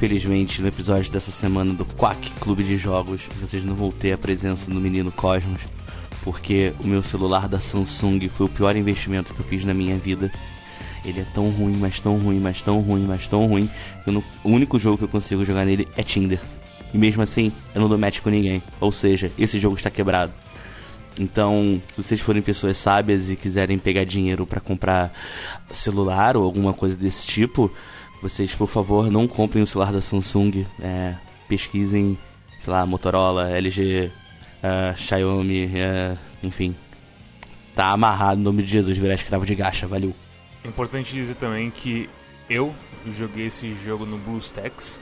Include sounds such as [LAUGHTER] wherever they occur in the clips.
Infelizmente, no episódio dessa semana do Quack Clube de Jogos, vocês não vão ter a presença do menino Cosmos, porque o meu celular da Samsung foi o pior investimento que eu fiz na minha vida. Ele é tão ruim, mas tão ruim, mas tão ruim, mas tão ruim, que não... o único jogo que eu consigo jogar nele é Tinder. E mesmo assim, eu não dou match com ninguém. Ou seja, esse jogo está quebrado. Então, se vocês forem pessoas sábias e quiserem pegar dinheiro para comprar celular ou alguma coisa desse tipo, vocês, por favor, não comprem o celular da Samsung. É, pesquisem, sei lá, Motorola, LG, uh, é, Xiaomi, uh, enfim. Tá amarrado no nome de Jesus, virar escravo de gacha, valeu. Importante dizer também que eu joguei esse jogo no BlueStacks,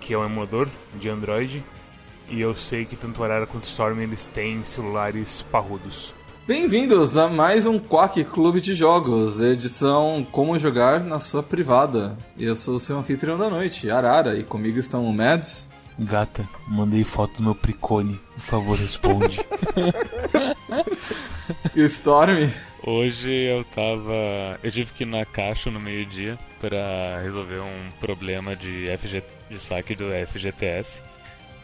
que é um emulador de Android, e eu sei que tanto Arara quanto Storm eles têm celulares parrudos. Bem-vindos a mais um Quack Clube de Jogos, edição Como Jogar na Sua Privada. Eu sou o seu anfitrião da noite, Arara, e comigo estão o Mads. Gata, mandei foto do meu Pricone, por favor responde. [LAUGHS] e Storm? Hoje eu tava. Eu tive que ir na caixa no meio-dia para resolver um problema de, FG... de saque do FGTS.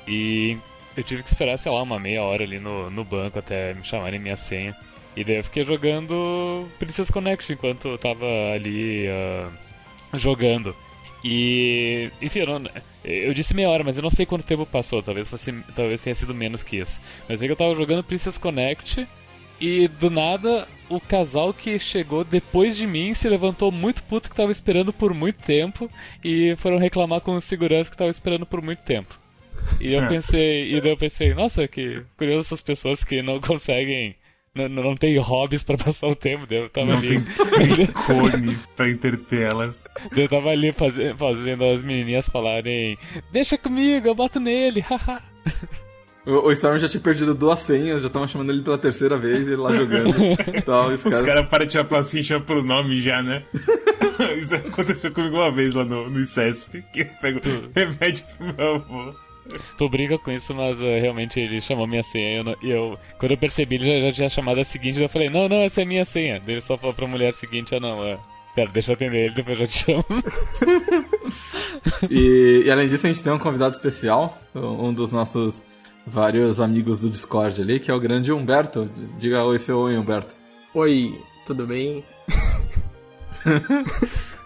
E eu tive que esperar, sei lá, uma meia hora ali no, no banco até me chamarem minha senha. E daí eu fiquei jogando Princess Connection enquanto eu tava ali uh, jogando. E, enfim, eu, não, eu, disse meia hora, mas eu não sei quanto tempo passou. Talvez fosse, talvez tenha sido menos que isso. Mas sei que eu tava jogando Princess Connect e do nada o casal que chegou depois de mim se levantou muito puto que tava esperando por muito tempo e foram reclamar com o segurança que tava esperando por muito tempo. E eu é. pensei, e daí eu pensei, nossa, que curioso essas pessoas que não conseguem. Não, não tem hobbies pra passar o tempo, eu tava não ali. Tem [LAUGHS] cone pra entreter elas. Eu tava ali faz, fazendo as menininhas falarem: Deixa comigo, eu boto nele, [LAUGHS] haha. O, o Storm já tinha perdido duas senhas, já estavam chamando ele pela terceira vez, ele lá jogando. [LAUGHS] tal, os caras cara param de tirar pra assim, chama pelo nome já, né? Isso aconteceu comigo uma vez lá no, no ICESP, que eu pego remédio pro meu avô. Tu briga com isso, mas uh, realmente ele chamou minha senha. E eu, eu, quando eu percebi, ele já, já tinha chamado a seguinte. Eu falei: Não, não, essa é minha senha. Daí ele só falou pra mulher seguinte: Ah, não, uh, pera, deixa eu atender ele, depois eu te chamo. [LAUGHS] e, e, além disso, a gente tem um convidado especial, um dos nossos vários amigos do Discord ali, que é o grande Humberto. Diga oi, seu oi, Humberto. Oi, tudo bem?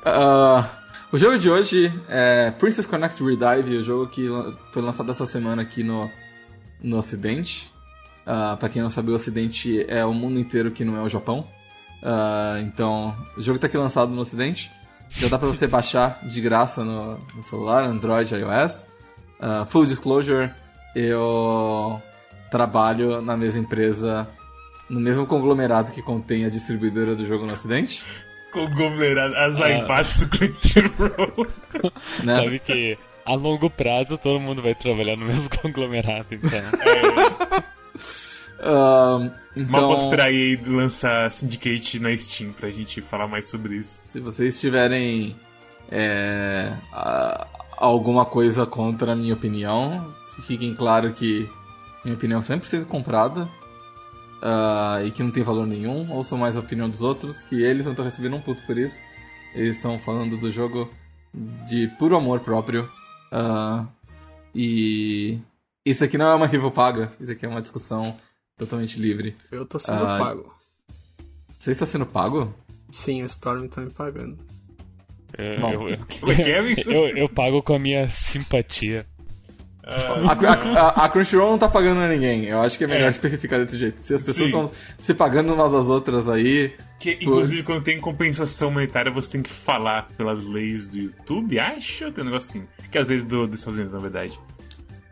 uh, [LAUGHS] O jogo de hoje é Princess Connect Redive, o jogo que foi lançado essa semana aqui no, no Ocidente. Uh, pra quem não sabe, o Ocidente é o mundo inteiro que não é o Japão. Uh, então, o jogo tá aqui lançado no Ocidente. Já dá pra você baixar de graça no, no celular, Android, iOS. Uh, full disclosure, eu trabalho na mesma empresa, no mesmo conglomerado que contém a distribuidora do jogo no Ocidente conglomerado, as ah. Aibatsu Crunchyroll. Né? Sabe que a longo prazo todo mundo vai trabalhar no mesmo [LAUGHS] conglomerado, então. É. Então... Mal posso esperar aí lançar Syndicate na Steam pra gente falar mais sobre isso. Se vocês tiverem é, a, alguma coisa contra a minha opinião, fiquem claro que minha opinião sempre precisa ser comprada uh, e que não tem valor nenhum, ouçam mais a opinião dos outros, que eles não estão recebendo um puto por isso. Eles estão falando do jogo de puro amor próprio. Uh, e isso aqui não é uma review paga, isso aqui é uma discussão totalmente livre. Eu tô sendo uh, pago. Você está sendo pago? Sim, o Storm tá me pagando. É, eu, eu, [LAUGHS] eu, eu, pago com a minha simpatia. A, a, a, Crunchyroll não tá pagando a ninguém. Eu acho que é melhor é. especificar desse jeito. Se as pessoas estão se pagando umas às outras aí. Que, inclusive, quando tem compensação monetária, você tem que falar pelas leis do YouTube, acho? Tem um negocinho. Que é as leis do, dos Estados Unidos, na verdade.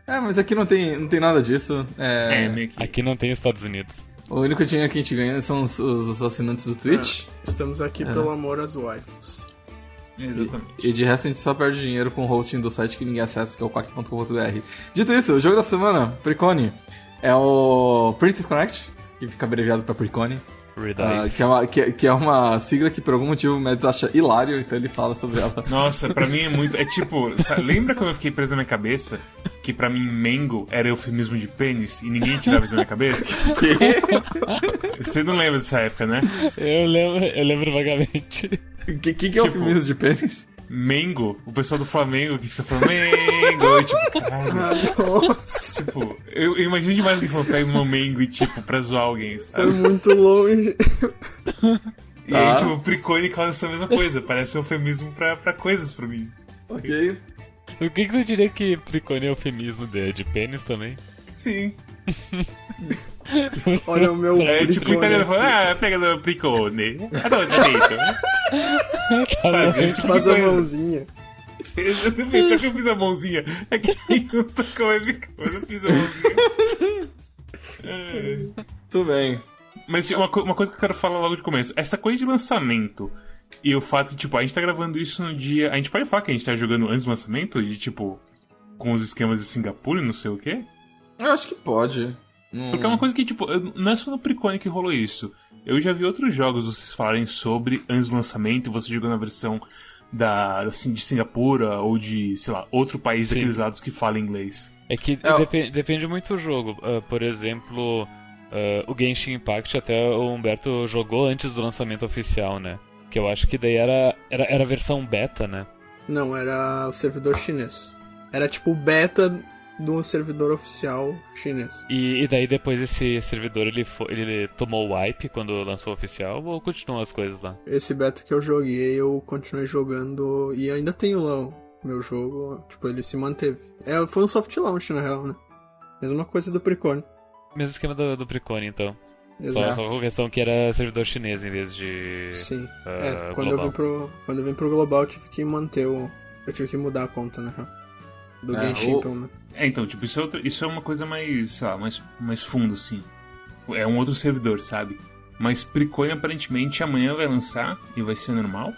É, mas aqui não tem, não tem nada disso. É... é meio que... Aqui não tem Estados Unidos. O único dinheiro que a gente ganha são os, os assinantes do Twitch. É, estamos aqui é. pelo amor às waifus. Exatamente. E, e, de resto a gente só perde dinheiro com o hosting do site que ninguém acessa, que é o quack.com.br. Dito isso, o jogo da semana, Precone, é o Princess Connect, que fica abreviado pra Precone. Uh, que, é uma, que, que, é uma sigla que por algum motivo o Mads acha hilário, então ele fala sobre ela. Nossa, pra mim é muito. É tipo, sabe, lembra quando eu fiquei preso na minha cabeça que pra mim Mango era eufemismo de pênis e ninguém tirava isso da minha cabeça? [LAUGHS] Você não lembra dessa época, né? Eu lembro, eu lembro vagamente. O que, que, que, é tipo, eufemismo de pênis? Mengo, o pessoal do Flamengo que fica falando Mengo, e, tipo, cara, Ah, nossa, tipo, eu, eu imagino demais que falou pega uma Mengo e tipo, pra zoar alguém, foi sabe? muito longe. E aí, Tá. tipo, o Pricone causa essa mesma coisa, parece um eufemismo pra, pra coisas pra mim. Ok. O que, que tu diria que Pricone é eufemismo de, de pênis também? Sim. [LAUGHS] Olha o meu É tipo italiano aqui. falando, ah, pega do Pricone. Ah, não, já deito. Sabe, esse tipo de Faz a mãozinha. Eu também, só que eu fiz a mãozinha. É que não tô com a eu fiz a mãozinha. É. Tudo bem. Mas uma, uma coisa que eu quero falar logo de começo. Essa coisa de lançamento e o fato que, tipo, a gente tá gravando isso no dia... A gente pode falar que a gente tá jogando antes do lançamento e, tipo, com os esquemas de Singapura e não sei o quê? Eu acho que pode. Porque é uma coisa que, tipo, não é só no Precone que rolou isso. Eu já vi outros jogos vocês falarem sobre antes do lançamento, você jogando a versão da, assim, de Singapura ou de, sei lá, outro país Sim. daqueles lados que fala inglês. É que É, depe- depende muito do jogo. Ah, por exemplo, ah, o Genshin Impact até o Humberto jogou antes do lançamento oficial, né? Que eu acho que daí era, era, era a versão beta, né? Não, era o servidor chinês. Era tipo beta do servidor oficial chinês. E, e daí depois esse servidor ele, fo- ele tomou o wipe quando lançou o oficial ou continuam as coisas lá? Esse beta que eu joguei, eu continuei jogando e ainda tenho lá o meu jogo. Tipo, ele se manteve. É, foi um soft launch, na real, né? Mesma coisa do Precone. Mesmo esquema do, do Precone, então. Só, Exato. só com questão que era servidor chinês em vez de. Sim. ah, é, quando eu, global. vim pro, quando eu vim pro Global, eu tive que manter o. Eu tive que mudar a conta, real. Do É, Genshin, o- pelo menos. É, então, tipo, isso é, outra- isso é uma coisa mais, sei lá, mais, mais fundo, assim. É um outro servidor, sabe? Mas Precone, aparentemente, amanhã vai lançar e vai ser normal.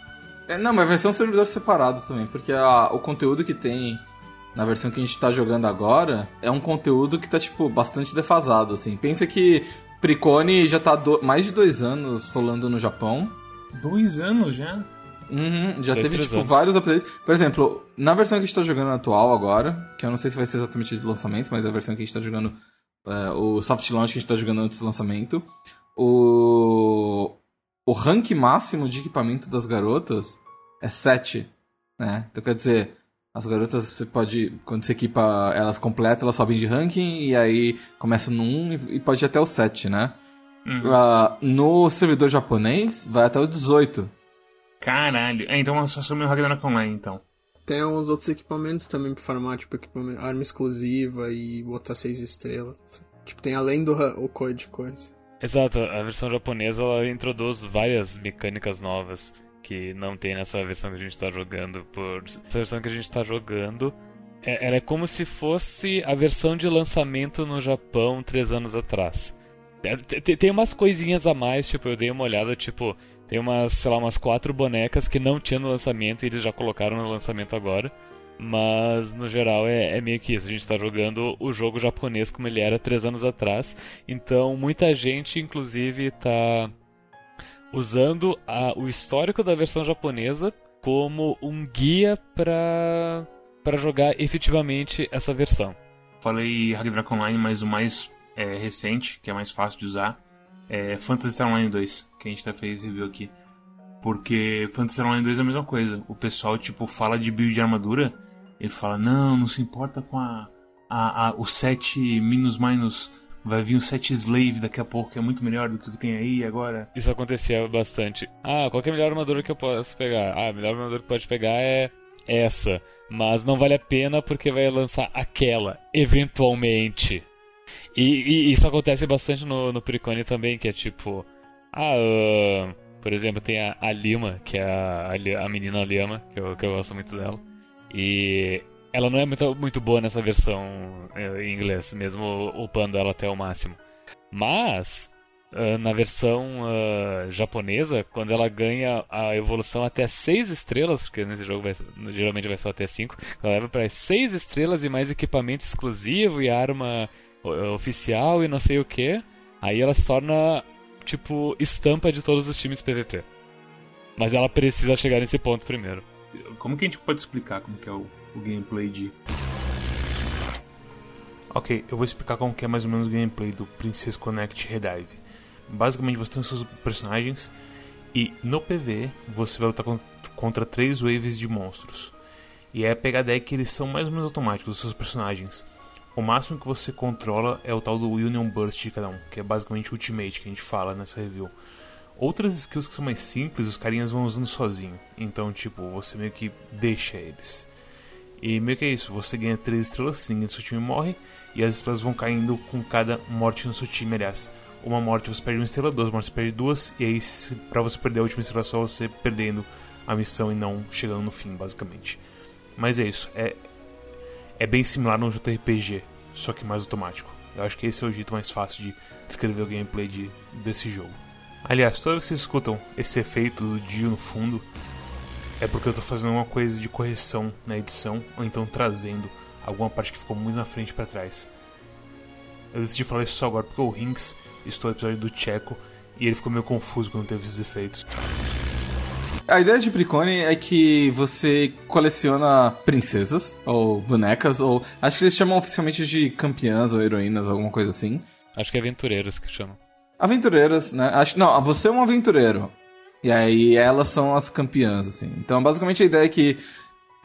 É, não, mas vai ser um servidor separado também, porque a- o conteúdo que tem na versão que a gente tá jogando agora é um conteúdo que tá, tipo, bastante defasado, assim. Pensa que Precone já tá do- mais de dois anos rolando no Japão. Dois anos já? Uhum, já Dois, teve, tipo, anos. vários updates. Por exemplo, na versão que a gente tá jogando atual agora, que eu não sei se vai ser exatamente de lançamento, mas é a versão que a gente tá jogando, é, o soft launch que a gente tá jogando antes do lançamento, o, o rank máximo de equipamento das garotas é 7, né? Então quer dizer, as garotas você pode, quando você equipa elas completas, elas sobem de ranking e aí começa no 1 e- pode ir até o 7, né? Uhum. Ah, no servidor japonês vai até o 18. Caralho. É, então só sobre o Ragnarok Online, então. Tem uns outros equipamentos também pra farmar, tipo, equipamento, arma exclusiva e botar seis estrelas. Tipo, tem além do o código de coisa. Exato, a versão japonesa ela introduz várias mecânicas novas que não tem nessa versão que a gente está jogando. Por essa versão que a gente está jogando, é- ela é como se fosse a versão de lançamento no Japão três anos atrás. É, te- te- Tem umas coisinhas a mais, tipo, eu dei uma olhada, tipo, tem umas, sei lá, umas quatro bonecas que não tinha no lançamento e eles já colocaram no lançamento agora. Mas no geral é, é meio que isso. A gente está jogando o jogo japonês como ele era três anos atrás. Então muita gente, inclusive, está usando a- o histórico da versão japonesa como um guia para para jogar efetivamente essa versão. Falei Ragnarok Online, mas o mais é, recente, que é mais fácil de usar, é Phantasy Star Online 2, que a gente até fez review aqui. Porque Phantasy Star Online 2 é a mesma coisa. O pessoal, tipo, fala de build de armadura, ele fala, não, não se importa com a, a, a- o 7 minus minus, vai vir o 7 slave daqui a pouco, que é muito melhor do que o que tem aí agora. Isso acontecia bastante. Ah, qual é a melhor armadura que eu posso pegar? Ah, a melhor armadura que pode pegar é essa. Mas não vale a pena porque vai lançar aquela, eventualmente. E, e isso acontece bastante no, no Precone também, que é tipo. Ah, ah, por exemplo, tem a, a Lima, que é a, a, a menina Lima, que eu, que eu gosto muito dela. E ela não é muito, muito boa nessa versão eh, em inglês, mesmo upando ela até o máximo. Mas, ah, na versão ah, japonesa, quando ela ganha a evolução até 6 estrelas, porque nesse jogo vai, geralmente vai só até 5, ela leva para 6 estrelas e mais equipamento exclusivo e arma oficial e não sei o que, aí ela se torna, tipo, estampa de todos os times PVP. Mas ela precisa chegar nesse ponto primeiro. Como que a gente pode explicar como que é o, o gameplay de... Ok, eu vou explicar como que é mais ou menos o gameplay do Princess Connect Redive. Basicamente você tem os seus personagens e no PV você vai lutar contra, três waves de monstros. E a pegada é que eles são mais ou menos automáticos, os seus personagens. O máximo que você controla é o tal do Union Burst de cada um, que é basicamente o Ultimate que a gente fala nessa review. Outras skills que são mais simples, os carinhas vão usando sozinho. Então, tipo, você meio que deixa eles. E meio que é isso, você ganha 3 estrelas, ninguém do seu time morre, e as estrelas vão caindo com cada morte no seu time, aliás. Uma morte você perde uma estrela, duas mortes você perde duas, e aí se, pra você perder a última estrela só você perdendo a missão e não chegando no fim, basicamente. Mas é isso, é, é bem similar no JRPG, só que mais automático. Eu acho que esse é o jeito mais fácil de descrever o gameplay de, desse jogo. Aliás, toda vez que vocês escutam esse efeito do Dio no fundo, é porque eu estou fazendo uma coisa de correção na edição, ou então trazendo alguma parte que ficou muito na frente para trás. Eu decidi falar isso só agora porque o Rinks estou no episódio do Checo e ele ficou meio confuso quando teve esses efeitos. A ideia de Precone é que você coleciona princesas, ou bonecas, ou. Acho que eles chamam oficialmente de campeãs ou heroínas, alguma coisa assim. Acho que é aventureiras que chamam. Aventureiras, né? Acho, não, você é um aventureiro. E aí elas são as campeãs, assim. Então, basicamente a ideia é que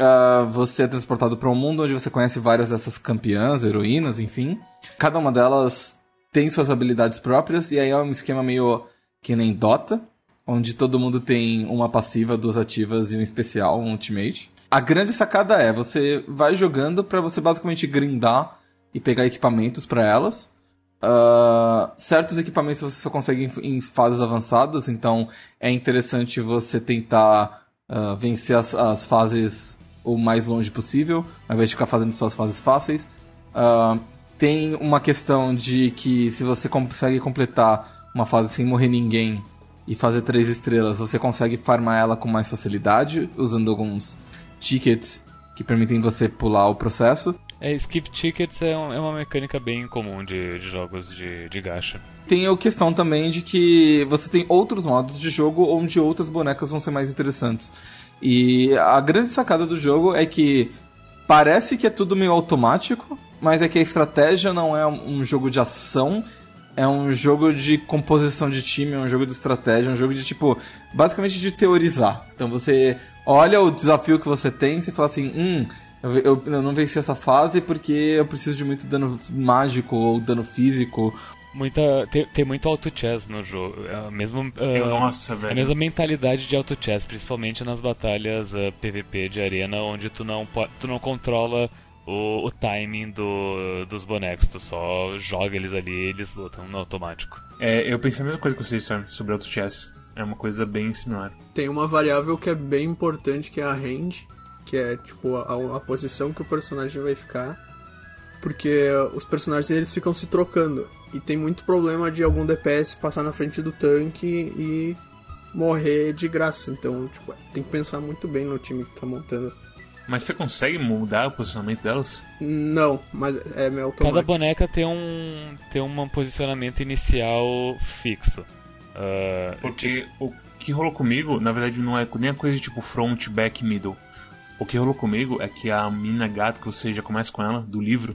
uh, você é transportado para um mundo onde você conhece várias dessas campeãs, heroínas, enfim. Cada uma delas tem suas habilidades próprias, e aí é um esquema meio que nem Dota, onde todo mundo tem uma passiva, duas ativas e um especial, um ultimate. A grande sacada é, você vai jogando para você basicamente grindar e pegar equipamentos para elas. Uh, certos equipamentos você só consegue em, em, fases avançadas, então é interessante você tentar uh, vencer as, as, fases o mais longe possível, ao invés de ficar fazendo só as fases fáceis. Uh, tem uma questão de que se você consegue completar uma fase sem morrer ninguém, e fazer três estrelas, você consegue farmar ela com mais facilidade, usando alguns tickets que permitem você pular o processo. É, skip tickets é, um, é uma mecânica bem comum de, de jogos de, de gacha. Tem a questão também de que você tem outros modos de jogo onde outras bonecas vão ser mais interessantes. E a grande sacada do jogo é que parece que é tudo meio automático, mas é que a estratégia não é um jogo de ação, é um jogo de composição de time, é um jogo de estratégia, é um jogo de tipo, basicamente de teorizar. Então você olha o desafio que você tem e fala assim, hum, eu, eu, eu, não venci essa fase porque eu preciso de muito dano mágico ou dano físico. Muita, tem, tem muito auto-chess no jogo. É a mesma, uh, Nossa, velho. A mesma mentalidade de auto-chess, principalmente nas batalhas uh, ah, PVP de arena, onde tu não, tu não controla o, o timing do, dos bonecos. Tu só joga eles ali e eles lutam no automático. É, eu pensei a mesma coisa que você, Storm, sobre auto chess. É uma coisa bem similar. Tem uma variável que é bem importante, que é a range, que é tipo a, a posição que o personagem vai ficar. Porque os personagens eles ficam se trocando. E tem muito problema de algum DPS passar na frente do tanque e morrer de graça. Então, tipo, tem que pensar muito bem no time que tá montando. Mas você consegue mudar o posicionamento delas? Não, mas é meio automático. Cada boneca tem um, tem um posicionamento inicial fixo. Uh, Porque o que rolou comigo, na verdade, não é nem a coisa de tipo front, back, middle. O que rolou comigo é que a mina gata, que você já começa com ela, do livro,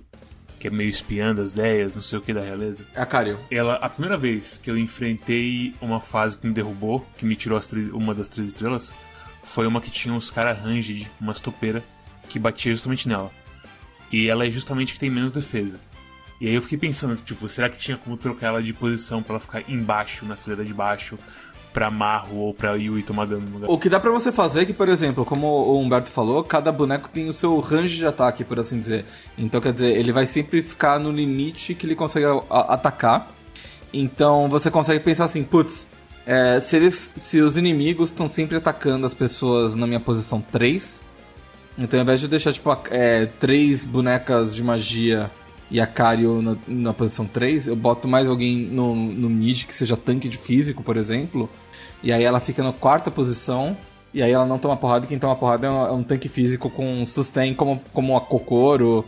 que é meio espiã das ideias, não sei o que da realeza. É a Karel. Ela, a primeira vez que eu enfrentei uma fase que me derrubou, que me tirou uma das três estrelas, foi uma que tinha uns caras ranged, umas topeiras, que batia justamente nela. E ela é justamente que tem menos defesa. E aí eu fiquei pensando, tipo, será que tinha como trocar ela de posição para ela ficar embaixo, na fileira de baixo, pra Marro ou pra Yui tomar dano no lugar? O que dá para você fazer é que, por exemplo, como o Humberto falou, cada boneco tem o seu range de ataque, por assim dizer. Então, quer dizer, ele vai sempre ficar no limite que ele consegue atacar. Então, você consegue pensar assim, putz, é, se, eles, se os inimigos estão sempre atacando as pessoas na minha posição 3, então ao invés de deixar tipo é, três bonecas de magia e a Cario na, na, posição 3, eu boto mais alguém no, no mid que seja tanque de físico, por exemplo, e aí ela fica na quarta posição. E aí ela não toma porrada, e quem toma porrada é um, é um tanque físico com sustain como, como a Kokoro.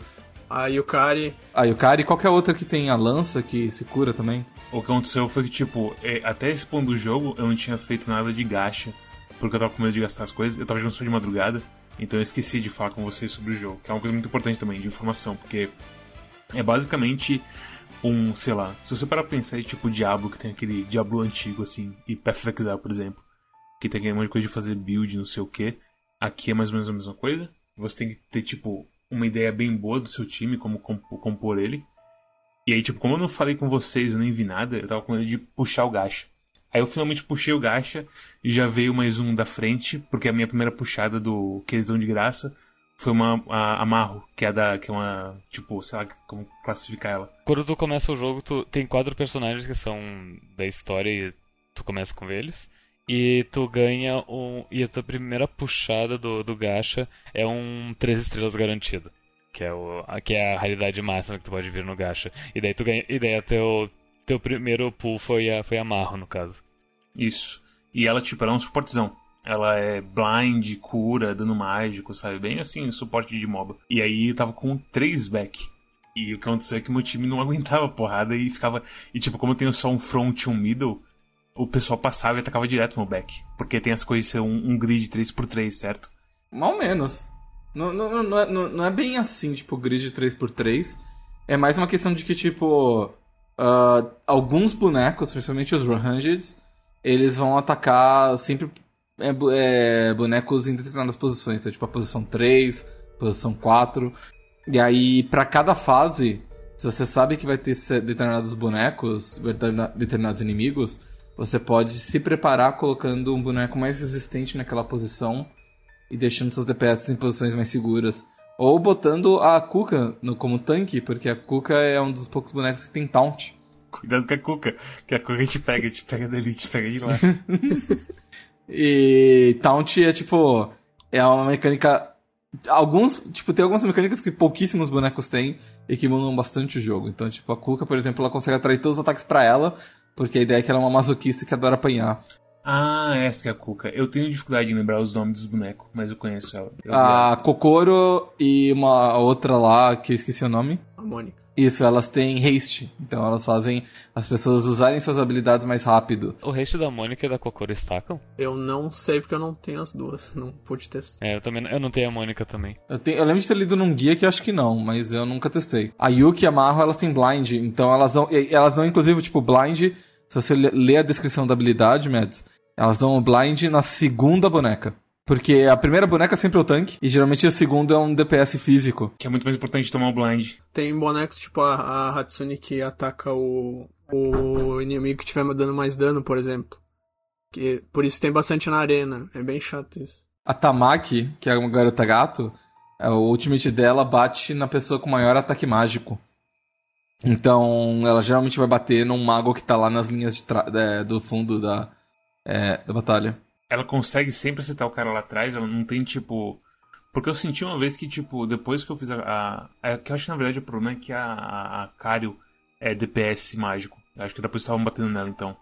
A Yukari. A Yukari e qualquer outra que tem a lança que se cura também o que aconteceu foi que, tipo, é, até esse ponto do jogo eu não tinha feito nada de gacha, porque eu tava com medo de gastar as coisas, eu tava jogando só de madrugada, então eu esqueci de falar com vocês sobre o jogo, que é uma coisa muito importante também, de informação, porque é basicamente um, sei lá, se você parar pra pensar, é tipo Diablo, que tem aquele Diablo antigo, assim, e Path of Exile, por exemplo. que tem aquele monte de coisa de fazer build, não sei o que. Aqui é mais ou menos a mesma coisa. Você tem que ter, tipo, uma ideia bem boa do seu time, como compor ele. E aí, tipo, como eu não falei com vocês, eu nem vi nada, eu tava com medo de puxar o gacha. Aí eu finalmente puxei o gacha e já veio mais um da frente, porque a minha primeira puxada do que eles dão de graça foi uma a, Amarro, que é da que é uma, tipo, sei lá como classificar ela. Quando tu começa o jogo, tu tem quatro personagens que são da história e tu começa com eles. E tu ganha um. E a tua primeira puxada do, do gacha é um 3 estrelas garantido. Que é, o, que é a realidade máxima que tu pode vir no gacha. E daí tu ganha. E daí teu, teu primeiro pull foi a, foi a Marro, no caso. Isso. E ela, tipo, ela é um suportezão. Ela é blind, cura, dano mágico, sabe? Bem assim, suporte de MOBA. E aí eu tava com 3 back. E o que aconteceu é que meu time não [LAUGHS] aguentava a porrada e ficava. E tipo, como eu tenho só um front e um middle, o pessoal passava e atacava direto no back. Porque tem as coisas ser um, um grid 3x3, certo? Mal menos. Não, não, não, é, não, é bem assim, tipo, grid 3x3. É mais uma questão de que, tipo. Uh, alguns bonecos, principalmente os Rangeds, eles vão atacar sempre é, é, bonecos em determinadas posições. Então, tipo, a posição 3, posição 4. E aí, para cada fase, se você sabe que vai ter determinados bonecos, determinados inimigos, você pode se preparar colocando um boneco mais resistente naquela posição e deixando seus DPS em posições mais seguras. Ou botando a Kuka no, como tanque, porque a Kuka é um dos poucos bonecos que tem taunt. Cuidado com a Kuka, que a Kuka te pega, te pega dali, te pega de lá. [LAUGHS] e taunt é tipo. É uma mecânica. Alguns. Tipo, tem algumas mecânicas que pouquíssimos bonecos têm e que mudam bastante o jogo. Então, tipo, a Kuka, por exemplo, ela consegue atrair todos os ataques para ela, porque a ideia é que ela é uma masoquista que adora apanhar. Ah, essa que é a Cuca. Eu tenho dificuldade em lembrar os nomes dos bonecos, mas eu conheço ela. Eu a Kokoro e uma outra lá, que eu esqueci o nome. A Mônica. Isso, elas têm haste. Então elas fazem as pessoas usarem suas habilidades mais rápido. O haste da Mônica e da Kokoro estacam? Eu não sei porque eu não tenho as duas. Não pude testar. É, eu também eu não tenho a Mônica também. Eu, tenho, eu lembro de ter lido num guia que acho que não, mas eu nunca testei. A Yuki e a Maho, elas têm blind. Então elas dão, elas dão inclusive, tipo, blind. Se você ler a descrição da habilidade, Mads, elas dão o blind na segunda boneca. Porque a primeira boneca é sempre é o tanque, e geralmente a segunda é um DPS físico. Que é muito mais importante tomar o blind. Tem bonecos tipo a, a Hatsune que ataca o, o inimigo que tiver dando mais dano, por exemplo. Que, por isso tem bastante na arena. É bem chato isso. A Tamaki, que é uma garota gato, é, o ultimate dela bate na pessoa com maior ataque mágico. Então, ela geralmente vai bater num mago que tá lá nas linhas é, do fundo da, é, da batalha. Ela consegue sempre acertar o cara lá atrás, ela não tem tipo. Porque eu senti uma vez que, tipo, depois que eu fiz a. a, a que eu acho que na verdade o problema é que a, a, a Cario é DPS mágico. Eu acho que depois estavam batendo nela então.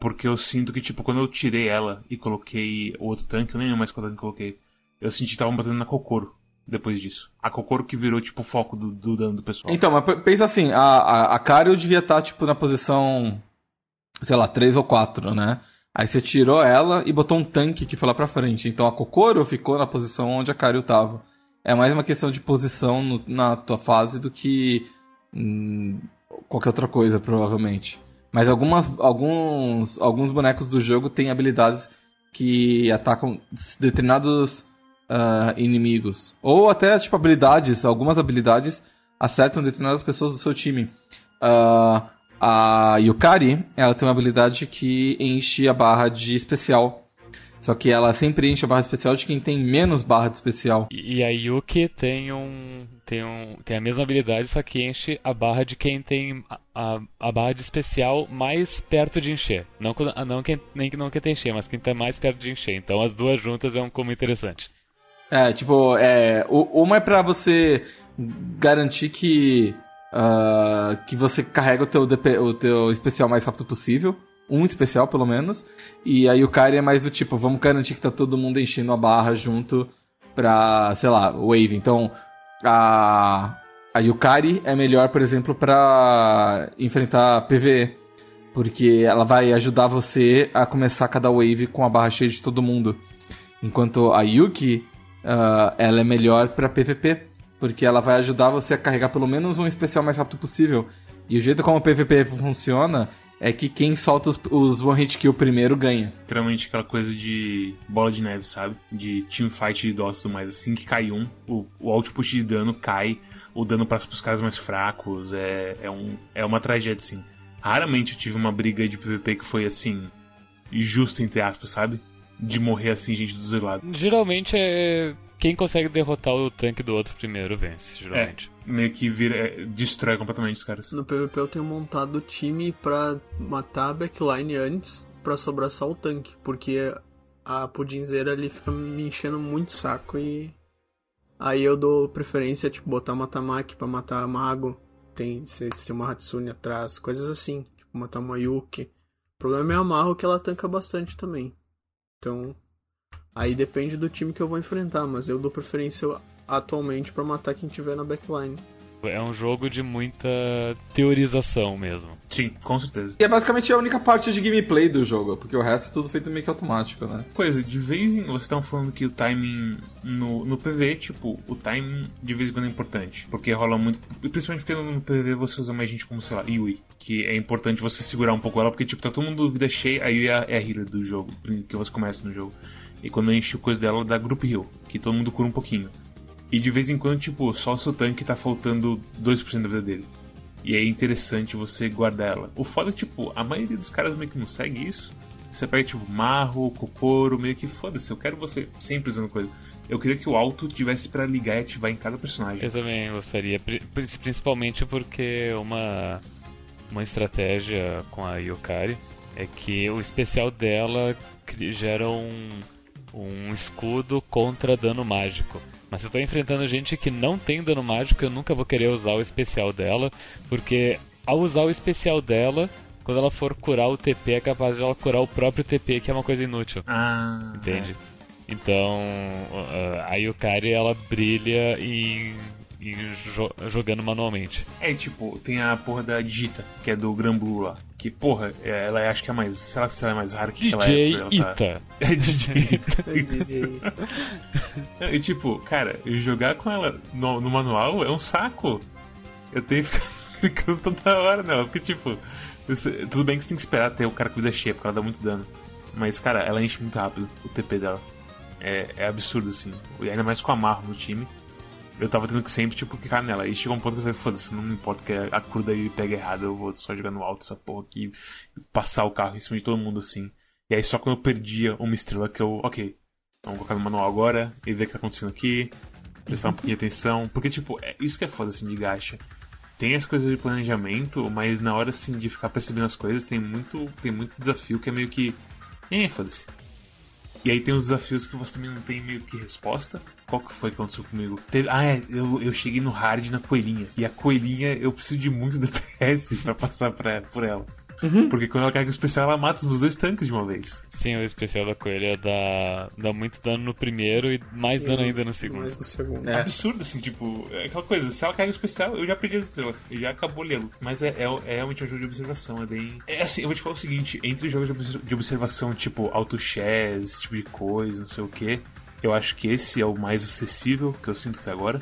Porque eu sinto que, tipo, quando eu tirei ela e coloquei o outro tanque, eu nem lembro mais qual tanque eu coloquei. Eu senti que estavam batendo na Kokoro depois disso. A Kokoro que virou, tipo, foco do, do dano do pessoal. Então, mas pensa assim, a, a, a Cario devia estar, tá, tipo, na posição, sei lá, 3 ou 4, né? Aí você tirou ela e botou um tanque que foi lá pra frente. Então a Kokoro ficou na posição onde a Karyu tava. É mais uma questão de posição no, na tua fase do que hum, qualquer outra coisa, provavelmente. Mas algumas, alguns, alguns bonecos do jogo têm habilidades que atacam determinados uh, inimigos. Ou até, tipo, habilidades. Algumas habilidades acertam determinadas pessoas do seu time. Uh, a Yukari, ela tem uma habilidade que enche a barra de especial. Só que ela sempre enche a barra especial de quem tem menos barra de especial. E a Yuki tem um. Tem, um, tem a mesma habilidade, só que enche a barra de quem tem a, a barra de especial mais perto de encher. Não, não quem, nem não quem tem encher, mas quem tá mais perto de encher. Então as duas juntas é um como interessante. É, tipo, é, uma é pra você garantir que Uh, que você carrega o teu, DP, o teu especial mais rápido possível. Um especial, pelo menos. E aí o Kairi é mais do tipo, vamos garantir que tá todo mundo enchendo a barra junto pra, sei lá, wave. Então, a, a Yukari é melhor, por exemplo, para enfrentar PvE. Porque ela vai ajudar você a começar cada wave com a barra cheia de todo mundo. Enquanto a Yuki, uh, ela é melhor para PvP porque ela vai ajudar você a carregar pelo menos um especial mais rápido possível. E o jeito como o PVP funciona é que quem solta os, os one hit kill primeiro ganha. Literalmente aquela coisa de bola de neve, sabe? De teamfight de DOS e tudo mais. Assim que cai um, o, o output de dano cai, o dano passa pros caras mais fracos. É, é, um, é uma tragédia, assim. Raramente eu tive uma briga de PVP que foi assim. Justa, entre aspas, sabe? De morrer assim, gente dos dois lados. Geralmente é. Quem consegue derrotar o tanque do outro primeiro vence, geralmente. É, meio que vira, é, destrói completamente os caras. No PVP eu tenho montado o time pra matar a backline antes, pra sobrar só o tanque, porque a pudinzeira ali fica me enchendo muito saco e. Aí eu dou preferência, tipo, botar uma Tamaki pra matar mago, tem se, se uma Hatsune atrás, coisas assim, tipo, matar uma Yuki. O problema é a Marro que ela tanca bastante também. Então, Aí depende do time que eu vou enfrentar, mas eu dou preferência atualmente para matar quem tiver na backline. É um jogo de muita teorização mesmo. Sim, com certeza. E é basicamente a única parte de gameplay do jogo, porque o resto é tudo feito meio que automático, né? Coisa, de vez em. Vocês estão falando que o timing no, no PV, tipo, o timing de vez em quando é importante. Porque rola muito. Principalmente porque no PV você usa mais gente como, sei lá, Yui. Que é importante você segurar um pouco ela, porque, tipo, tá todo mundo vida cheia, a Yui é a, é a healer do jogo, que você começa no jogo. E quando enche o coisa dela, dá Group Heal, que todo mundo cura um pouquinho. E de vez em quando, tipo, só o seu tanque tá faltando 2% da vida dele. E é interessante você guardar ela. O foda é tipo, a maioria dos caras meio que não segue isso. Você pega tipo Marro, Kokoro, meio que foda-se, eu quero você sempre usando coisa. Eu queria que o alto tivesse para ligar e ativar em cada personagem. Eu também gostaria, principalmente porque uma uma estratégia com a Yokari é que o especial dela gera um, um escudo contra dano mágico. Mas se eu tô enfrentando gente que não tem dano mágico, eu nunca vou querer usar o especial dela, porque ao usar o especial dela, quando ela for curar o TP, é capaz de ela curar o próprio TP, que é uma coisa inútil. Ah. Entende? Então, a Yukari ela brilha em, em jo jogando manualmente. É tipo, tem a porra da Digita, que é do Granblue lá. Que, porra, é, ela acho que é mais. Sei lá se ela é mais rara que DJ ela é. DJ Ita. Tá... [LAUGHS] É DJ [LAUGHS] Ita. e [LAUGHS] tipo, cara, jogar com ela no, no manual é um saco. Eu tenho que ficar toda hora nela. Porque, tipo, tudo bem que você tem que esperar ter o cara com vida cheia, porque ela dá muito dano. Mas, cara, ela enche muito rápido o TP dela. É, é absurdo, assim. E ainda mais com a Marro no time eu tava tendo que sempre, tipo, clicar nela. E chegou um ponto que eu falei, foda-se, não me importa que a cura daí pega errado, eu vou só jogar no alto essa porra aqui e passar o carro em cima de todo mundo assim. E aí só quando eu perdia uma estrela que eu, ok, vamos colocar no manual agora e ver o que tá acontecendo aqui, prestar um pouquinho de atenção. Porque, tipo, é isso que é foda assim de gacha. Tem as coisas de planejamento, mas na hora assim de ficar percebendo as coisas tem muito, tem muito desafio que é meio que. É, foda-se. E aí tem os desafios que você também não tem meio que resposta. Qual que foi que aconteceu comigo? Teve... Ah, é, eu, eu cheguei no hard na coelhinha. E a coelhinha eu preciso de muito [LAUGHS] DPS para passar pra, por ela. Uhum. Porque quando ela carrega o especial, ela mata os dois tanques de uma vez. Sim, o especial da coelha dá, dá muito dano no primeiro e mais dano ainda no segundo. Mais no segundo. É. Absurdo, assim, tipo, é aquela coisa, se ela carrega o especial, eu já perdi as estrelas, e já acabou lê-lo. Mas é, é, é, realmente um jogo de observação, é bem. É assim, eu vou te falar o seguinte: entre jogos de observação, tipo auto chess, esse tipo de coisa, não sei o que, eu acho que esse é o mais acessível que eu sinto até agora.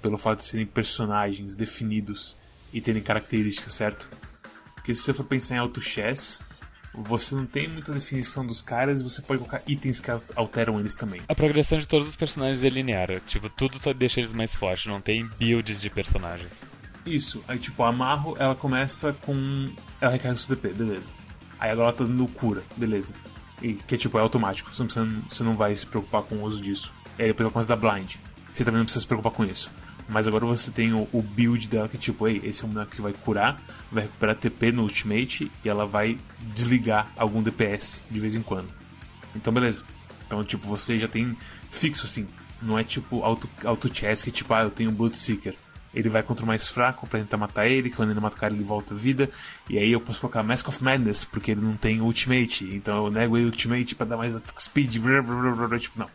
Pelo fato de serem personagens definidos e terem características, certo? Porque se você for pensar em auto chess, você não tem muita definição dos caras e você pode colocar itens que alteram eles também. A progressão de todos os personagens é linear, tipo, tudo deixa eles mais fortes, não tem builds de personagens. Isso, aí tipo, a Amarro, ela começa com. Ela recarga seu DP, beleza. Aí agora ela tá dando cura, beleza. E, que tipo, é automático, você não, precisa, você não vai se preocupar com o uso disso. Aí depois ela começa a dar blind. Você também não precisa se preocupar com isso. Mas agora você tem o, o, build dela que tipo, ei, esse é um boneco que vai curar, vai recuperar TP no ultimate e ela vai desligar algum DPS de vez em quando. Então beleza. Então tipo, você já tem fixo assim. Não é tipo auto, auto chess que tipo, ah, eu tenho Bloodseeker. Ele vai contra o mais fraco pra tentar matar ele, que quando ele mata o cara ele volta a vida. E aí eu posso colocar Mask of Madness, porque ele não tem ultimate. Então eu nego ele ultimate pra dar mais attack speed. Blá, blá, blá, tipo, não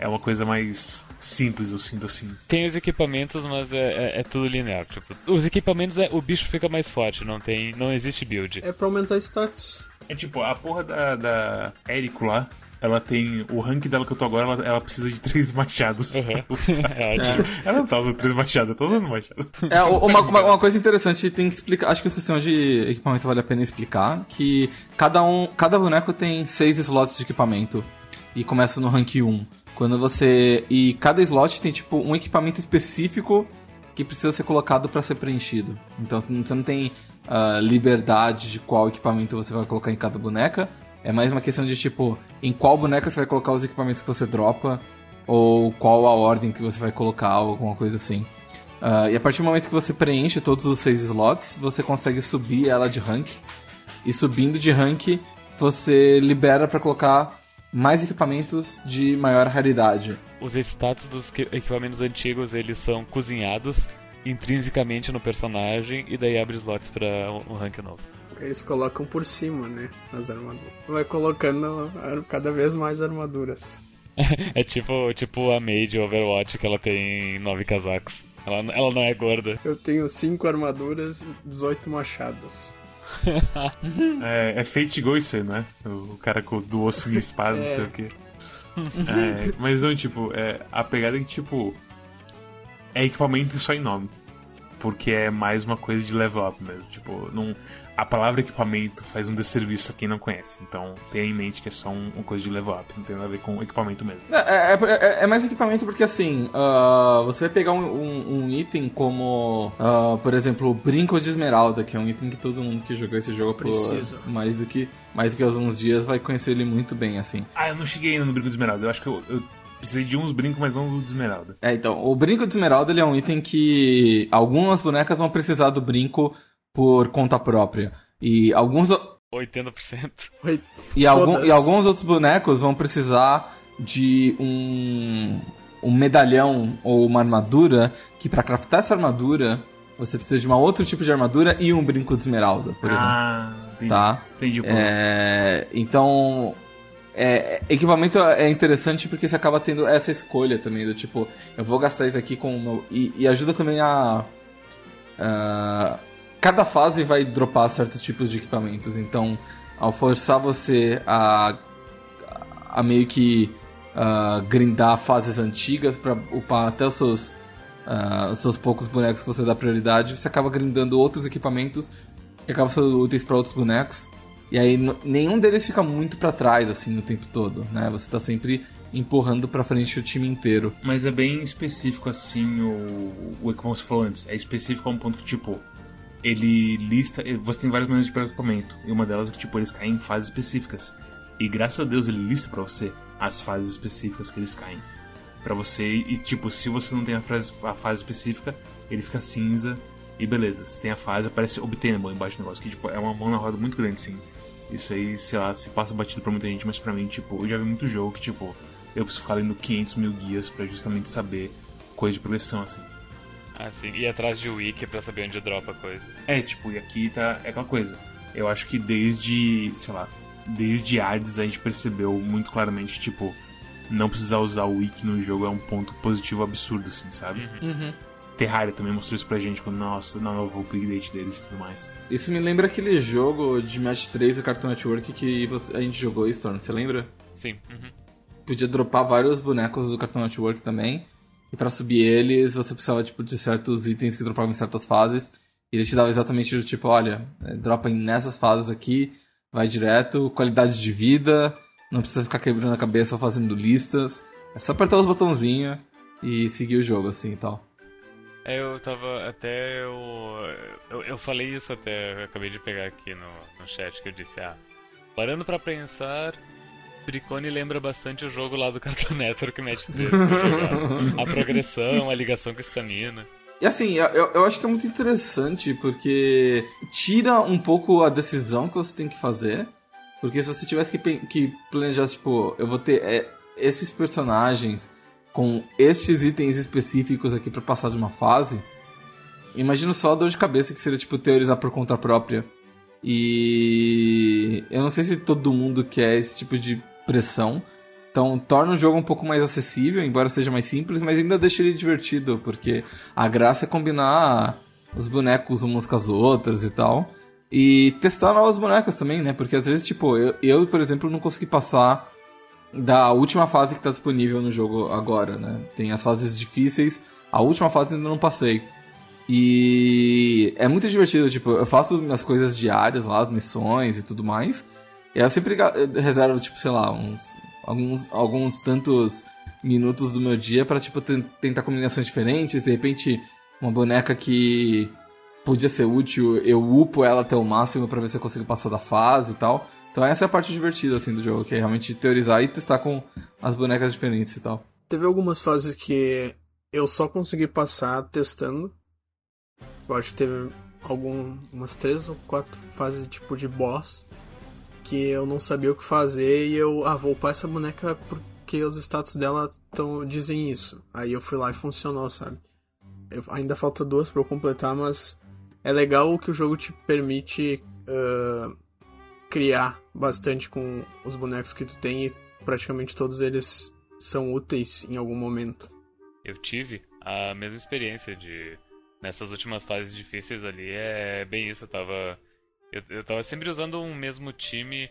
é uma coisa mais simples, eu sinto assim. Tem os equipamentos, mas é, é, é tudo linear. Tipo, os equipamentos é o bicho fica mais forte, não tem, não existe build. É pra aumentar status. É tipo, a porra da, da Érico lá, ela tem. O rank dela que eu tô agora, ela, ela precisa de [LAUGHS] três machados. Uhum. [LAUGHS] [LAUGHS] é. Ela não tá usando três machados, ela tá usando machado. É, uma, uma, uma coisa interessante, tem que explicar. Acho que o sistema de equipamento vale a pena explicar. Que cada um. Cada boneco tem seis slots de equipamento. E começa no rank 1. Quando você. E cada slot tem, tipo, um equipamento específico que precisa ser colocado para ser preenchido. Então você não tem uh, liberdade de qual equipamento você vai colocar em cada boneca. É mais uma questão de tipo, em qual boneca você vai colocar os equipamentos que você dropa, ou qual a ordem que você vai colocar, ou alguma coisa assim. Uh, e a partir do momento que você preenche todos os seis slots, você consegue subir ela de rank. E subindo de rank, você libera para colocar mais equipamentos de maior raridade. Os status dos equipamentos antigos, eles são cozinhados intrinsecamente no personagem e daí abre slots para um rank novo. Eles colocam por cima, né, as armaduras. Vai colocando cada vez mais armaduras. [LAUGHS] é tipo, tipo a Made Overwatch que ela tem nove casacos. Ela, ela não é gorda. Eu tenho cinco armaduras e 18 machados. [LAUGHS] é, é Fate aí, não é? O cara do osso e espada, é. não sei o que. É, mas não, tipo, é, a pegada é que, tipo, é equipamento só em nome. Porque é mais uma coisa de level up mesmo. Tipo, não, a palavra equipamento faz um desserviço a quem não conhece. Então tenha em mente que é só um, uma coisa de level up, não tem nada a ver com equipamento mesmo. É, é, é, é mais equipamento porque assim, uh, você vai pegar um, um, um item como, uh, por exemplo, o Brinco de Esmeralda, que é um item que todo mundo que jogou esse jogo Precisa. por mais do que mais do que alguns dias vai conhecer ele muito bem, assim. Ah, eu não cheguei ainda no Brinco de Esmeralda. Eu acho que eu, eu precisei de uns brincos, mas não do de esmeralda. É, então, o brinco de esmeralda ele é um item que algumas bonecas vão precisar do brinco por conta própria. E alguns. 80%. E, algum, e alguns outros bonecos vão precisar de um, um medalhão ou uma armadura que para craftar essa armadura você precisa de um outro tipo de armadura e um brinco de esmeralda, por ah, exemplo. Entendi. Tá? Entendi. É, então, é, equipamento é interessante porque você acaba tendo essa escolha também, do tipo, eu vou gastar isso aqui com o meu. E, e ajuda também a. Uh, cada fase vai dropar certos tipos de equipamentos, então ao forçar você a, a meio que uh, grindar fases antigas para upar até os seus, uh, os seus poucos bonecos que você dá prioridade, você acaba grindando outros equipamentos que acabam sendo úteis para outros bonecos. E aí nenhum deles fica muito para trás assim o tempo todo, né? Você tá sempre empurrando para frente o time inteiro. Mas é bem específico assim o, o como você falou antes, é específico a um ponto que tipo ele lista, você tem várias maneiras de pegar equipamento, e uma delas é que tipo eles caem em fases específicas. E graças a Deus ele lista para você as fases específicas que eles caem. para você e tipo, se você não tem a fase, a fase específica, ele fica cinza e beleza. Se tem a fase, aparece obtainable embaixo do negócio, que tipo, é uma mão na roda muito grande sim. Isso aí, sei lá, se passa batido pra muita gente, mas pra mim, tipo, eu já vi muito jogo que, tipo, eu preciso ficar lendo 500 mil guias para justamente saber coisa de progressão, assim. Ah, sim. E atrás de wiki pra saber onde dropa a coisa. É, tipo, e aqui tá. É aquela coisa. Eu acho que desde, sei lá, desde Hades a gente percebeu muito claramente que, tipo, não precisar usar o wiki no jogo é um ponto positivo absurdo, assim, sabe? Uhum. uhum. Terraria também mostrou isso pra gente quando, nossa, não, eu vou update deles e tudo mais. Isso me lembra aquele jogo de Match 3 do Cartoon Network que a gente jogou, Storm, você lembra? Sim. Uhum. Podia dropar vários bonecos do Cartoon Network também. E para subir eles, você precisava tipo, de certos itens que dropavam em certas fases. E ele te dava exatamente do tipo, olha, é, dropa nessas fases aqui, vai direto, qualidade de vida, não precisa ficar quebrando a cabeça ou fazendo listas. É só apertar os botãozinhos e seguir o jogo assim e tal. É, eu tava até. Eu, eu, eu falei isso até, eu acabei de pegar aqui no, no chat que eu disse, ah, parando pra pensar, Bricone lembra bastante o jogo lá do Cartoon Network Match 3. a progressão, a ligação com estamina. E assim, eu, eu acho que é muito interessante porque tira um pouco a decisão que você tem que fazer. Porque se você tivesse que, que planejar, tipo, eu vou ter é, esses personagens com estes itens específicos aqui para passar de uma fase, imagino só a dor de cabeça que seria, tipo, teorizar por conta própria. E eu não sei se todo mundo quer esse tipo de pressão. Então torna o jogo um pouco mais acessível, embora seja mais simples, mas ainda deixa ele divertido, porque a graça é combinar os bonecos umas com as outras e tal. E testar novas bonecas também, né? Porque às vezes, tipo, eu, eu por exemplo, não consegui passar da última fase que tá disponível no jogo agora, né? Tem as fases difíceis, a última fase ainda não passei. E é muito divertido, tipo, eu faço minhas coisas diárias lá, as missões e tudo mais. Eu sempre reservo, tipo, sei lá, uns alguns, alguns tantos minutos do meu dia para tipo tentar combinações diferentes, de repente uma boneca que podia ser útil, eu upo ela até o máximo para ver se eu consigo passar da fase e tal. Então essa é a parte divertida assim do jogo, que é realmente teorizar e testar com as bonecas diferentes e tal. Teve algumas fases que eu só consegui passar testando. Eu acho que teve algumas três ou quatro fases tipo de boss que eu não sabia o que fazer e eu ah, vou upar essa boneca porque os status dela tão, dizem isso. Aí eu fui lá e funcionou, sabe? Eu, ainda falta duas para eu completar, mas é legal o que o jogo te permite uh, criar bastante com os bonecos que tu tem e praticamente todos eles são úteis em algum momento. Eu tive a mesma experiência de nessas últimas fases difíceis ali, é bem isso, eu tava eu, eu tava sempre usando um mesmo time.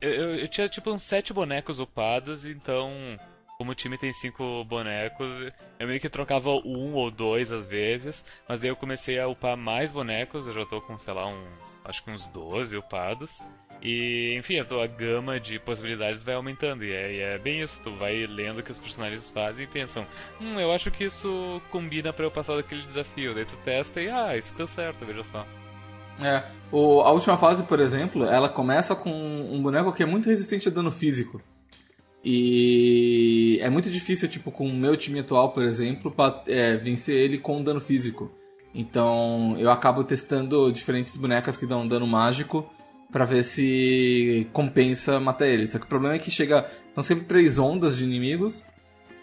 Eu, eu, eu, tinha tipo uns sete bonecos upados, então como o time tem cinco bonecos, eu meio que trocava um ou dois às vezes, mas daí eu comecei a upar mais bonecos, eu já tô com, sei lá, um, acho que uns 12 upados. E, enfim, a tua gama de possibilidades vai aumentando. E é, e é, bem isso, tu vai lendo o que os personagens fazem e pensam, hum, eu acho que isso combina para eu passar daquele desafio. Daí tu testa e, ah, isso deu certo, veja só. É, o, a última fase, por exemplo, ela começa com um boneco que é muito resistente a dano físico. E é muito difícil, tipo, com o meu time atual, por exemplo, pra, é, vencer ele com dano físico. Então eu acabo testando diferentes bonecas que dão dano mágico para ver se compensa matar ele. Só que o problema é que chega. São sempre três ondas de inimigos.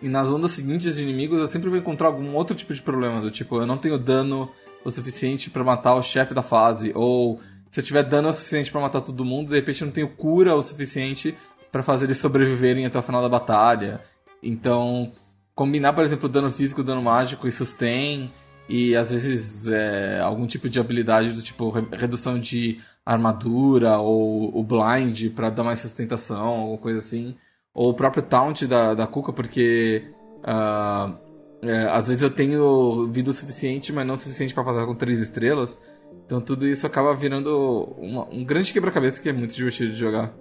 E nas ondas seguintes de inimigos eu sempre vou encontrar algum outro tipo de problema. Do tipo, eu não tenho dano o suficiente para matar o chefe da fase. Ou se eu tiver dano o suficiente para matar todo mundo, de repente eu não tenho cura o suficiente para fazer eles sobreviverem até o final da batalha. Então, combinar, por exemplo, dano físico, dano mágico e sustain, e às vezes é, algum tipo de habilidade do tipo redução de armadura ou o blind para dar mais sustentação, alguma coisa assim. Ou o próprio taunt da, da Kuka, porque uh, é, às vezes eu tenho vida o suficiente, mas não o suficiente para passar com três estrelas. Então tudo isso acaba virando uma, um grande quebra-cabeça que é muito divertido de jogar.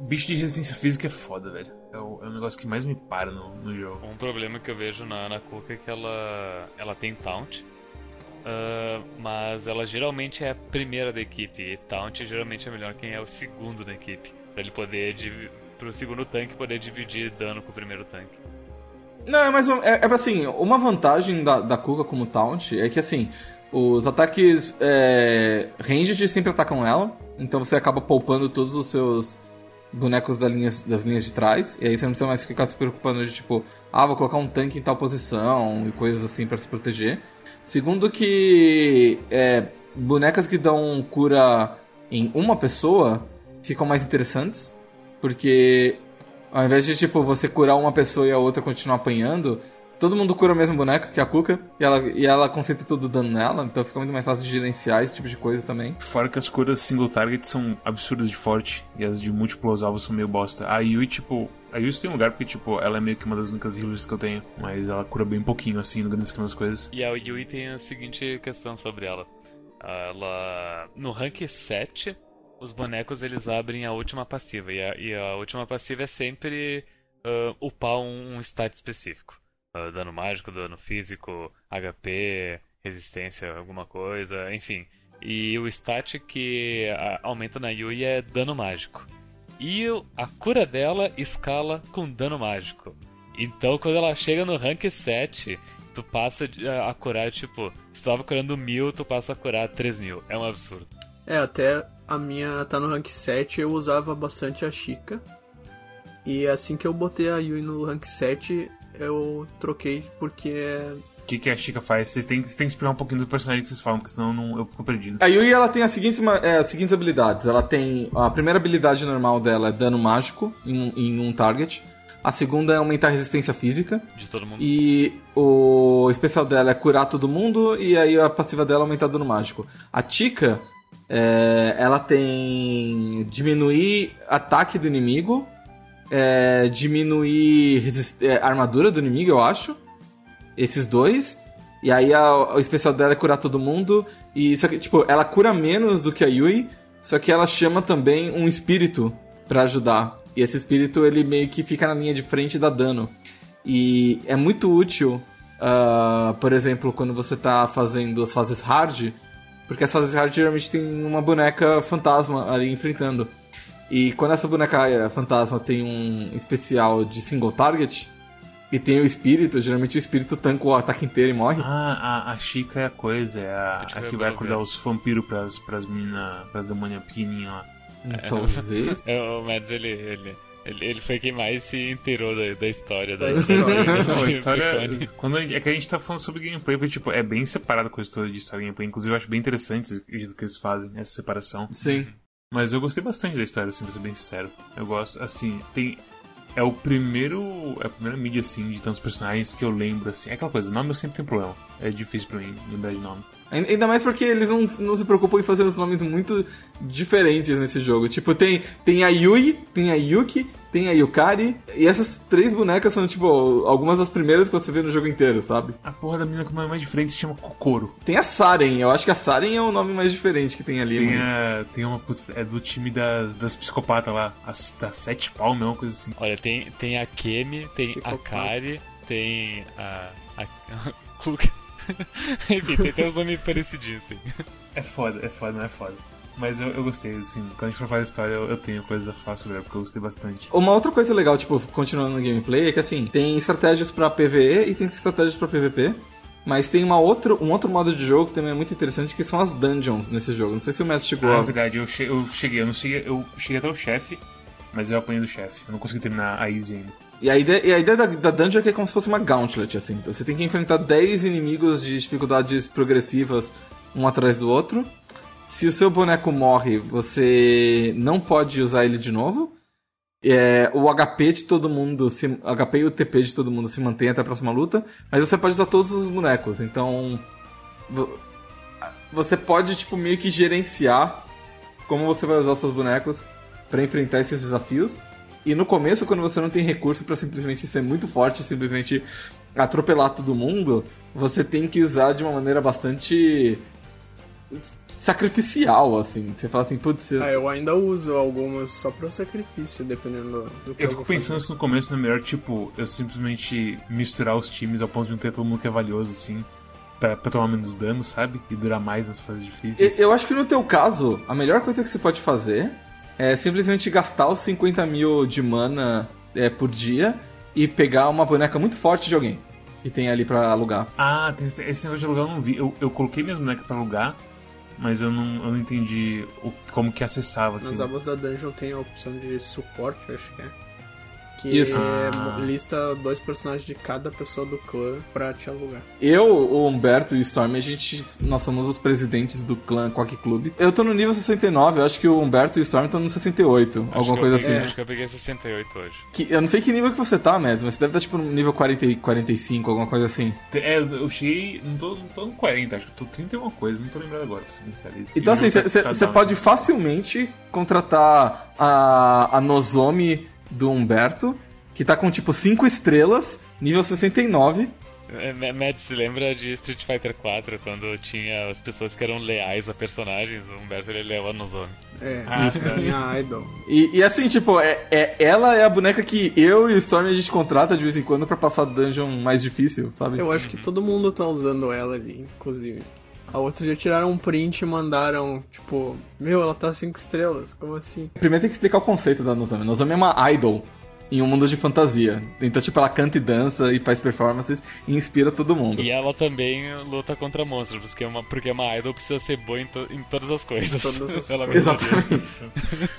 Bicho de resistência física é foda, velho. É o, é o negócio que mais me para no, no jogo. Um problema que eu vejo na, na Kuka é que ela, ela tem taunt. Uh, mas ela geralmente é a primeira da equipe. E taunt geralmente é melhor quem é o segundo da equipe. Pra ele poder. Pro segundo tanque poder dividir dano com o primeiro tanque. Não, é mas é, é assim, uma vantagem da, da Kuga como Taunt é que assim, os ataques é, ranged sempre atacam ela, então você acaba poupando todos os seus bonecos das linhas, das linhas de trás, e aí você não precisa mais ficar se preocupando de tipo, ah, vou colocar um tanque em tal posição e coisas assim para se proteger. Segundo que é, bonecas que dão cura em uma pessoa ficam mais interessantes, porque ao invés de, tipo, você curar uma pessoa e a outra continuar apanhando, todo mundo cura a mesma boneca, que é a Kuka, e ela, e ela concentra todo o dano nela, então fica muito mais fácil de gerenciar esse tipo de coisa também. Fora que as curas single target são absurdas de forte, e as de múltiplos alvos são meio bosta. A Yui, tipo, a Yui tem um lugar porque, tipo, ela é meio que uma das únicas healers que eu tenho, mas ela cura bem pouquinho, assim, no grande esquema das coisas. E a Yui tem a seguinte questão sobre ela. Ela, no rank 7, os bonecos eles abrem a última passiva. E a, e a última passiva é sempre uh, upar um, um stat específico. Uh, dano mágico, dano físico, HP, resistência, alguma coisa, enfim. E o stat que aumenta na Yui é dano mágico. E a cura dela escala com dano mágico. Então quando ela chega no rank 7, tu passa a curar, tipo, se tu tava curando mil, tu passa a curar 3 mil. É um absurdo. É, até a minha tá no rank 7, eu usava bastante a Chica. E assim que eu botei a Yui no rank 7, eu troquei porque o que, que a Chica faz? Vocês têm, vocês têm que explicar um pouquinho do personagem que vocês falam, porque senão não, eu fico perdido. A Yui ela tem as seguintes, é, as seguintes habilidades. Ela tem. A primeira habilidade normal dela é dano mágico em, em um target. A segunda é aumentar a resistência física. De todo mundo. E o especial dela é curar todo mundo. E aí a passiva dela é aumentar dano mágico. A Chica é, ela tem diminuir ataque do inimigo é, diminuir é, armadura do inimigo, eu acho. Esses dois. E aí a- o especial dela é curar todo mundo. E só que, tipo, ela cura menos do que a Yui, só que ela chama também um espírito pra ajudar. E esse espírito ele meio que fica na linha de frente e dá dano. E é muito útil, ah, por exemplo, quando você tá fazendo as fases hard, porque as fases hard geralmente tem uma boneca fantasma ali enfrentando. E quando essa boneca eh, fantasma tem um especial de single target e tem o espírito, geralmente o espírito tanca o ataque inteiro e morre. Ah, a, a Chica é a coisa, é a, a que que é vai acordar os vampiros pras, pras meninas, pras demônias pequenininhas lá. Talvez. [LAUGHS] É, o Mads, ele, ele, ele, ele foi quem mais se inteirou da, da história. Da Da, história. Não, [LAUGHS] a história. Quando a gente- é que a gente tá falando sobre gameplay, porque tipo, é bem separado com a história de história e gameplay. Inclusive, eu acho bem interessante o jeito que eles fazem, essa separação. Sim. Mas eu gostei bastante da história, assim, pra ser bem sincero. Eu gosto, assim, tem. É o primeiro. É a primeira mídia, assim, de tantos personagens que eu lembro, assim. É aquela coisa, nome eu sempre tenho problema. É difícil pra mim lembrar de nome. Ainda mais porque eles não, não se preocupam em fazer os nomes muito diferentes nesse jogo. Tipo, tem, tem a Yui, tem a Yuki, tem a Yukari, e essas três bonecas são, tipo, algumas das primeiras que você vê no jogo inteiro, sabe? A porra da menina com o nome mais diferente se chama Kokoro. Tem a Saren, eu acho que a Saren é o nome mais diferente que tem ali. Tem, mas- a, tem uma. É do time das, das psicopatas lá. As, das sete pau, uma coisa assim. Olha, tem, tem a Kemi, tem Psicopata. a Kari, tem a. a. [LAUGHS] [LAUGHS] Enfim, tem, tem uns nomes parecidinhos, assim. É foda, é foda, não é foda. Mas eu, eu gostei, assim. Quando a gente for falar história, eu, eu tenho coisas a falar sobre ela, porque eu gostei bastante. Uma outra coisa legal, tipo, continuando no gameplay, é que assim, tem estratégias pra PvE e tem estratégias pra PvP. Mas tem uma outra, um outro modo de jogo que também é muito interessante, que são as dungeons nesse jogo. Não sei se o Mestre chegou Ah, é verdade, eu, che eu cheguei, eu não cheguei, eu cheguei até o chefe, mas eu apanhei do chefe. Eu não consegui terminar a Easy ainda. E a ideia, e a ideia da, da dungeon é que é como se fosse uma gauntlet, assim. Então você tem que enfrentar 10 inimigos de dificuldades progressivas, um atrás do outro. Se o seu boneco morre, você não pode usar ele de novo. É, o HP de todo mundo, se, HP e o TP de todo mundo se mantém até a próxima luta, mas você pode usar todos os bonecos. Então, vo- você pode tipo meio que gerenciar como você vai usar seus bonecos pra enfrentar esses desafios. E no começo, quando você não tem recurso pra simplesmente ser muito forte, simplesmente atropelar todo mundo, você tem que usar de uma maneira bastante sacrificial, assim. Você fala assim, putz, eu- Ah, eu ainda uso algumas só pra sacrifício, dependendo do que Eu eu, fico vou pensando fazer. se no começo não é melhor, tipo, eu simplesmente misturar os times ao ponto de não ter todo mundo que é valioso, assim, pra, pra tomar menos dano, sabe? E durar mais nas fases difíceis. Eu acho que no teu caso, a melhor coisa que você pode fazer é simplesmente gastar os 50 mil de mana é, por dia e pegar uma boneca muito forte de alguém que tem ali pra alugar. Ah, tem esse, esse negócio de alugar eu não vi. Eu, eu coloquei minhas bonecas pra alugar, mas eu não, eu não entendi o, como que acessava Nas abas da dungeon tem a opção de suporte, acho que é. Que Isso. é, Ah. lista dois personagens de cada pessoa do clã pra te alugar. Eu, o Humberto e o Storm, a gente, nós somos os presidentes do clã Quack Club. Eu tô no nível 69, eu acho que o Humberto e o Storm estão no 68, Acho alguma coisa eu peguei, assim. Acho que eu peguei 68 hoje. Que, eu não sei que nível que você tá, Mads, mas você deve estar tipo no nível 40, e 45, alguma coisa assim. É, eu cheguei. Não tô, não tô no 40, acho que tô 30 e uma coisa, não tô lembrado agora, pra ser sincero. Então, assim, jogo tá- tá você pode facilmente contratar a, a Nozomi do Humberto, que tá com tipo 5 estrelas, nível 69. É, Ma- Mads, se lembra de Street Fighter 4, quando tinha as pessoas que eram leais a personagens? O Humberto ele é leal a Nozomi. É, Ah, isso é a minha idol. E, e assim, tipo, é, é- ela é a boneca que eu e o Storm a gente contrata de vez em quando pra passar dungeon mais difícil, sabe? Eu acho que todo mundo tá usando ela ali, inclusive. A outra dia tiraram um print e mandaram, tipo, meu, ela tá 5 estrelas, como assim? Primeiro tem que explicar o conceito da Nozomi. Nozomi é uma idol em um mundo de fantasia. Então, tipo, ela canta e dança e faz performances e inspira todo mundo. E ela também luta contra monstros, porque uma, porque uma idol precisa ser boa em, to- em todas as coisas. Todas as [LAUGHS] Ela coisas. Exatamente.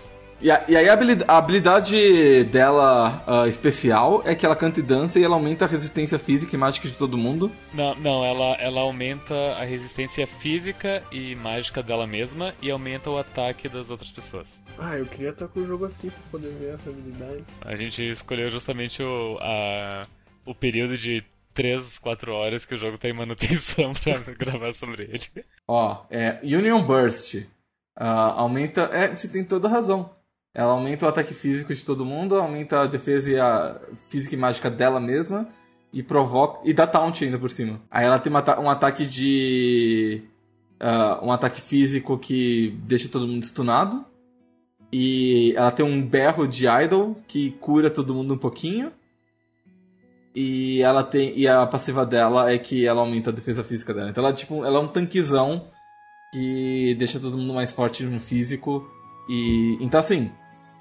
[LAUGHS] E, a- e aí a habilidade, a habilidade dela ah, especial é que ela canta e dança e ela aumenta a resistência física e mágica de todo mundo. Não, não ela, ela aumenta a resistência física e mágica dela mesma e aumenta o ataque das outras pessoas. Ah, eu queria estar com o jogo aqui pra poder ver essa habilidade. A gente escolheu justamente o, a, o período de 3, 4 horas que o jogo tá em manutenção [LAUGHS] pra gravar sobre ele. Ó, é Union Burst. Ah, aumenta. É, você tem toda a razão. Ela aumenta o ataque físico de todo mundo, aumenta a defesa e a física e mágica dela mesma e provoca e dá taunt ainda por cima. Aí ela tem uma, um ataque de uh, um ataque físico que deixa todo mundo stunado e ela tem um berro de idol que cura todo mundo um pouquinho. E ela tem e a passiva dela é que ela aumenta a defesa física dela. Então ela tipo, ela é um tanquezão que deixa todo mundo mais forte no físico e então assim,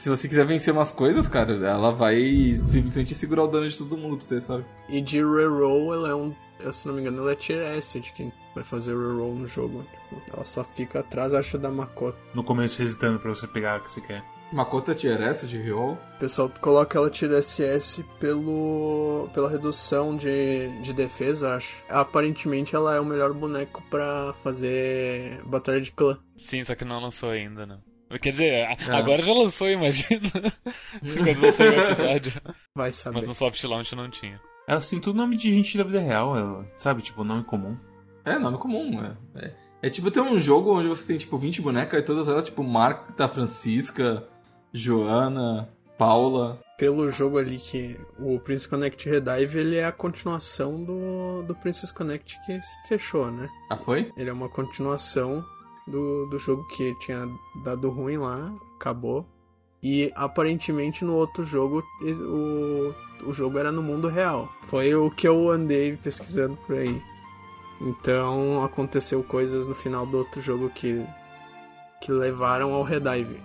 se você quiser vencer umas coisas, cara, ela vai simplesmente segurar o dano de todo mundo pra você, sabe? E de reroll, ela é um. Se não me engano, ela é tier S de quem vai fazer reroll no jogo. Tipo, ela só fica atrás, acho, da Makoto. No começo hesitando pra você pegar o que você quer. Makoto é tier S de reroll? O pessoal coloca ela tier SS pelo, pela redução de, de defesa, acho. Aparentemente ela é o melhor boneco pra fazer batalha de clã. Sim, só que não lançou ainda, né? Quer dizer, é. agora já lançou, imagina. [LAUGHS] Quando lançou o episódio. Vai saber. Mas no soft launch não tinha. Ela assim, tudo nome de gente da vida real, ela, sabe? Tipo, nome comum. É, nome comum, é. é. É tipo ter um jogo onde você tem tipo 20 bonecas e todas elas, tipo, Marta, Francisca, Joana, Paula. Pelo jogo ali que o Princess Connect Redive, ele é a continuação do, do Princess Connect que se fechou, né? Ah, foi? Ele é uma continuação do, do jogo que tinha dado ruim lá, acabou. E aparentemente no outro jogo o, o jogo era no mundo real. Foi o que eu andei pesquisando por aí. Então aconteceu coisas no final do outro jogo que, que levaram ao Redive.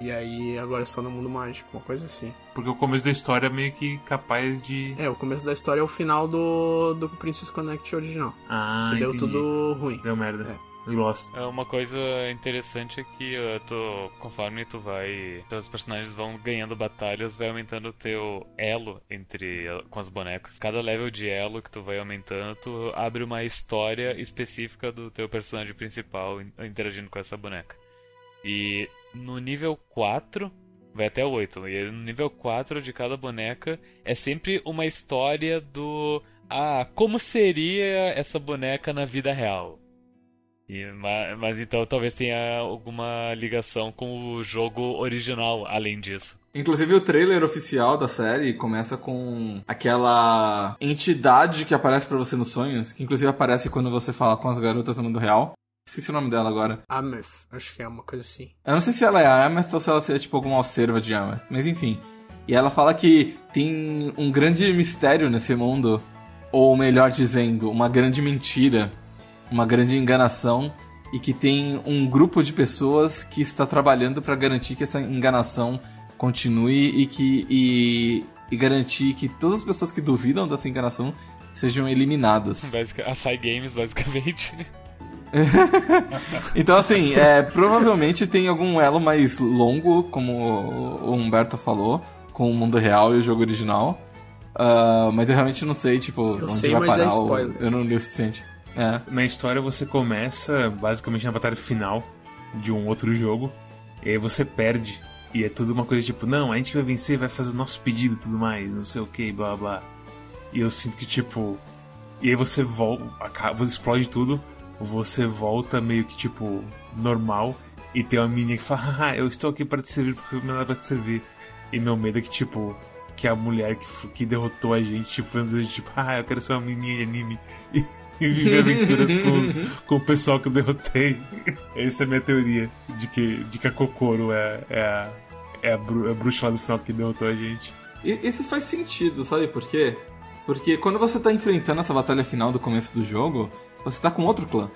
E aí agora é só no mundo mágico, uma coisa assim. Porque o começo da história é meio que capaz de. É, o começo da história é o final do, do Princess Connect original. Ah, que deu entendi. tudo ruim. Deu merda. É. Lost. É uma coisa interessante é que uh, tu, conforme tu vai. Teus personagens vão ganhando batalhas, vai aumentando o teu elo entre uh, com as bonecas. Cada level de elo que tu vai aumentando, tu abre uma história específica do teu personagem principal in- interagindo com essa boneca. E no nível 4, vai até o 8, e no nível 4 de cada boneca é sempre uma história do. Ah, como seria essa boneca na vida real? E, mas, mas então talvez tenha alguma ligação com o jogo original, além disso. Inclusive o trailer oficial da série começa com aquela entidade que aparece pra você nos sonhos, que inclusive aparece quando você fala com as garotas no mundo real. Esqueci o nome dela agora. Ameth, acho que é uma coisa assim. Eu não sei se ela é a Ameth ou se ela é tipo alguma alcerva de Ameth, mas enfim. E ela fala que tem um grande mistério nesse mundo, ou melhor dizendo, uma grande mentira, uma grande enganação, e que tem um grupo de pessoas que está trabalhando para garantir que essa enganação continue e que e, e garantir que todas as pessoas que duvidam dessa enganação sejam eliminadas. [LAUGHS] Basica, Açaí Games, basicamente. [LAUGHS] Então, assim, é, provavelmente tem algum elo mais longo, como o Humberto falou, com o mundo real e o jogo original. Ah, mas eu realmente não sei, tipo, onde sei, vai mas é parar. o- spoiler. eu não li o suficiente. É. Na história você começa basicamente na batalha final de um outro jogo, e aí você perde. E é tudo uma coisa tipo, não, a gente vai vencer, vai fazer o nosso pedido e tudo mais, não sei o que, blá blá. E eu sinto que tipo. E aí você volta, você explode tudo, você volta meio que tipo normal, e tem uma menina que fala, [LAUGHS] ah, eu estou aqui para te servir porque eu mandado pra te servir. E meu medo é que tipo. Que a mulher que, que derrotou a gente, tipo, tipo, ah, eu quero ser uma menina de anime. E, [LAUGHS] [LAUGHS] e viver aventuras com, os- [LAUGHS] com o pessoal que eu derrotei. Essa é a minha teoria de que, de que a Kokoro é, é, a, é, a, bru- a bruxa lá do final que derrotou a gente. Isso faz sentido, sabe por quê? Porque quando você tá enfrentando essa batalha final do começo do jogo, você tá com outro clã,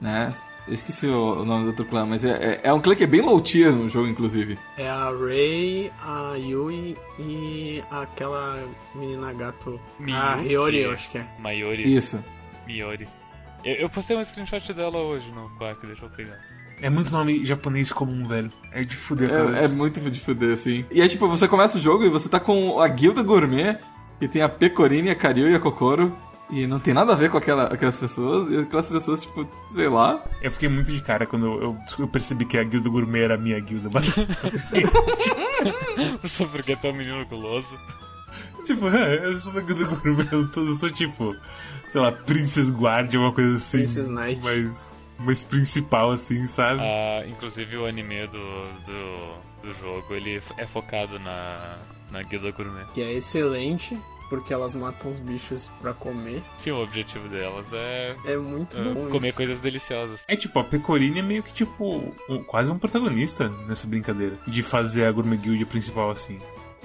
né? Eu esqueci o, nome do outro clã, mas é, é, é um clã que é bem low tier no jogo, inclusive. É a Rei, a Yui e aquela menina gato. a Miyuki. Hiyori, eu acho que é. Mayori, Isso. Miori. Eu, eu postei um screenshot dela hoje no Quack, deixa eu pegar. É muito nome japonês comum, velho. É de fuder É, é muito de fuder, assim. E aí, tipo, você começa o jogo e você tá com a guilda gourmet, que tem a Pecorine, a Karyu e a Kokoro, e não tem nada a ver com aquela, aquelas pessoas, e aquelas pessoas, tipo, sei lá. Eu fiquei muito de cara quando eu, eu- eu percebi que a guilda gourmet era a minha guilda. [LAUGHS] Só porque tu é um menino guloso. tipo, [LAUGHS] é, eu sou da guilda gourmet, eu, tô- eu sou tipo, sei lá, Princess Guard, alguma coisa assim. Princess Knight. Mais, mais principal, assim, sabe? Ah, inclusive o anime do, do do jogo, ele é focado na, na guilda gourmet. Que é excelente, porque elas matam os bichos pra comer. Sim, o objetivo delas é, É muito é bom comer isso. coisas deliciosas. É tipo, a Pecorine é meio que tipo um- quase um protagonista nessa brincadeira. De fazer a Gourmet Guild principal assim.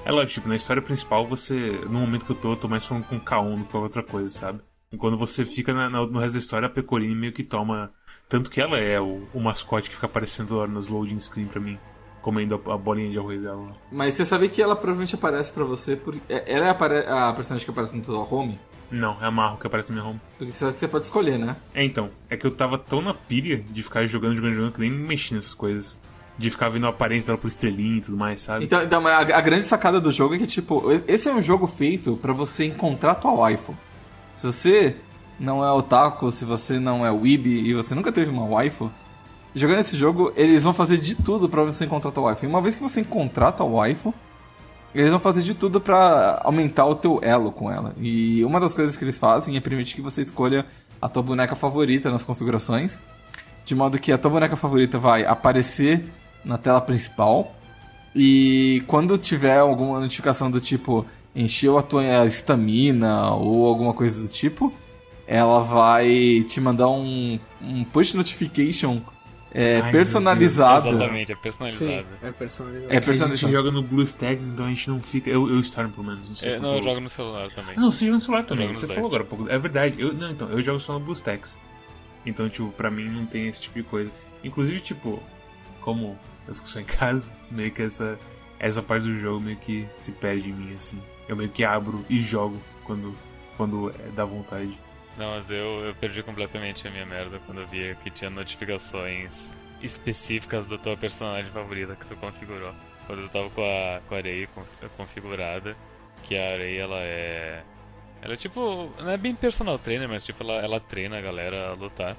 É lógico, tipo, na história principal você. No momento que eu tô, eu tô mais falando com K1 do que qualquer outra coisa, sabe? E quando você fica na- na- no resto da história, a Pecorine meio que toma. Tanto que ela é o, o mascote que fica aparecendo nos loading screen pra mim. Comendo a, bolinha de arroz dela. Mas você sabe que ela provavelmente aparece pra você porque. é- Ela é a, a personagem que aparece no teu home? Não, é a Marro que aparece na minha home. Porque você sabe que você pode escolher, né? É então, é que eu tava tão na pilha de ficar jogando, jogando, jogando, que nem me mexi nessas coisas. De ficar vendo a aparência dela por estrelinha e tudo mais, sabe? Então, então a, a grande sacada do jogo é que, tipo, esse é um jogo feito pra você encontrar tua waifu. Se você não é otaku, se você não é weeb e você nunca teve uma waifu, jogando esse jogo, eles vão fazer de tudo pra você encontrar tua waifu. E uma vez que você encontrar tua waifu, eles vão fazer de tudo pra aumentar o teu elo com ela. E uma das coisas que eles fazem é permitir que você escolha a tua boneca favorita nas configurações, de modo que a tua boneca favorita vai aparecer na tela principal. E quando tiver alguma notificação do tipo encheu a tua estamina ou alguma coisa do tipo, ela vai te mandar um, um push notification é, Ai, personalizado. Exatamente, é Sim, personalizado. é personalizado. É A gente personalizado. joga no BlueStacks, então a gente não fica. Eu, eu Storm, pelo menos. Não sei É, não, eu jogo no celular também. Ah, Não, você joga no celular também. Você dois. falou agora há pouco. É verdade. Eu, não, então, eu jogo só no BlueStacks. Então, tipo, pra mim não tem esse tipo de coisa. Inclusive, tipo, como eu fico só em [LAUGHS] casa, meio que essa, essa parte do jogo meio que se perde em mim, assim. Eu meio que abro e jogo quando, quando é, dá vontade. Não, mas eu, eu perdi completamente a minha merda quando eu via que tinha notificações específicas da tua personagem favorita que tu configurou. Quando eu tava com a, com a Arei con- configurada, que a Arei ela é. Ela é tipo. Não é bem personal trainer, mas tipo, ela, ela treina a galera a lutar.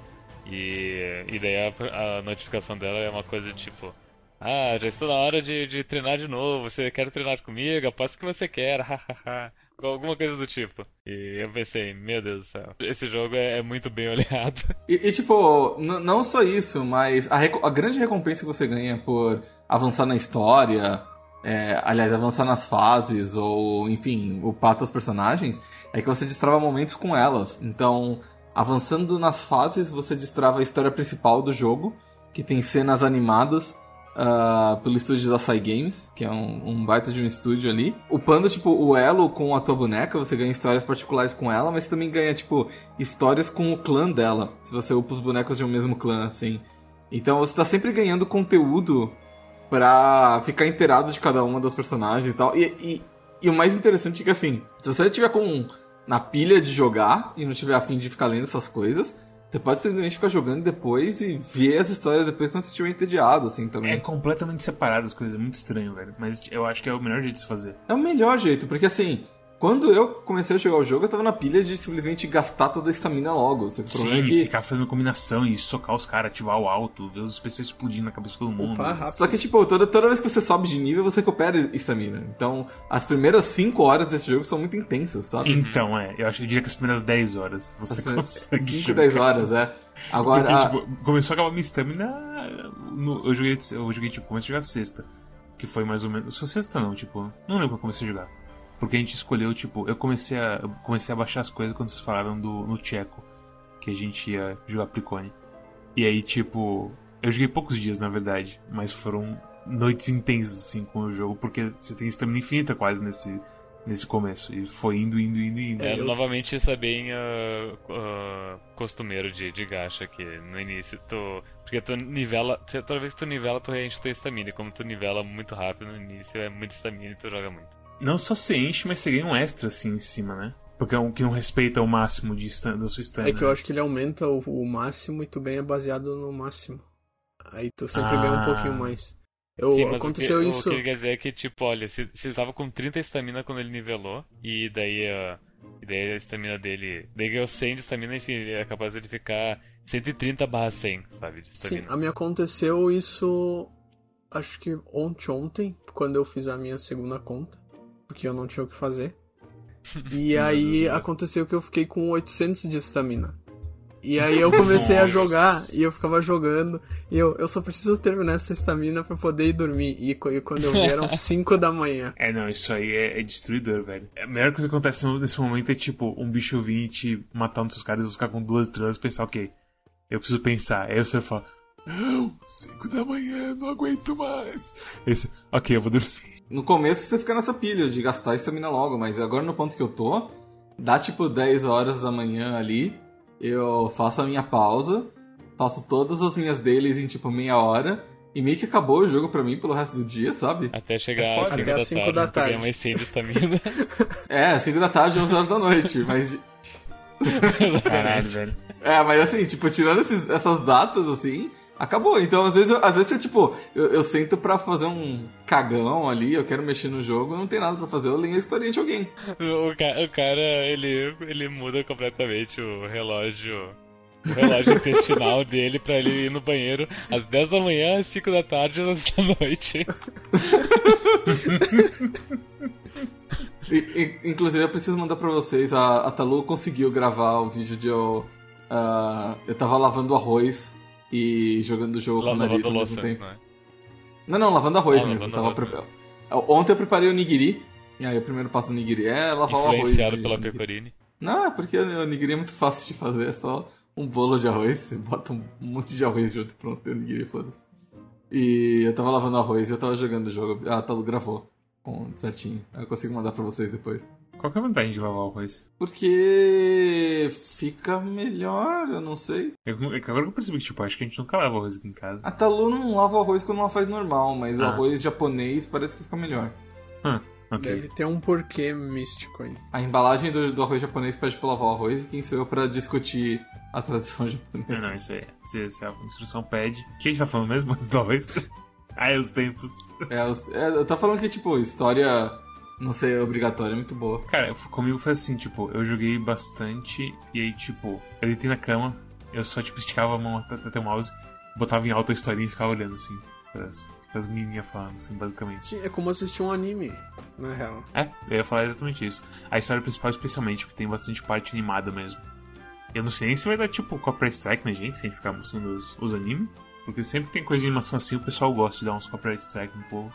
E, e daí a, a notificação dela é uma coisa tipo. Ah, já está na hora de, de treinar de novo. Você quer treinar comigo? Aposto que você quer. [LAUGHS] hahaha." Alguma coisa do tipo. E eu pensei, meu Deus do céu. Esse jogo é, é muito bem [LAUGHS] olhado. E, e, tipo, não só isso, mas a, a grande recompensa que você ganha por avançar na história, é, aliás, avançar nas fases, ou enfim, upar teus personagens, é que você destrava momentos com elas. Então, avançando nas fases, você destrava a história principal do jogo, que tem cenas animadas. Ah, pelo estúdio da Sai Games, que é um, um baita de um estúdio ali. Upando, tipo, o elo com a tua boneca, você ganha histórias particulares com ela, mas você também ganha, tipo, histórias com o clã dela. Se você upa os bonecos de um mesmo clã, assim. Então você tá sempre ganhando conteúdo pra ficar inteirado de cada uma das personagens e tal. E, e, e o mais interessante é que, assim, se você tiver com na pilha de jogar e não tiver afim de ficar lendo essas coisas, você pode simplesmente ficar jogando depois e ver as histórias depois quando você estiver entediado, assim, também. É completamente separado as coisas, é muito estranho, velho. Mas eu acho que é o melhor jeito de se fazer. É o melhor jeito, porque assim, quando eu comecei a jogar o jogo, eu tava na pilha de simplesmente gastar toda a estamina logo. Só que o Sim, é que. ficar fazendo combinação e socar os caras, ativar o alto, ver os especiais explodindo na cabeça de todo mundo. Opa. Só que, tipo, toda, toda vez que você sobe de nível, você recupera estamina. Então, as primeiras 5 horas desse jogo são muito intensas, sabe? Então, é, eu acho eu diria que as primeiras 10 horas você consegue. 5, jogar. 10 horas, é. Agora, Porque, a- tipo, começou a acabar minha estamina. no- Eu joguei, eu joguei, tipo, comecei a jogar sexta. Que foi mais ou menos. Só sexta não, tipo. Não lembro quando eu comecei a jogar. Porque a gente escolheu, tipo, eu comecei a. eu comecei a baixar as coisas quando vocês falaram do no Tcheco. Que a gente ia jogar Plicone. E aí, tipo. Eu joguei poucos dias, na verdade. Mas foram noites intensas, assim, com o jogo. Porque você tem estamina infinita quase nesse, nesse começo. E foi indo, indo, indo, indo. É, eu- novamente isso é bem ah, ah, costumeiro de, de gacha que no início tu. Porque tu nivela. Toda vez que tu nivela, tu reenche tua estamina. E como tu nivela muito rápido no início, é muito estamina e tu joga muito. Não só você enche, mas você ganha um extra assim em cima, né? Porque é um que não respeita o máximo de da sua stamina. É que eu acho que ele aumenta o, o máximo e tu ganha baseado no máximo. Aí tu sempre ganha um Ah. pouquinho mais. Eu, Sim, mas aconteceu o que, isso. O que ele quer dizer é que, tipo, olha, se, se ele tava com 30 estamina quando ele nivelou, e daí, a e daí a estamina dele. Daí ganhou 100 de estamina, enfim, ele é capaz de ele ficar 130 barra 100, sabe? De Sim, estamina. a mim aconteceu isso. Acho que ontem, ontem, quando eu fiz a minha segunda conta. Porque eu não tinha o que fazer. [LAUGHS] E aí aconteceu que eu fiquei com 800 de estamina. E aí eu comecei a jogar e eu ficava jogando. E eu, eu só preciso terminar essa estamina pra poder ir dormir. E, e quando eu vi eram [LAUGHS] 5 da manhã. É, não, isso aí é, é, destruidor, velho. A melhor coisa que acontece nesse momento é tipo, um bicho vir e te matar um dos caras e ficar com duas estrelas e pensar, ok, eu preciso pensar. Aí você fala, não, 5 da manhã, não aguento mais. Esse, ok, eu vou dormir. No começo você fica nessa pilha de gastar estamina logo, mas agora no ponto que eu tô, dá tipo 10 horas da manhã ali eu faço a minha pausa, faço todas as minhas dailies em tipo meia hora. E meio que acabou o jogo pra mim pelo resto do dia, sabe? Até chegar é às 5 da, [LAUGHS] cinco da tarde. Mais 100 de estamina. é, 5 da tarde, 11 horas da noite. Mas. [LAUGHS] Caralho, velho. É, mas assim, tipo, tirando esses, essas datas, assim, acabou. Então, às vezes, eu, às vezes eu, tipo, eu, eu sento pra fazer um cagão ali, eu quero mexer no jogo, não tem nada pra fazer, eu leio a historinha de alguém. O, ca o cara, ele, ele muda completamente o relógio o relógio intestinal [LAUGHS] dele pra ele ir no banheiro às 10 da manhã, às 5 da tarde às 10 da noite. [LAUGHS] inclusive, eu preciso mandar pra vocês: a, a Talu conseguiu gravar o vídeo de eu. Uh, eu tava lavando arroz e jogando o jogo com o nariz ao mesmo tempo. Não, é? não, não, lavando arroz ah, mesmo. Lavando arroz pre... Ontem eu preparei o nigiri, e aí o primeiro passo do nigiri é lavar o arroz. Influenciado pela pecorine. Não, é porque o nigiri é muito fácil de fazer, é só um bolo de arroz, você bota um monte de arroz junto, pronto, tem o nigiri, foda-se. E eu tava lavando arroz e eu tava jogando o jogo. Ah, Talo gravou com, certinho. Eu consigo mandar pra vocês depois. Qual que é a vantagem de lavar o arroz? Porque fica melhor, eu não sei. Eu, agora que eu percebi que, tipo, acho que a gente nunca lava arroz aqui em casa. A Talu não lava o arroz quando ela faz normal, mas ah. o arroz japonês parece que fica melhor. Ah, okay. Deve ter um porquê místico aí. A embalagem do, do arroz japonês pede pra lavar o arroz e quem sou eu pra discutir a tradição [LAUGHS] japonesa? Não, não, isso aí. Se, se a instrução pede. O que a gente tá falando mesmo antes do arroz? [LAUGHS] ah, é os tempos. É, é, eu tava falando que, tipo, história não sei, é obrigatório, é muito boa. Cara, comigo foi assim, tipo, eu joguei bastante e aí, tipo, eu deitei na cama, eu só, tipo, esticava a mão até o mouse, botava em alta a historinha e ficava olhando, assim, pras, pras menininhas falando, assim, basicamente. Sim, é como assistir um anime, na real. É, eu ia falar exatamente isso. A história principal, especialmente, porque tem bastante parte animada mesmo. Eu não sei nem se vai dar, tipo, copyright strike na gente, se a gente ficar mostrando os, os animes. Porque sempre tem coisa de animação assim, o pessoal gosta de dar uns copyright strike no povo.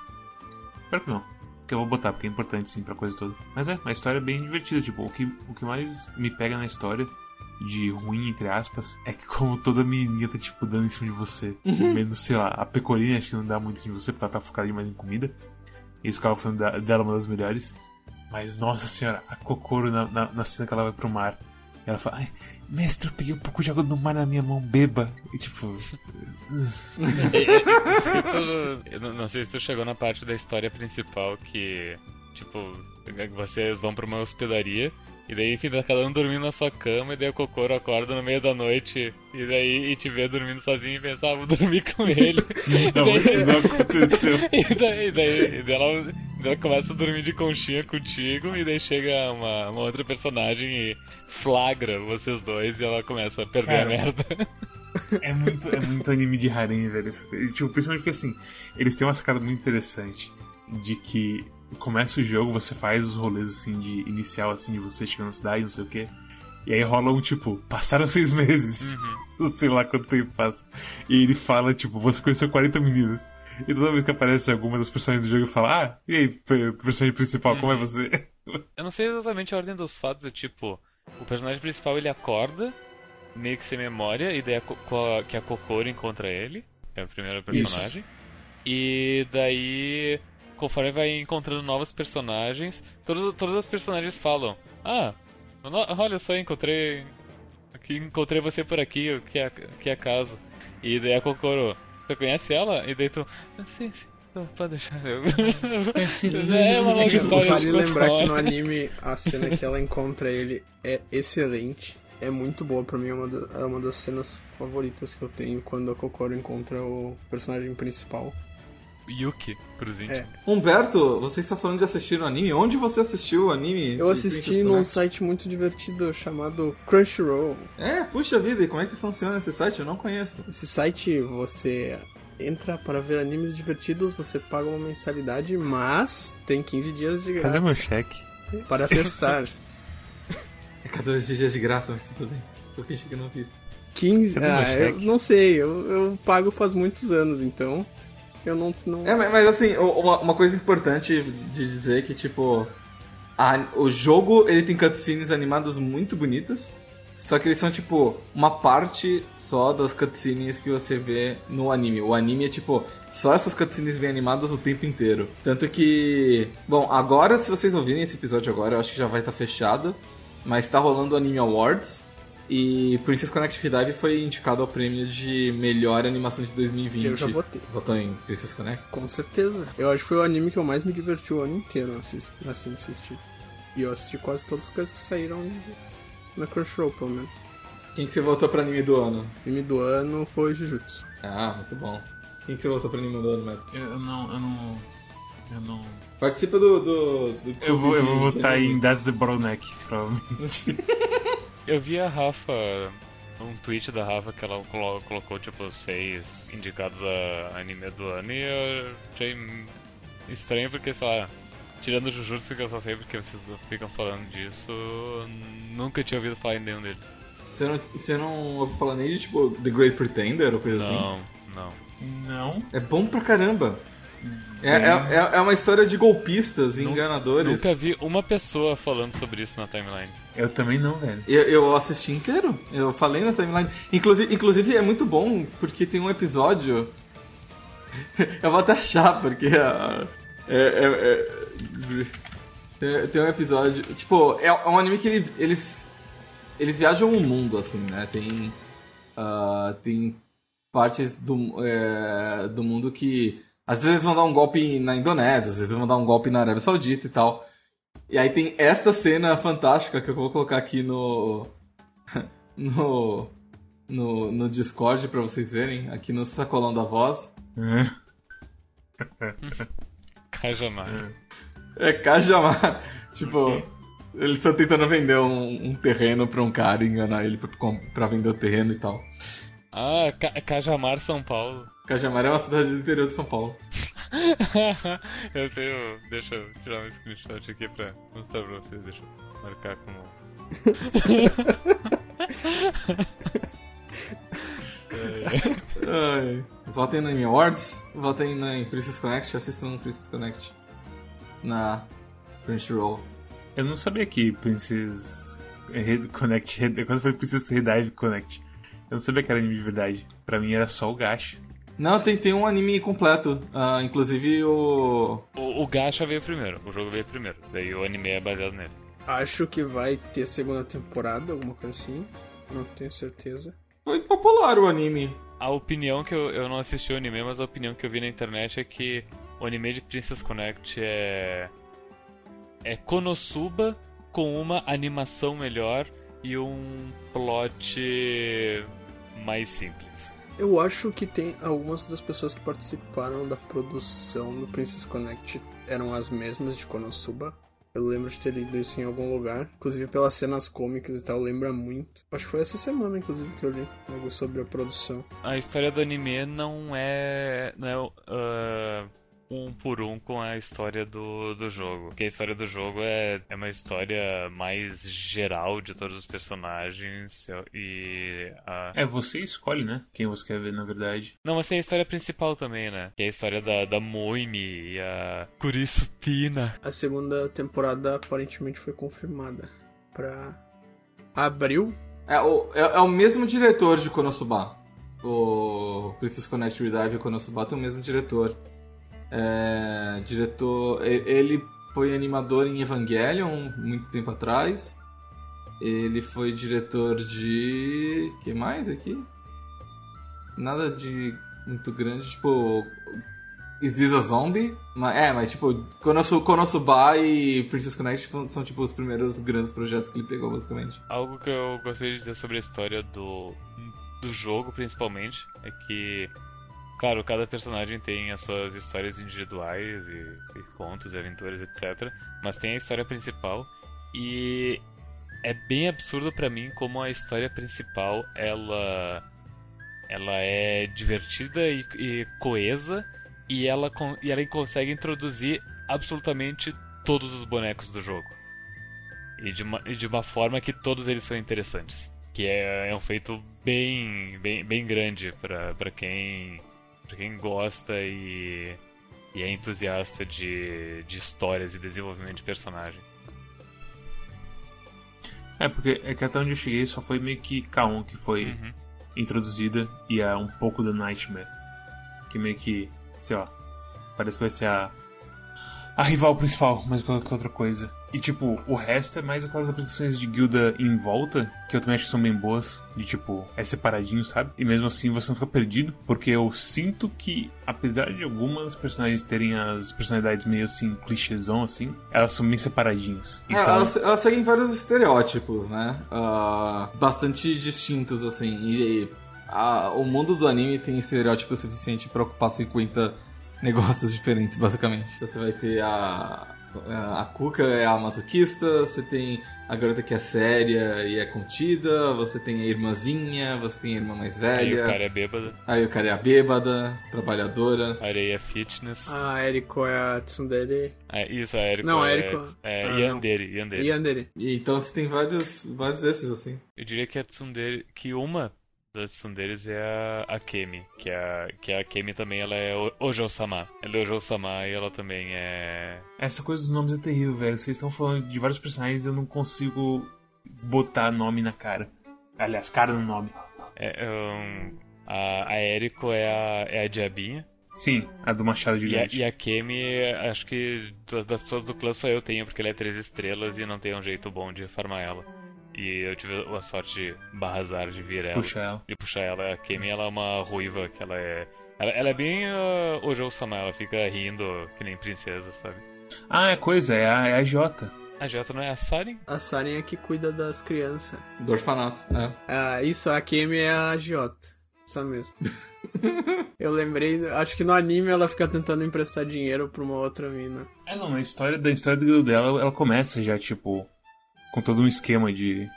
Espero que não que eu vou botar, porque é importante sim pra coisa toda. Mas é, a história é bem divertida, tipo, o que, o que mais me pega na história de ruim, entre aspas, é que como toda menininha tá, tipo, dando em cima de você. Uhum. Menos, sei lá, a pecorina acho que não dá muito em cima de você, porque ela tá focada demais em comida. Isso que ela foi dela uma das melhores. Mas, nossa senhora, a Kokoro na, na, na cena que ela vai pro mar. E ela fala, ai, mestre, eu peguei um pouco de água do mar na minha mão, beba. E tipo. [LAUGHS] eu não sei se tu chegou na parte da história principal que, tipo, vocês vão pra uma hospedaria. E daí, tá cada um dormindo na sua cama, e daí o Kokoro acorda no meio da noite, e daí e te vê dormindo sozinho e pensa, ah, vou dormir com ele. Não, [LAUGHS] daí, isso não aconteceu. [LAUGHS] E daí, e daí, e daí ela, ela, começa a dormir de conchinha contigo, e daí chega uma, uma outra personagem e flagra vocês dois, e ela começa a perder Cara, a merda. É muito, é muito anime de harem, velho. Tipo, principalmente porque assim, eles têm uma sacada muito interessante de que começa o jogo, você faz os rolês assim de inicial, assim, de você chegando na cidade, não sei o que. E aí rola um tipo, passaram [LAUGHS] seis meses. Uhum. Sei lá quanto tempo passa. E ele fala, tipo, você conheceu 40 meninas. E toda vez que aparece alguma das personagens do jogo, fala, ah, e aí, personagem principal, uhum. como é uhum. você? Eu não sei exatamente a ordem dos fatos, é tipo, o personagem principal ele acorda, meio que sem memória, e daí a, que a Kokoro encontra ele, é o primeiro personagem. Isso. E daí conforme vai encontrando novos personagens, todos, todas as personagens falam: Ah, olha só, encontrei. Aqui, encontrei você por aqui, o que é, que é casa. E daí a Kokoro, você conhece ela? E daí tu. Ah, sim, sim. Pode deixar. é uma longa história. Vale lembrar que no anime a cena que ela encontra ele é excelente. É muito boa pra mim, é uma, da, é uma das cenas favoritas que eu tenho quando a Kokoro encontra o personagem principal. Yuki Cruzinho. É. Humberto, você está falando de assistir o anime? Onde você assistiu o anime? Eu assisti num site muito divertido chamado Crunchyroll. É, puxa vida, e como é que funciona esse site? Eu não conheço. Esse site você entra para ver animes divertidos, você paga uma mensalidade, mas tem 15 dias de graça. Cadê meu cheque? Para testar. [LAUGHS] é 14 dias de graça, mas tudo bem. Eu fingi que não fiz. 15? Cadê Ah, meu eu não sei, eu, eu pago faz muitos anos, então eu não. não... É, mas, mas, assim, uma, uma coisa importante de dizer é que, tipo, a- o jogo ele tem cutscenes animadas muito bonitas, só que eles são, tipo, uma parte só das cutscenes que você vê no anime. O anime é, tipo, só essas cutscenes bem animadas o tempo inteiro. Tanto que, bom, agora, se vocês ouvirem esse episódio agora, eu acho que já vai estar fechado, mas tá rolando o Anime Awards. E Princess Connect Dive foi indicado ao prêmio de melhor animação de 2020. Eu já votei. Votou em Princess Connect? Com certeza. Eu acho que foi o anime que eu mais me diverti o ano inteiro assim, assistir. E eu assisti quase todas as coisas que saíram na Crunchyroll, pelo menos. Quem que você votou pra anime do ano? Anime do ano foi Jujutsu. Ah, muito bom. Quem que você votou pra anime do ano, Matt? Eu não. Eu não. Eu não. Participa do. do, do Eu vou, eu vou votar em That's the Bottleneck, provavelmente. [LAUGHS] Eu vi a Rafa, um tweet da Rafa que ela colo- colocou tipo seis indicados a anime do ano e eu achei estranho porque, sei lá, tirando o Jujutsu que eu só sei porque vocês ficam falando disso, nunca tinha ouvido falar em nenhum deles. Você não, você não ouviu falar nem de tipo The Great Pretender ou coisa assim? Não, não. não. É bom pra caramba. É, é, é, é uma história de golpistas e enganadores. Nunca vi uma pessoa falando sobre isso na timeline. Eu também não, velho. Eu, eu assisti inteiro. Eu falei na timeline. Inclusive, inclusive é muito bom porque tem um episódio. [LAUGHS] eu vou até achar, porque. ah, é, é- é- tem, tem um episódio. Tipo, é, é um anime que ele- eles. Eles viajam o mundo, assim, né? Tem. ah, tem partes do, é, do mundo que. Às vezes eles vão dar um golpe na Indonésia, às vezes eles vão dar um golpe na Arábia Saudita e tal. E aí tem esta cena fantástica que eu vou colocar aqui no. [LAUGHS] no. no, no Discord pra vocês verem, aqui no sacolão da voz. [LAUGHS] Kajamar. É Kajamar. [LAUGHS] tipo, eles estão tentando vender um, um terreno pra um cara e enganar ele pra, pra vender o terreno e tal. Ah, Kajamar, São Paulo. Cajamar é uma cidade do interior de São Paulo. [LAUGHS] eu tenho. Deixa eu tirar um screenshot aqui pra mostrar pra vocês. Deixa eu marcar como. [LAUGHS] Ai. Votem no Emmy Awards, votem na Princess Connect, assistam Princess Connect na Crunchyroll. Eu não sabia que Princess Red- Connect. Quase falei Princess Redive Connect. Eu não sabia que era anime de verdade. Pra mim era só o gacho. Não, tem, tem um anime completo. ah, inclusive o. O, o Gacha veio primeiro, o jogo veio primeiro. Daí o anime é baseado nele. Acho que vai ter segunda temporada, alguma coisa assim. Não tenho certeza. Foi popular o anime. A opinião que eu, eu não assisti o anime, mas a opinião que eu vi na internet é que o anime de Princess Connect é. É Konosuba com uma animação melhor e um plot mais simples. Eu acho que tem algumas das pessoas que participaram da produção do Princess Connect eram as mesmas de Konosuba. Eu lembro de ter lido isso em algum lugar. Inclusive pelas cenas cômicas e tal, lembra muito. Acho que foi essa semana, inclusive, que eu li algo sobre a produção. A história do anime não é. não é ah, um por um com a história do, do jogo. Porque a história do jogo é, é uma história mais geral de todos os personagens e. a- É, você escolhe, né? Quem você quer ver, na verdade. Não, mas tem a história principal também, né? Que é a história da, da Moime e a Kurisutina. A segunda temporada aparentemente foi confirmada pra abril. É o, é, é o mesmo diretor de Konosuba. O Princess Connect Redive e Konosuba tem o mesmo diretor. É, diretor. Ele foi animador em Evangelion muito tempo atrás. Ele foi diretor de. que mais aqui? Nada de muito grande, tipo. Is This a Zombie? Mas, é, mas tipo, Konosu, Konosuba e Princess Connect são, são, tipo os primeiros grandes projetos que ele pegou, basicamente. Algo que eu gostaria de dizer sobre a história do, do jogo, principalmente, é que, claro, cada personagem tem as suas histórias individuais e, e contos e aventuras, etc. Mas tem a história principal e é bem absurdo pra mim como a história principal ela ela é divertida e, e coesa e ela, e ela consegue introduzir absolutamente todos os bonecos do jogo. E de uma, e de uma forma que todos eles são interessantes. Que é, é um feito bem, bem, bem grande pra, quem, quem gosta e, e é entusiasta de, de histórias e desenvolvimento de personagem. É, porque é que até onde eu cheguei só foi meio que K1 que foi Uhum. introduzida e é um pouco da Nightmare. Que meio que, sei lá, parece que vai ser a, a rival principal, mais qualquer outra coisa. E tipo, o resto é mais aquelas apresentações de guilda em volta, que eu também acho que são bem boas, de tipo, é separadinho, sabe? E mesmo assim você não fica perdido, porque eu sinto que, apesar de algumas personagens terem as personalidades meio assim, clichêzão assim, elas são bem separadinhas. É, Então, elas, elas seguem vários estereótipos, né? Ah, bastante distintos, assim. E a- o mundo do anime tem estereótipo suficiente pra ocupar 50 negócios [LAUGHS] diferentes, basicamente. Você vai ter a. A a Kuka é a masoquista, você tem a garota que é séria e é contida, você tem a irmãzinha, você tem a irmã mais Aí velha, o cara é bêbado, aí o cara é a bêbada, trabalhadora. areia fitness. A Eriko é a Tsundere É, isso, a Eriko Não, é, Eriko- é ah, Yandere, Yandere. e Yandere. E então você tem vários, vários desses, assim. Eu diria que a Tsundere, que uma das Tsunderes é a, a Kemi, que é a, que a Kemi também ela é Ojo-sama. Ela é Ojo-sama e ela também é... Essa coisa dos nomes é terrível, velho. Vocês estão falando de vários personagens e eu não consigo botar nome na cara. Aliás, cara no nome. é um, a, a Eriko é a, é a diabinha. Sim, a do Machado E a, Gigante. e a Kemi, acho que da- das pessoas do clã só eu tenho, porque ela é três estrelas e não tem um jeito bom de farmar ela. E eu tive a sorte de barrazar de vir ela. Puxa ela. de puxar ela. A Kemi, ela é uma ruiva que ela é. Ela, ela é bem uh, Ojo-sama, ela fica rindo que nem princesa, sabe? Ah, é coisa, é a, é a Jota. A Jota não é a Saren? A Saren é que cuida das crianças. Do orfanato, é. Ah, isso, a Kemi é a agiota. Essa mesmo. [LAUGHS] Eu lembrei, acho que no anime ela fica tentando emprestar dinheiro pra uma outra mina. É, não, a história da história do dela, ela começa já, tipo, com todo um esquema de,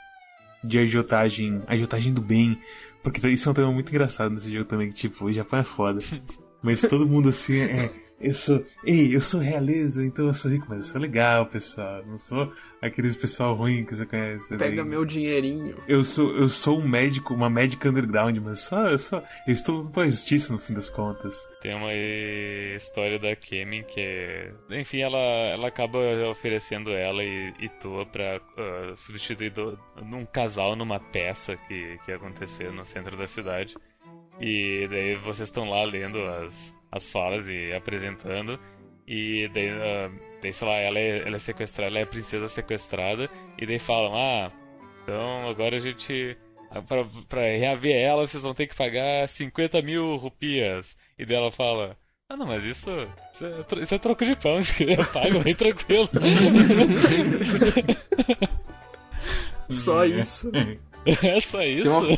de agiotagem, agiotagem do bem. Porque isso é um tema muito engraçado nesse jogo também, que, tipo, o Japão é foda. [LAUGHS] Mas todo mundo assim é. Eu sou. Ei, eu sou realeza, então eu sou rico, mas eu sou legal, pessoal. Não sou aqueles pessoal ruim que você conhece. também. Pega meu dinheirinho. Eu sou, eu sou um médico, uma médica underground, mas só, eu só. Eu estou lutando pela justiça no fim das contas. Tem uma história da Kemi que é... Enfim, ela, ela acaba oferecendo ela e, e Tua pra ah, substituir do, num casal numa peça que, que ia acontecer no centro da cidade. E daí vocês estão lá lendo as, as falas e apresentando. E daí, ah, daí sei lá, ela é, ela é sequestrada, ela é a princesa sequestrada. E daí falam, ah, então agora a gente. ah, Pra, pra reaver ela, vocês vão ter que pagar 50 mil rupias. E daí ela fala. Ah não, mas isso, isso, é, isso é troco de pão, [LAUGHS] isso que eu pago bem tranquilo. [LAUGHS] Só isso. [LAUGHS] é só isso. Tem uma,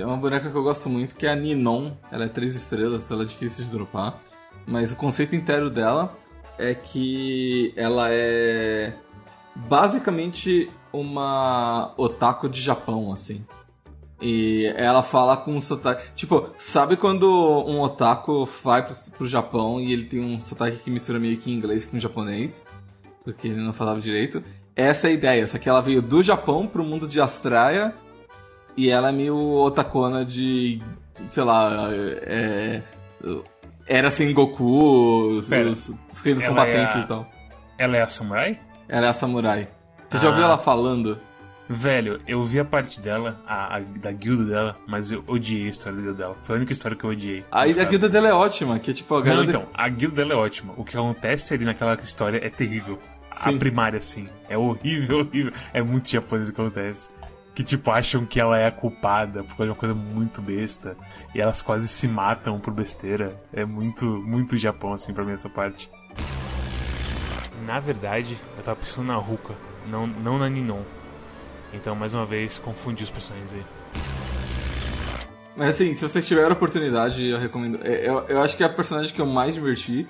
tem uma boneca que eu gosto muito que é a Ninon. Ela é três estrelas, ela é difícil de dropar. Mas o conceito inteiro dela é que ela é basicamente uma otaku de Japão, assim. E ela fala com um sotaque. Tipo, sabe quando um otaku vai pro Japão e ele tem um sotaque que mistura meio que inglês com japonês? Porque ele não falava direito. Essa é a ideia, só que ela veio do Japão pro mundo de Astraia e ela é meio otakona de. sei lá. É. Era sem Goku, os, os, os reinos combatentes é a- e tal. Ela é a samurai? Ela é a samurai. Você já Ah. ouviu ela falando? Velho, eu vi a parte dela, a, a- da guilda dela, mas eu odiei a história da guilda dela. Foi a única história que eu odiei. A, a guilda dela é ótima, que é tipo a Não, então, a guilda dela é ótima. O que acontece ali naquela história é terrível. A Sim. primária, assim. É horrível, horrível. É muito japonês o que acontece. Que, tipo, acham que ela é a culpada por causa de uma coisa muito besta. E elas quase se matam por besteira. É muito, muito Japão, assim, pra mim, essa parte. Na verdade, eu tava pensando na Ruka, não, não na Ninon. Então, mais uma vez, confundi os personagens aí. Mas assim, se vocês tiverem a oportunidade, eu recomendo. é, Eu, eu acho que é a personagem que eu mais diverti.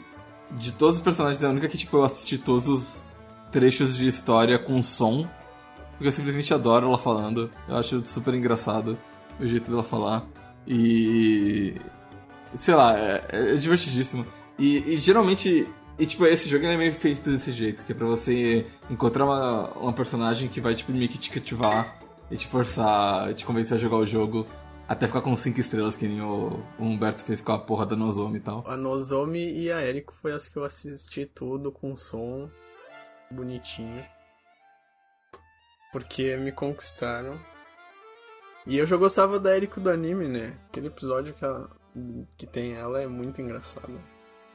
De todos os personagens, é a única que tipo, eu assisti todos os trechos de história com som. Porque eu simplesmente adoro ela falando. Eu acho super engraçado o jeito dela falar. E. Sei lá, é, é divertidíssimo. E, e geralmente. E tipo, esse jogo é meio feito desse jeito, que é pra você encontrar uma, uma personagem que vai tipo, meio que te cativar e te forçar, te convencer a jogar o jogo até ficar com 5 estrelas, que nem o, Humberto fez com a porra da Nozomi e tal. A Nozomi e a Eriko foi as que eu assisti tudo com som bonitinho. Porque me conquistaram. E eu já gostava da Eriko do anime, né? Aquele episódio que, ela, que tem ela é muito engraçado.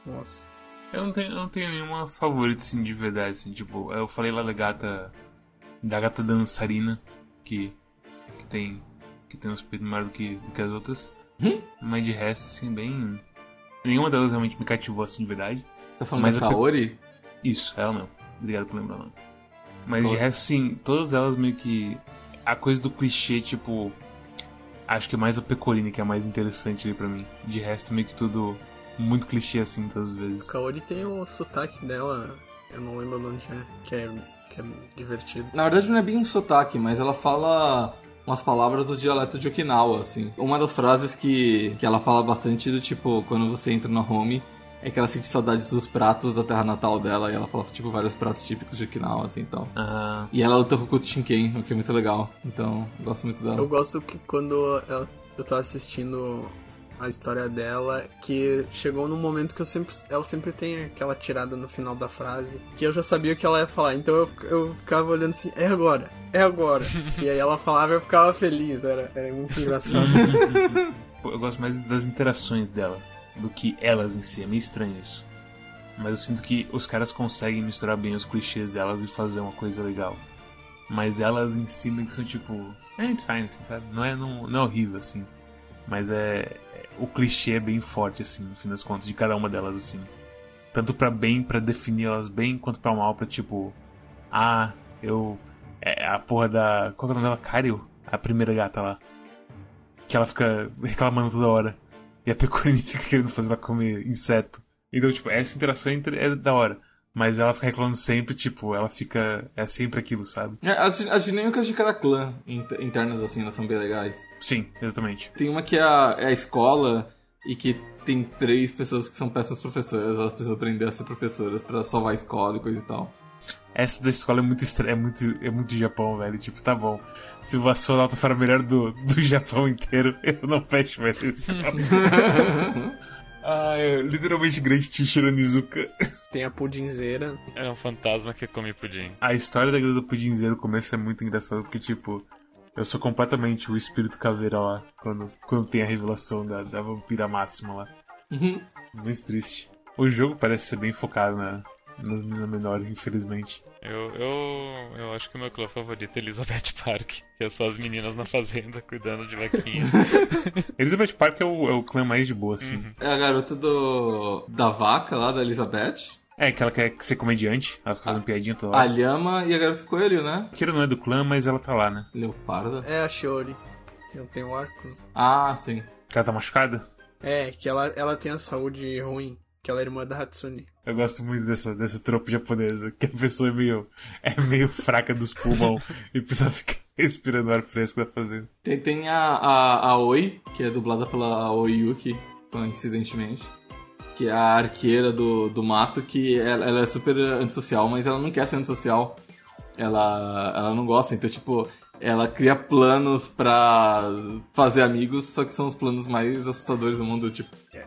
Nossa. Eu não tenho, eu não tenho nenhuma favorita, assim, de verdade, assim, tipo, eu falei lá da gata, da gata dançarina, que, que tem, que tem um espírito maior do que, do que as outras, Hum? mas de resto, assim, bem, nenhuma delas realmente me cativou, assim, de verdade. Tá falando Mas da eu- Kaori? Isso, ela não, obrigado por lembrar o nome. Mas de resto, sim, todas elas meio que, a coisa do clichê, tipo, acho que é mais a Pecorine que é mais interessante ali pra mim. De resto, meio que tudo muito clichê, assim, todas as vezes. Kaori tem o sotaque dela, eu não lembro de onde é, que é, que é divertido. Na verdade não é bem um sotaque, mas ela fala umas palavras do dialeto de Okinawa, assim. Uma das frases que, que ela fala bastante do tipo, quando você entra na home, é que ela sente saudades dos pratos da terra natal dela, e ela fala, tipo, vários pratos típicos de Okinawa, assim, então. Ah, E ela luta com o Kuto Shinken, o que é muito legal. Então, eu gosto muito dela. Eu gosto que quando ela- eu tava assistindo a história dela, que chegou num momento que eu sempre, ela sempre tem aquela tirada no final da frase, que eu já sabia o que ela ia falar, então eu, eu ficava olhando assim, é agora, é agora. [LAUGHS] e aí ela falava e eu ficava feliz, era, era muito engraçado. [LAUGHS] Eu gosto mais das interações delas do que elas em si. É meio estranho isso. Mas eu sinto que os caras conseguem misturar bem os clichês delas e fazer uma coisa legal. Mas elas em si meio que são tipo. É, it's fine, assim, sabe? Não é, não, não é horrível, assim. Mas é. é- O clichê é bem forte, assim, no fim das contas, de cada uma delas, assim. Tanto pra bem, pra definir elas bem, quanto pra mal, pra tipo. Ah, eu. É a porra da. Qual que é o nome dela? Karil? A primeira gata lá que ela fica reclamando toda hora. E a Pecorine [LAUGHS] fica querendo fazer ela comer inseto. Então, tipo, essa interação é da hora. Mas ela fica reclamando sempre, tipo, ela fica. É sempre aquilo, sabe? É, As, as dinâmicas de cada clã inter- internas, assim, elas são bem legais. Sim, exatamente. Tem uma que é a, é a escola e que tem três pessoas que são péssimas professoras, elas precisam aprender a ser professoras pra salvar a escola e coisa e tal. Essa da escola é muito estranha, é muito, é muito de Japão, velho. Tipo, tá bom. Se a sua nota for a melhor do, do [LAUGHS] Japão inteiro, eu não fecho mais essa escola. [LAUGHS] ah, é literalmente grande Tishiro Nizuka. Tem a pudinzeira, É um fantasma que come pudim. A história da Grada Pudinzeiro, no começo é muito engraçado, porque, tipo, eu sou completamente o espírito caveira lá, quando, quando tem a revelação da, da vampira máxima lá. Uhum. Muito triste. O jogo parece ser bem focado na, nas meninas menores, infelizmente. Eu, eu, eu acho que o meu clã favorito é Elizabeth Park, que é só as meninas na fazenda cuidando de vaquinha. [LAUGHS] Elizabeth Park é o, é o clã mais de boa, assim. É a garota do. da vaca lá, da Elizabeth. É, que ela quer ser comediante, ela fica fazendo piadinha toda A. Lhama e a garota coelho, né? Kira não é do clã, mas ela tá lá, né? Leoparda. é a Shiori, que não tem o arco. Ah, sim. Que ela tá machucada. É, que ela, ela tem a saúde ruim, que ela é irmã da Hatsune. Eu gosto muito dessa, dessa tropa japonesa, que a pessoa é meio, é meio fraca dos pulmão [LAUGHS] e precisa ficar respirando ar fresco da fazenda. Tem, tem a, a, a Oi, que é dublada pela Aoi Yuki, coincidentemente. Que é a arqueira do, do mato, que ela, ela é super antissocial, mas ela não quer ser antissocial. Ela, ela não gosta, então, tipo, ela cria planos pra fazer amigos, só que são os planos mais assustadores do mundo, tipo. É,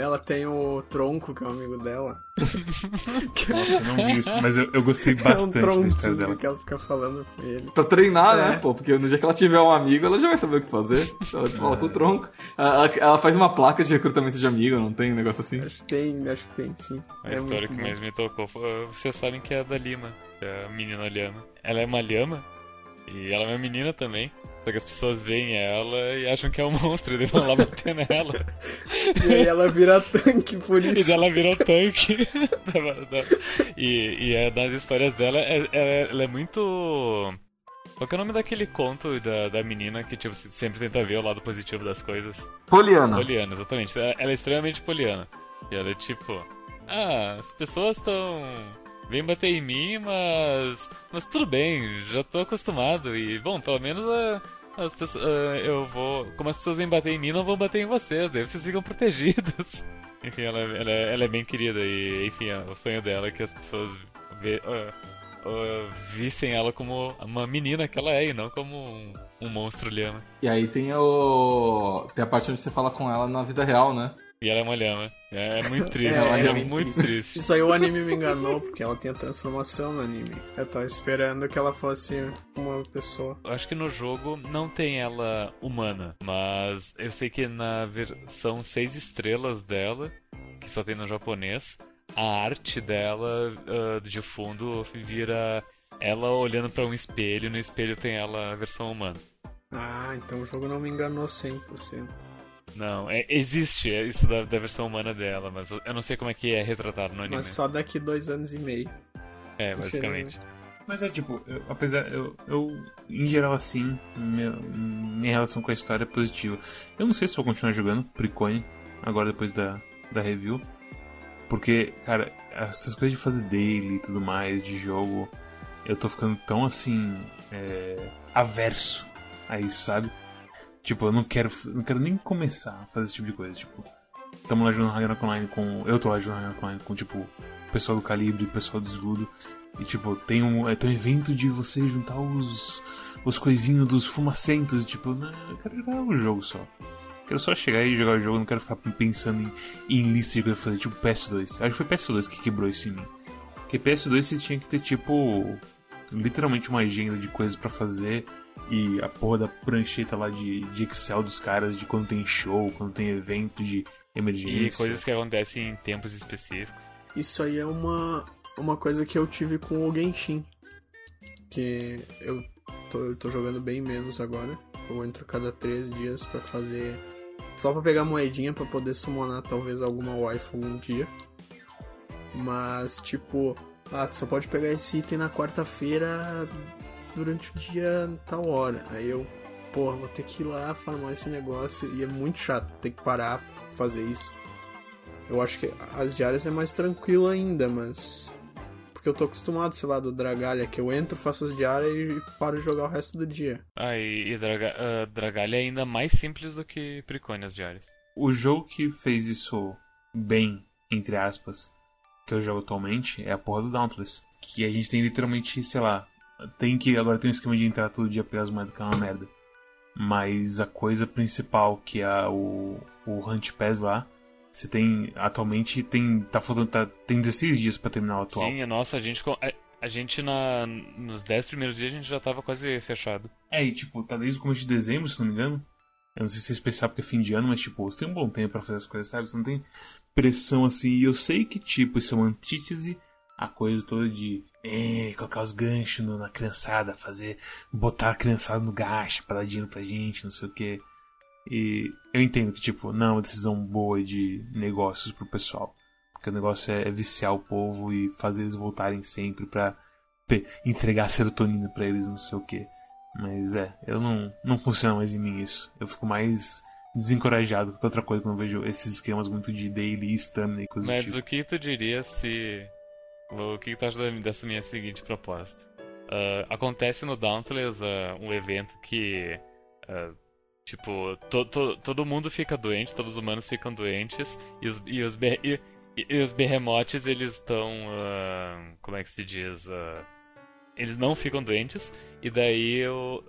Ela tem o tronco, que é um amigo dela. [LAUGHS] Nossa, não vi isso, mas eu, eu gostei [LAUGHS] é um bastante da história dela. que ela fica falando com ele. Pra treinar, É. né, pô? Porque no dia que ela tiver um amigo, ela já vai saber o que fazer. Ela coloca o tronco. Ela, ela- faz uma placa de recrutamento de amigo, não tem um negócio assim? Acho que tem, acho que tem, sim. A É história muito que bom. mais me tocou. Vocês sabem que é a da Lima, que é a menina Lhama. Ela é uma lhama e ela é uma menina também. Só que as pessoas veem ela e acham que é um monstro [LAUGHS] e vão lá bater nela. E aí ela vira tanque por E isso. daí ela vira o tanque. [LAUGHS] e, e é, das histórias dela, é- é- ela é muito. Qual que é o nome daquele conto da, da menina que tipo, sempre tenta ver o lado positivo das coisas? Poliana. Poliana, exatamente. Ela é extremamente poliana. E ela é tipo. Ah, as pessoas estão. Vem bater em mim, mas. Mas tudo bem, já tô acostumado. E, bom, pelo menos ah, as pessoas. ah, eu vou. Como as pessoas vêm bater em mim, não vão bater em vocês, daí vocês ficam [LAUGHS] protegidos. Enfim, ela, ela, é- ela é bem querida e, enfim, é o sonho dela é que as pessoas ve, ah, uh, vissem ela como uma menina que ela é e não como um, um monstro lhama. E aí tem o. Tem a parte onde você fala com ela na vida real, né? E ela é uma lhama. É, é muito triste, É, é, é muito muito triste. Isso aí o anime me enganou, porque ela tem a transformação no anime. Eu tava esperando que ela fosse uma pessoa. Eu acho que no jogo não tem ela humana, mas eu sei que na versão 6 estrelas dela, que só tem no japonês, a arte dela ah, de fundo vira ela olhando pra um espelho, e no espelho tem ela a versão humana. Ah, então o jogo não me enganou 100%. Não, é- existe é isso da, da versão humana dela, mas eu não sei como é que é retratado no anime. Mas só daqui dois anos e meio. É, basicamente. Mas é tipo, eu- apesar. Eu, eu, em geral, assim, minha, minha relação com a história é positiva. Eu não sei se vou continuar jogando Precone, agora depois da, da review. Porque, cara, essas coisas de fazer daily e tudo mais, de jogo, eu tô ficando tão assim. É, averso a isso, sabe? Tipo, eu não quero, não quero nem começar a fazer esse tipo de coisa. Tipo, tamo lá jogando Ragnarok Online com. Eu tô lá jogando Ragnarok Online com, tipo, o pessoal do Calibre, o pessoal do Desludo. E tipo, tem um, é, tem um evento de você juntar os, os coisinhos dos fumacentos. E, tipo, não, eu quero jogar o jogo só. Quero só chegar e jogar o jogo, não quero ficar pensando em, em lista de coisa fazer, tipo PS2. Acho que foi PS2 que quebrou isso em mim. Porque PS2 você tinha que ter, tipo, literalmente uma agenda de coisas pra fazer. E a porra da prancheta lá de, de Excel dos caras, de quando tem show, quando tem evento de emergência. E coisas que acontecem em tempos específicos. Isso aí é uma, uma coisa que eu tive com o Genshin. Que eu tô, eu tô jogando bem menos agora. Eu entro cada três dias pra fazer. Só pra pegar moedinha pra poder summonar talvez alguma waifu algum dia. Mas, tipo, ah, tu só pode pegar esse item na quarta-feira durante o dia tal hora. Aí eu, porra, vou ter que ir lá farmar esse negócio e é muito chato ter que parar pra fazer isso. Eu acho que as diárias é mais tranquilo ainda, mas. Porque eu tô acostumado, sei lá, do Dragalha, que eu entro, faço as diárias e paro de jogar o resto do dia. Ah, e, e Draga, ah, Dragalha é ainda mais simples do que Precone as diárias. O jogo que fez isso bem, entre aspas, que eu jogo atualmente, é a porra do Dauntless. Que a gente tem literalmente, sei lá, tem que. Agora tem um esquema de entrar todo dia pegar as moedas que é uma merda. Mas a coisa principal, que é o, o Hunt Pass lá, você tem. Atualmente tem. Tá faltando. Tá, tem 16 dias pra terminar o atual. Sim, nossa, a gente, co- a, gente na, nos 10 primeiros dias a gente já tava quase fechado. É, e tipo, tá desde o começo de dezembro, se não me engano. Eu não sei se é especial porque é fim de ano, mas tipo, você tem um bom tempo pra fazer as coisas, sabe? Você não tem pressão assim. E eu sei que, tipo, isso é uma antítese a coisa toda de é, colocar os ganchos no- na criançada, fazer. botar a criançada no gacha pra dar dinheiro pra gente, não sei o que. E eu entendo que, tipo, não é uma decisão boa de negócios pro pessoal. Porque o negócio é viciar o povo e fazer eles voltarem sempre pra entregar serotonina pra eles, não sei o que. Mas é, eu não, não funciona mais em mim isso. Eu fico mais desencorajado que outra coisa quando eu vejo esses esquemas muito de daily, stamina e coisas do Mas tipo. o que tu diria se. O que tu acha dessa minha seguinte proposta? Ah, acontece no Dauntless ah, um evento que. ah, tipo, to- to- todo mundo fica doente, todos os humanos ficam doentes, e os, e os, e- e os berremotes eles estão. como é que se diz? Eles não ficam doentes, e daí o.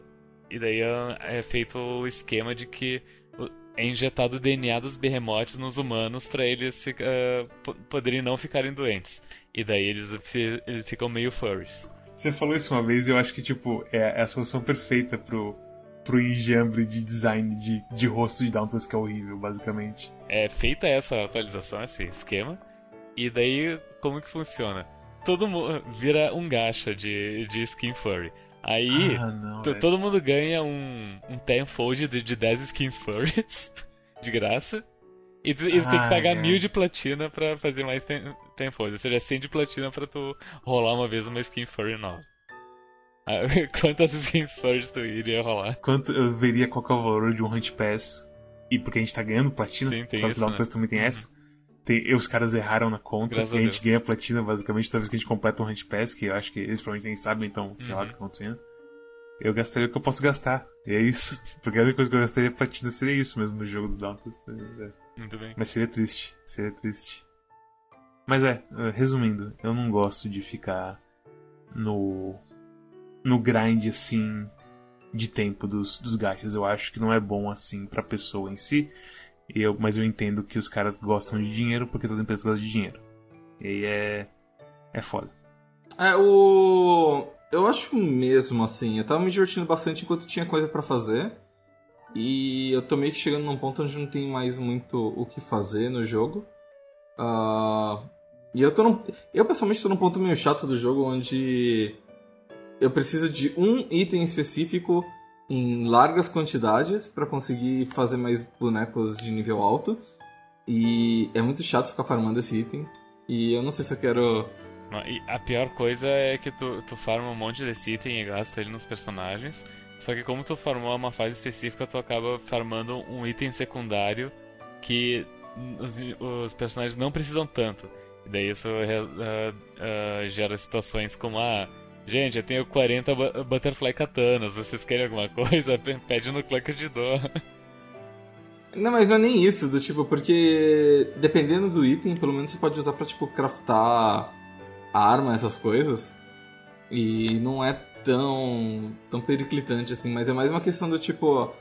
E daí ah, é feito o esquema de que é injetado o DNA dos berremotes nos humanos pra eles po- poderem não ficarem doentes. E daí eles, eles ficam meio furries. Você falou isso uma vez e eu acho que, tipo, é a solução perfeita pro, pro enjambre de design de, de rosto de Dauntless que é horrível, basicamente. É feita essa atualização, esse esquema. E daí, como que funciona? Todo mundo vira um gacha de, de skin furry. Aí, ah, não. velho. todo mundo ganha um, um tenfold de, de 10 skins furries. [LAUGHS] de graça. E tu, e tu tem que Ah, pagar é. mil de platina pra fazer mais ten, tenfold. Ou seja, 100 de platina pra tu rolar uma vez uma skin furry nova. Ah, [LAUGHS] Quantas skins furries tu iria rolar? Quanto eu veria qual é o valor de um Hunt Pass, e porque a gente tá ganhando platina, Sim, tem por causa isso, do né? também tem essa. Tem, os caras erraram na conta, Graças e a a gente ganha platina basicamente toda vez que a gente completa um Hunt Pass, que eu acho que eles provavelmente nem sabem, então sei lá o Uhum. que tá acontecendo. Eu gastaria o que eu posso gastar, e é isso. [LAUGHS] Porque a única coisa que eu gastaria platina seria isso mesmo no jogo do Dauntless. É. Muito bem. Mas seria triste, seria triste. Mas é, resumindo, eu não gosto de ficar no no grind assim de tempo dos, dos gachas. Eu acho que não é bom assim pra pessoa em si. Eu, mas eu entendo que os caras gostam de dinheiro porque toda empresa gosta de dinheiro. E é. É foda. É, o. Eu acho mesmo assim. Eu tava me divertindo bastante enquanto tinha coisa para fazer. E eu tô meio que chegando num ponto onde não tem mais muito o que fazer no jogo. Uh, e eu tô num, Eu pessoalmente tô num ponto meio chato do jogo onde eu preciso de um item específico em largas quantidades para conseguir fazer mais bonecos de nível alto. E é muito chato ficar farmando esse item. E eu não sei se eu quero. Não, a pior coisa é que tu, tu farma um monte desse item e gasta ele nos personagens. Só que como tu farmou uma fase específica, tu acaba farmando um item secundário que os, os personagens não precisam tanto. E daí isso uh, uh, gera situações como a. Ah, Gente, eu tenho 40 Butterfly Katanas. Vocês querem alguma coisa? [LAUGHS] Pede no clã de dou. Não, mas não é nem isso, do tipo, porque dependendo do item, pelo menos você pode usar pra, tipo, craftar arma, essas coisas. E não é tão, tão periclitante assim, mas é mais uma questão do tipo.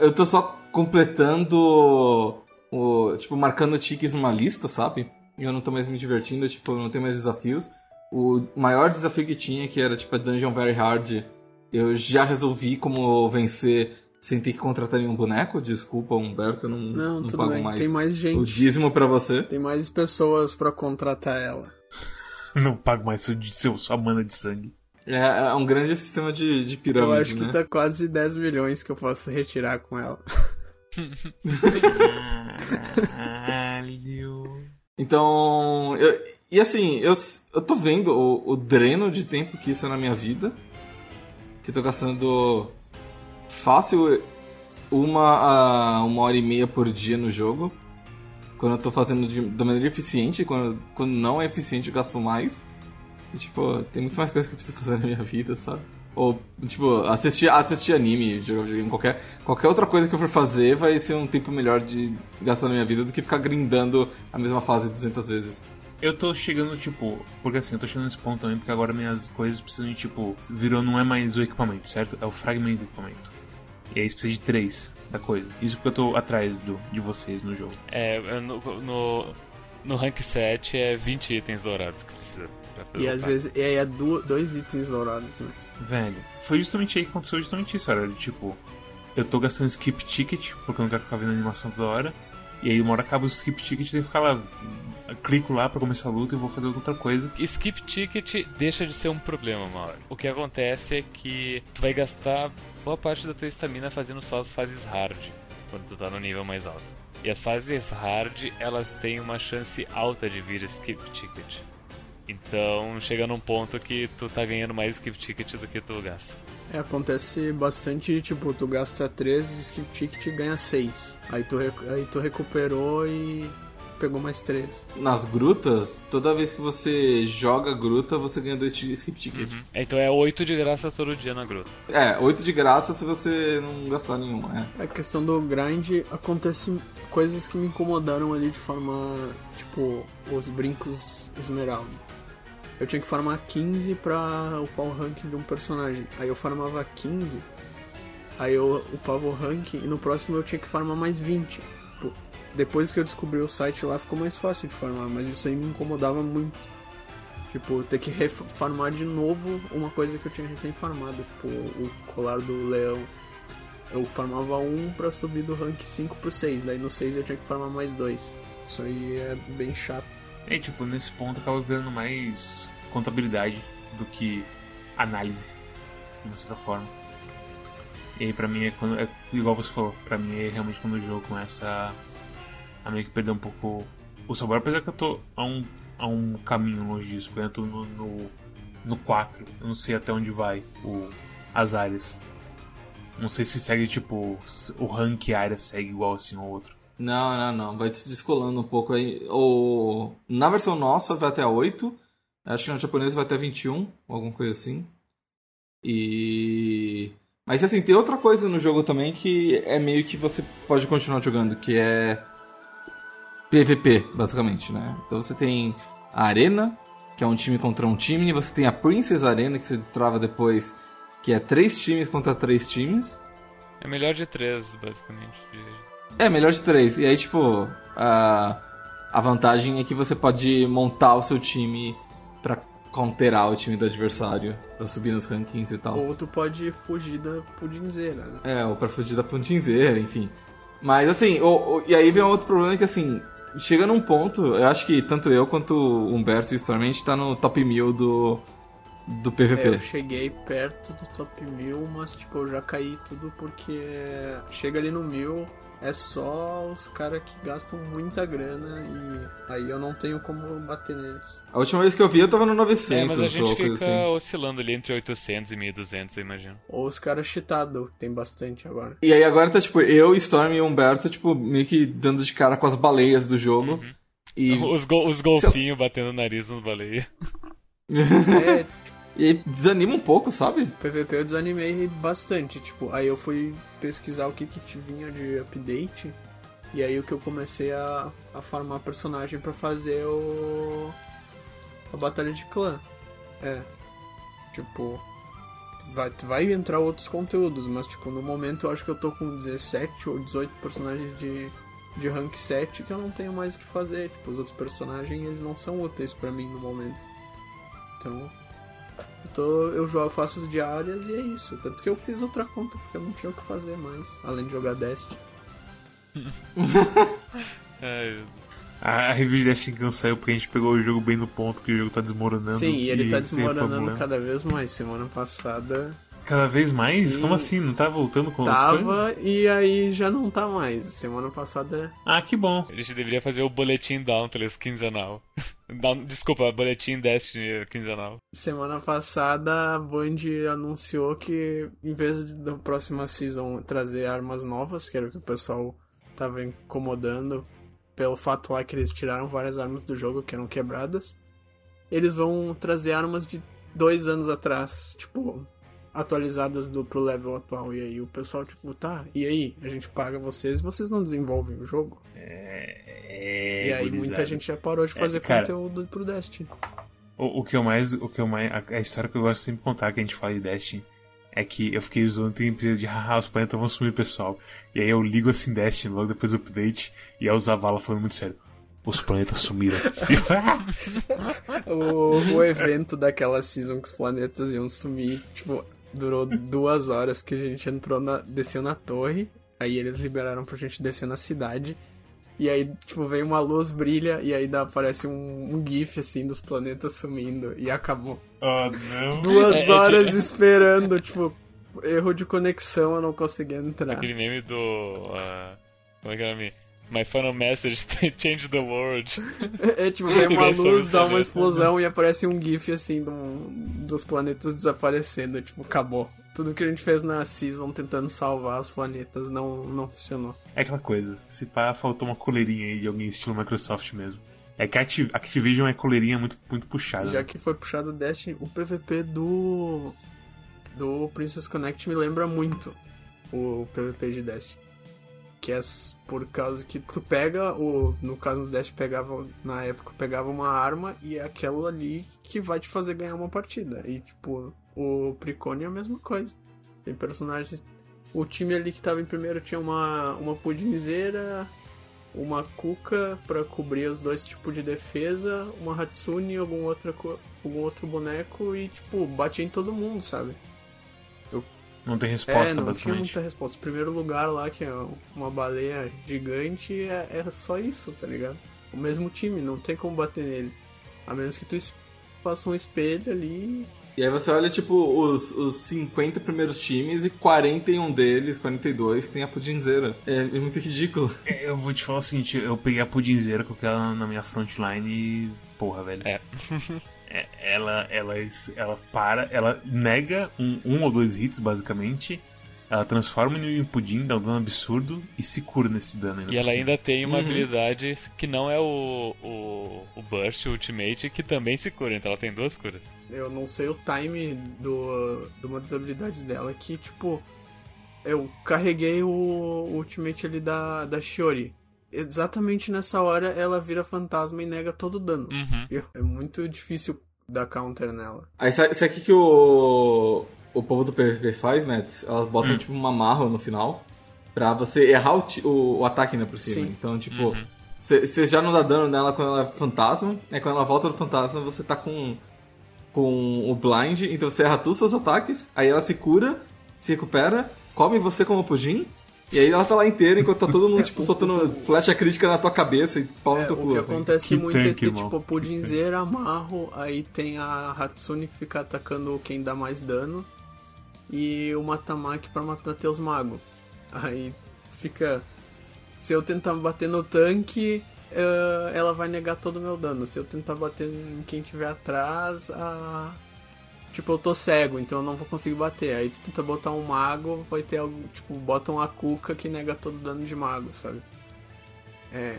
Eu tô só completando. O, tipo, marcando tiques numa lista, sabe? E eu não tô mais me divertindo, tipo, não tenho mais desafios. O maior desafio que tinha, que era tipo a Dungeon Very Hard, eu já resolvi como vencer sem ter que contratar nenhum boneco. Desculpa, Humberto, não, não, não pago bem. mais. Tem mais gente. O dízimo pra você. Tem mais pessoas para contratar ela. [LAUGHS] não pago mais seu, seu, sua mana de sangue. É, é um grande sistema de, de pirâmide. Eu acho né? que tá quase 10 milhões que eu posso retirar com ela. Caralho. [LAUGHS] Então, eu, e assim, eu, eu tô vendo o, o dreno de tempo que isso é na minha vida. Que tô gastando fácil uma, uma hora e meia por dia no jogo. Quando eu tô fazendo de, da maneira eficiente, quando, quando não é eficiente eu gasto mais. E, tipo, tem muito mais coisas que eu preciso fazer [LAUGHS] na minha vida, sabe? Ou, tipo, assistir, assistir anime, jogar videogame, qualquer, qualquer outra coisa que eu for fazer vai ser um tempo melhor de gastar na minha vida do que ficar grindando a mesma fase 200 vezes. Eu tô chegando, tipo, porque assim, eu tô chegando nesse ponto também, porque agora minhas coisas precisam de, tipo, virou não é mais o equipamento, certo? É o fragmento do equipamento. E aí você precisa de três da coisa. Isso porque eu tô atrás do, de vocês no jogo. É, no, no, no rank 7 é 20 itens dourados que precisa. E às vezes e aí é do, dois itens dourados, né? Velho, foi justamente aí que aconteceu justamente isso, era tipo, eu tô gastando skip ticket, porque eu não quero ficar vendo animação toda hora. E aí uma hora acaba o skip ticket e tem que ficar lá clico lá para começar a luta e vou fazer outra coisa. Skip ticket deixa de ser um problema, maior. O que acontece é que tu vai gastar boa parte da tua estamina fazendo só as fases hard, quando tu tá no nível mais alto. E as fases hard, elas têm uma chance alta de vir skip ticket. Então chega num ponto que tu tá ganhando mais skip ticket do que tu gasta. É, acontece bastante, tipo, tu gasta 13 skip ticket e ganha 6. Aí tu, aí tu recuperou e pegou mais três. Nas grutas, toda vez que você joga gruta, você ganha dois skip ticket. Uhum. Então é oito de graça todo dia na gruta. É, oito de graça se você não gastar nenhum, é. A questão do grind, acontece coisas que me incomodaram ali de farmar, tipo, os brincos esmeralda. Eu tinha que farmar 15 pra upar o rank de um personagem. Aí eu farmava 15, aí eu upava o rank e no próximo eu tinha que farmar mais 20 depois que eu descobri o site lá ficou mais fácil de farmar, mas isso aí me incomodava muito. Tipo, ter que farmar de novo uma coisa que eu tinha recém farmado, tipo o colar do leão. Eu farmava um pra subir do rank 5 pro 6, daí no 6 eu tinha que farmar mais dois. Isso aí é bem chato. É, tipo, nesse ponto acaba virando mais contabilidade do que análise, de uma certa forma. E aí pra mim é quando. É, igual você falou, pra mim é realmente quando o jogo começa a meio que perder um pouco o sabor, apesar que eu tô a um, a um caminho longe disso, porque eu tô no, no, no 4, eu não sei até onde vai o, as áreas. Não sei se segue tipo. O rank área segue igual assim ao outro. Não, não, não. Vai se descolando um pouco aí. O... Na versão nossa vai até 8. Acho que na japonesa vai até 21, alguma coisa assim. E. Mas assim, tem outra coisa no jogo também que é meio que você pode continuar jogando, que é PVP, basicamente, né? Então você tem a arena, que é um time contra um time. Você tem a Princess Arena, que se destrava depois, que é três times contra três times. É melhor de três, basicamente. É, melhor de três. E aí, tipo, a, a vantagem é que você pode montar o seu time pra counterar o time do adversário, pra subir nos rankings e tal. Ou tu pode fugir da pudinzeira, né? É, ou pra fugir da puntinzeira, enfim. Mas assim, o, o- e aí vem um outro problema que assim, chega num ponto, eu acho que tanto eu quanto o Humberto e o Storm, a gente tá no top 1000 do, do PVP. É, eu cheguei perto do top 1000, mas tipo, eu já caí tudo porque chega ali no 1000, é só os caras que gastam muita grana e aí eu não tenho como bater neles. A última vez que eu vi eu tava no 900 É, mas a gente fica assim. oscilando ali entre 800 e 1200, eu imagino. Ou os caras cheatados, tem bastante agora. E aí agora tá tipo, eu, Storm e Humberto, tipo, meio que dando de cara com as baleias do jogo. Uhum. E, Os, gol- os golfinhos batendo o nariz nos baleias. [LAUGHS] [LAUGHS] É, e desanima um pouco, sabe? PVP eu desanimei bastante, tipo, aí eu fui pesquisar o que que te vinha de update, e aí o que eu comecei a, a farmar personagem pra fazer o... a batalha de clã. É, tipo, vai, vai entrar outros conteúdos, mas tipo, no momento eu acho que eu tô com 17 ou 18 personagens de, de rank 7 que eu não tenho mais o que fazer, tipo, os outros personagens eles não são úteis pra mim no momento. Então, tô, eu jogo, faço as diárias e é isso. Tanto que eu fiz outra conta, porque eu não tinha o que fazer mais, além de jogar Destiny. [LAUGHS] É, A, review de Destiny não saiu porque a gente pegou o jogo bem no ponto que o jogo tá desmoronando. Sim, e ele tá sem desmoronando cada vez mais. Semana passada Cada vez mais? Sim. Como assim? Não tá voltando com as coisas? tava e aí já não tá mais. Semana passada Ah, que bom. a gente deveria fazer o boletim Dauntless quinzenal. [LAUGHS] Desculpa, boletim Destiny quinzenal. Semana passada a Band anunciou que em vez de da próxima season trazer armas novas, que era o que o pessoal tava incomodando pelo fato lá que eles tiraram várias armas do jogo que eram quebradas, eles vão trazer armas de dois anos atrás, tipo, atualizadas do, pro level atual. E aí o pessoal, tipo, tá, e aí? A gente paga vocês e vocês não desenvolvem o jogo? É, e aí muita gente já parou de fazer cara. conteúdo pro Destiny. O, o que eu mais. O que eu mais. A, a história que eu gosto sempre de contar que a gente fala de Destiny é que eu fiquei zoando o tempo de [LAUGHS] haha, os planetas vão sumir, pessoal. E aí eu ligo assim Destiny logo depois do update e aí o Zavala falando muito sério. Os planetas sumiram. [LAUGHS] O, o evento daquela season que os planetas iam sumir, tipo, durou duas horas que a gente entrou na. desceu na torre, aí eles liberaram pra gente descer na cidade. E aí, tipo, veio uma luz, brilha, e aí dá, aparece um, um GIF assim dos planetas sumindo e acabou. oh, não. Duas É, é horas de- esperando, tipo, erro de conexão, eu não consegui entrar. Aquele meme do. ah, como é que é o nome? My final message [LAUGHS] change the world. [LAUGHS] É tipo, vem uma luz, dá uma brincadeira. explosão e aparece um GIF assim do- dos planetas desaparecendo. Tipo, acabou. Tudo que a gente fez na season tentando salvar os planetas não, não funcionou. É aquela coisa. Se pá, faltou uma coleirinha aí de alguém estilo Microsoft mesmo. É que a Activ- Activision é coleirinha muito, muito puxada. Já né? que foi puxado o Destiny, o PVP do. do Princess Connect me lembra muito o PVP de Destiny. Que é por causa que tu pega o. No caso do Destiny pegava. Na época pegava uma arma e é aquela ali que vai te fazer ganhar uma partida. E tipo, o Precone é a mesma coisa. Tem personagens. O time ali que tava em primeiro tinha uma, uma pudinzeira, uma Kuka pra cobrir os dois tipos de defesa, uma Hatsune algum outro, algum outro boneco e, tipo, batia em todo mundo, sabe? Não tem é, resposta, não tinha basicamente. muita resposta. O primeiro lugar lá, que é uma baleia gigante, é, é só isso, tá ligado? O mesmo time, não tem como bater nele. A menos que tu faça um espelho ali. E aí você olha, tipo, os, os 50 primeiros times e 41 deles, 42, tem a pudinzeira. É, é muito ridículo. É, Eu vou te falar o seguinte, eu peguei a pudinzeira, coloquei ela na minha frontline e. Porra, velho. É. [LAUGHS] É, ela, ela, ela para, ela nega um, um ou dois hits, basicamente. Ela transforma o inimigo em pudim, dá um dano absurdo e se cura nesse dano ainda. E ela cima. ainda tem uma Uhum. habilidade que não é o, o, o Burst, o Ultimate, que também se cura, então ela tem duas curas. Eu não sei o time do, de uma das habilidades dela que, tipo, eu carreguei o, o ultimate ali da, da Shiori. Exatamente nessa hora ela vira fantasma e nega todo o dano. Uhum. É muito difícil dar counter nela. Aí sabe, sabe o que, o, o povo do PvP faz, Mads? Elas botam tipo uma marra no final pra você errar o, o, o ataque ainda por cima. Sim. Então, tipo, Uhum. você já não dá dano nela quando ela é fantasma, aí quando ela volta do fantasma você tá com, com o blind, então você erra todos os seus ataques, aí ela se cura, se recupera, come você como pudim. E aí ela tá lá inteira enquanto tá todo mundo, [LAUGHS] tipo, soltando flecha crítica na tua cabeça e pau no É, teu o cu. que assim. acontece Que muito é tanque, que, mano. tipo, Pudinzeira, Amarro, aí tem a Hatsune que fica atacando quem dá mais dano, e o Matamaki pra matar teus magos. Aí fica. Se eu tentar bater no tanque, eh, ela vai negar todo o meu dano. Se eu tentar bater em quem tiver atrás, a. Tipo, eu tô cego, então eu não vou conseguir bater. Aí tu tenta botar um mago, vai ter algo. Tipo, bota uma cuca que nega todo dano de mago, sabe? É.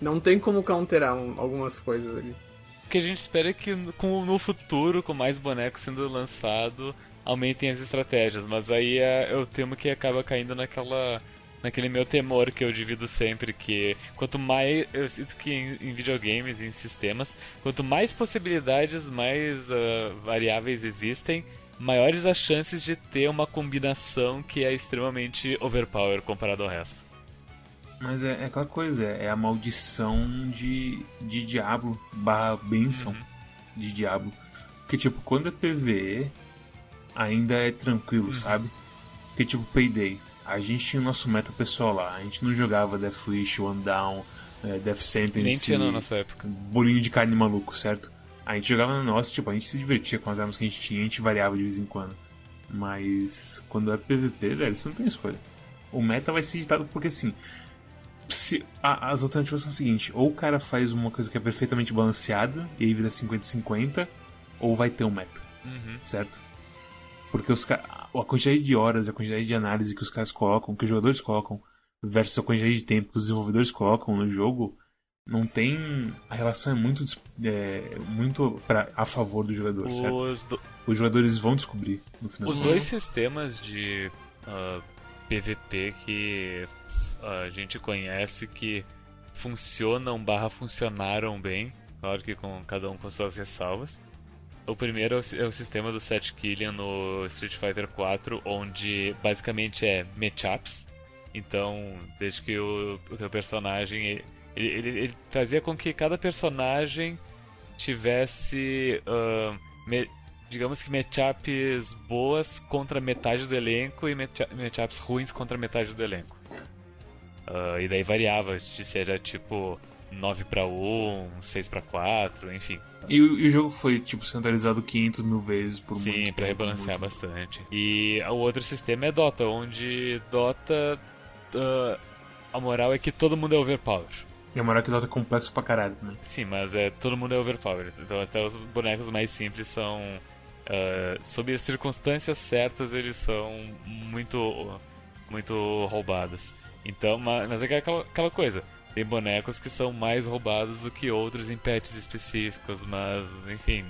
Não tem como counterar um- algumas coisas ali. O que a gente espera é que com, no futuro, com mais bonecos sendo lançado, aumentem as estratégias. Mas aí é, eu temo que acaba caindo naquela. Naquele meu temor que eu divido sempre, que quanto mais. Eu sinto que em, em videogames, em sistemas, quanto mais possibilidades, mais ah, variáveis existem, maiores as chances de ter uma combinação que é extremamente overpower comparado ao resto. Mas é, é aquela coisa, é a maldição de, de Diablo barra benção de Diablo. Porque, tipo, quando é PVE, ainda é tranquilo, sabe? Porque, tipo, Payday, a gente tinha o nosso meta pessoal lá, a gente não jogava Death Wish, One Down, eh, Death Sentence, Nem tinha na nossa época. bolinho de carne maluco, certo? A gente jogava na nossa, tipo, a gente se divertia com as armas que a gente tinha, a gente variava de vez em quando. Mas quando é PVP, velho, você não tem escolha. O meta vai ser ditado porque assim. se- a- as alternativas são as seguintes: ou o cara faz uma coisa que é perfeitamente balanceada e aí vira 50-50, ou vai ter um meta, Uhum. certo? Porque os a quantidade de horas, a quantidade de análise que os caras colocam, que os jogadores colocam, versus a quantidade de tempo que os desenvolvedores colocam no jogo, não tem. A relação é muito, é, muito pra, a favor do jogador, certo? Os, do- Os jogadores vão descobrir no final Os dois sistemas de ah, PVP que a gente conhece que funcionam barra funcionaram bem, claro que com cada um com suas ressalvas. O primeiro é é o sistema do Set Killian no Street Fighter 4, onde basicamente é matchups. Então, desde que o, o teu personagem ele, ele, ele trazia com que cada personagem tivesse ah, me- digamos que matchups boas contra metade do elenco e matchups ruins contra metade do elenco. Ah, e daí variava, se seria tipo 9 para 1, 6 para 4, enfim. E, o- e o jogo foi, tipo, centralizado 500 mil vezes por Sim, muito pra tempo, rebalancear muito. bastante. E o outro sistema é Dota, onde Dota ah, a moral é que todo mundo é overpower. E a moral é que Dota é complexo pra caralho também. Sim, mas é todo mundo é overpowered. Então até os bonecos mais simples são. ah, sob as circunstâncias certas, eles são muito. muito roubados. Então, ma- mas é aquela, aquela coisa. Tem bonecos que são mais roubados do que outros em patches específicos, mas enfim.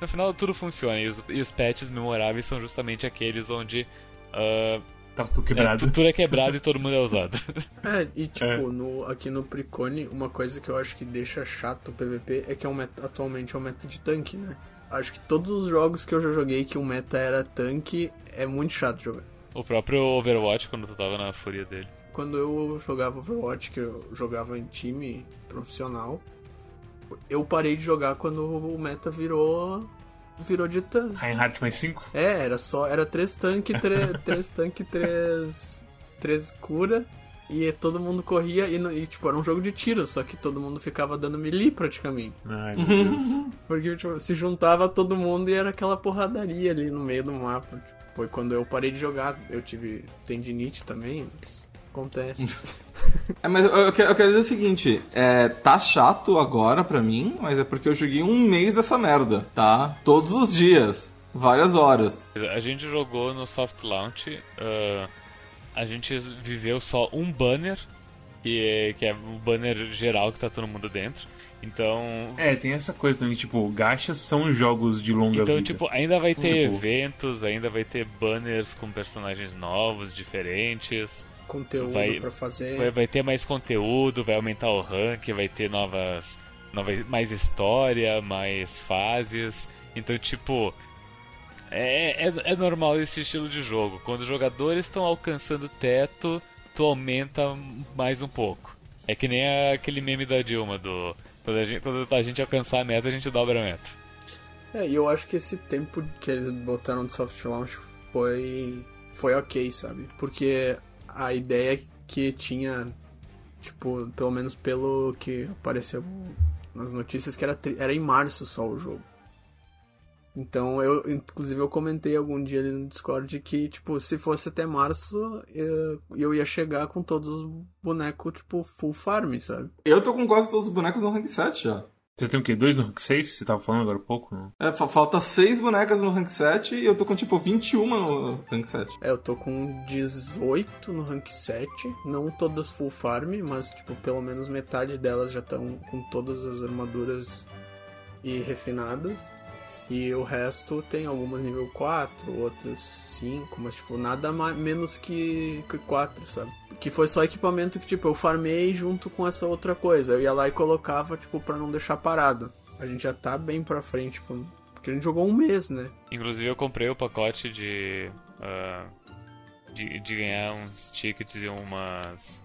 No final tudo funciona. E os, e os patches memoráveis são justamente aqueles onde. ah, Tava tudo é, quebrado. tudo é quebrado e todo mundo é usado. [LAUGHS] É, e tipo, É. No, aqui no Precone, uma coisa que eu acho que deixa chato o PVP é que é um meta- atualmente é um meta de tanque, né? Acho que todos os jogos que eu já joguei que o meta era tanque é muito chato jogar. o próprio Overwatch, quando tu tava na fúria dele. Quando eu jogava Overwatch, que eu jogava em time profissional, eu parei de jogar quando o meta virou virou de tanque. Reinhardt mais 5? É, era só. Era três tanque, três, [LAUGHS] três tanque, três. três cura. E todo mundo corria e, e, tipo, era um jogo de tiro, só que todo mundo ficava dando melee praticamente. Ai, meu Deus. Porque tipo, se juntava todo mundo e era aquela porradaria ali no meio do mapa. Tipo, foi quando eu parei de jogar. Eu tive tendinite também, mas acontece. [LAUGHS] É, mas eu, eu quero, dizer o seguinte, é, tá chato agora pra mim, mas é porque eu joguei um mês dessa merda, tá? Todos os dias, várias horas. A gente jogou no soft launch, ah, a gente viveu só um banner, que é, que é o banner geral que tá todo mundo dentro. Então, É, tem essa coisa também, tipo, gachas são jogos de longa então vida. tipo, ainda vai ter Tipo- eventos, ainda vai ter banners com personagens novos, diferentes. Conteúdo Vai- pra fazer. Vai, vai ter mais conteúdo, vai aumentar o rank, vai ter novas, novas. mais história, mais fases. Então, tipo. É, é, é normal esse estilo de jogo. Quando os jogadores estão alcançando o teto, tu aumenta mais um pouco. É que nem aquele meme da Dilma, do. Quando a gente, quando a gente alcançar a meta, a gente dobra a meta. É, e eu acho que esse tempo que eles botaram de soft launch foi foi ok, sabe? Porque a ideia que tinha, tipo, pelo menos pelo que apareceu nas notícias, que era, era em março só o jogo. Então, eu, inclusive, eu comentei algum dia ali no Discord que, tipo, se fosse até março, eu, eu ia chegar com todos os bonecos, tipo, full farm, sabe? Eu tô com quase todos os bonecos no rank 7 já. Você tem o quê? Dois no rank 6? Você tava falando agora há pouco, não? É, fa- falta 6 bonecas no rank 7 e eu tô com tipo 21 no rank 7. É, eu tô com 18 no rank 7, não todas full farm, mas tipo, pelo menos metade delas já estão com todas as armaduras e refinadas. E o resto tem algumas nível 4, outras 5, mas tipo, nada mais, menos que, que 4, sabe? Que foi só equipamento que tipo, eu farmei junto com essa outra coisa. Eu ia lá e colocava, tipo, pra não deixar parado. A gente já tá bem pra frente, tipo, porque a gente jogou um mês, né? Inclusive eu comprei o pacote de. ah, de, de ganhar uns tickets e umas.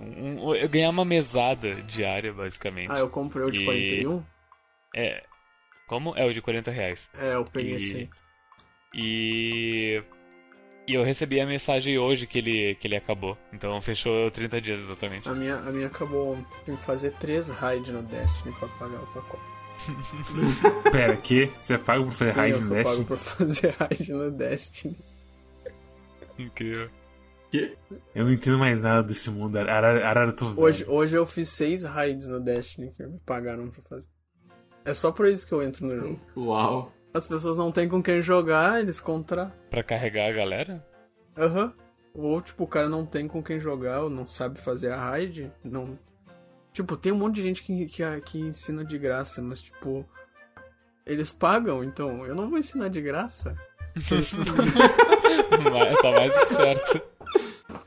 Um, um- eu ganhar uma mesada diária, basicamente. Ah, eu comprei o de E- 41? É. Como? É o de 40 reais. É, eu peguei E- esse. E. E eu recebi a mensagem hoje que ele, que ele acabou. Então fechou 30 dias exatamente. A minha, a minha acabou que fazer três raids no Destiny pra pagar o pacote. [LAUGHS] Pera, que? Você paga por fazer Sim, raid eu no Destiny? pago pra fazer raid no Destiny. Incrível. Eu não entendo mais nada desse mundo. Arara, Arara, eu. Hoje, hoje eu fiz seis raids no Destiny que me pagaram pra fazer. É só por isso que eu entro no jogo. Uau. As pessoas não têm com quem jogar, eles contra. Pra carregar a galera? Aham. Ou, tipo, o cara não tem com quem jogar, ou não sabe fazer a raid, não... Tipo, tem um monte de gente que, que, que ensina de graça, mas, tipo... Eles pagam, então eu não vou ensinar de graça. Mas [LAUGHS] tá mais que certo.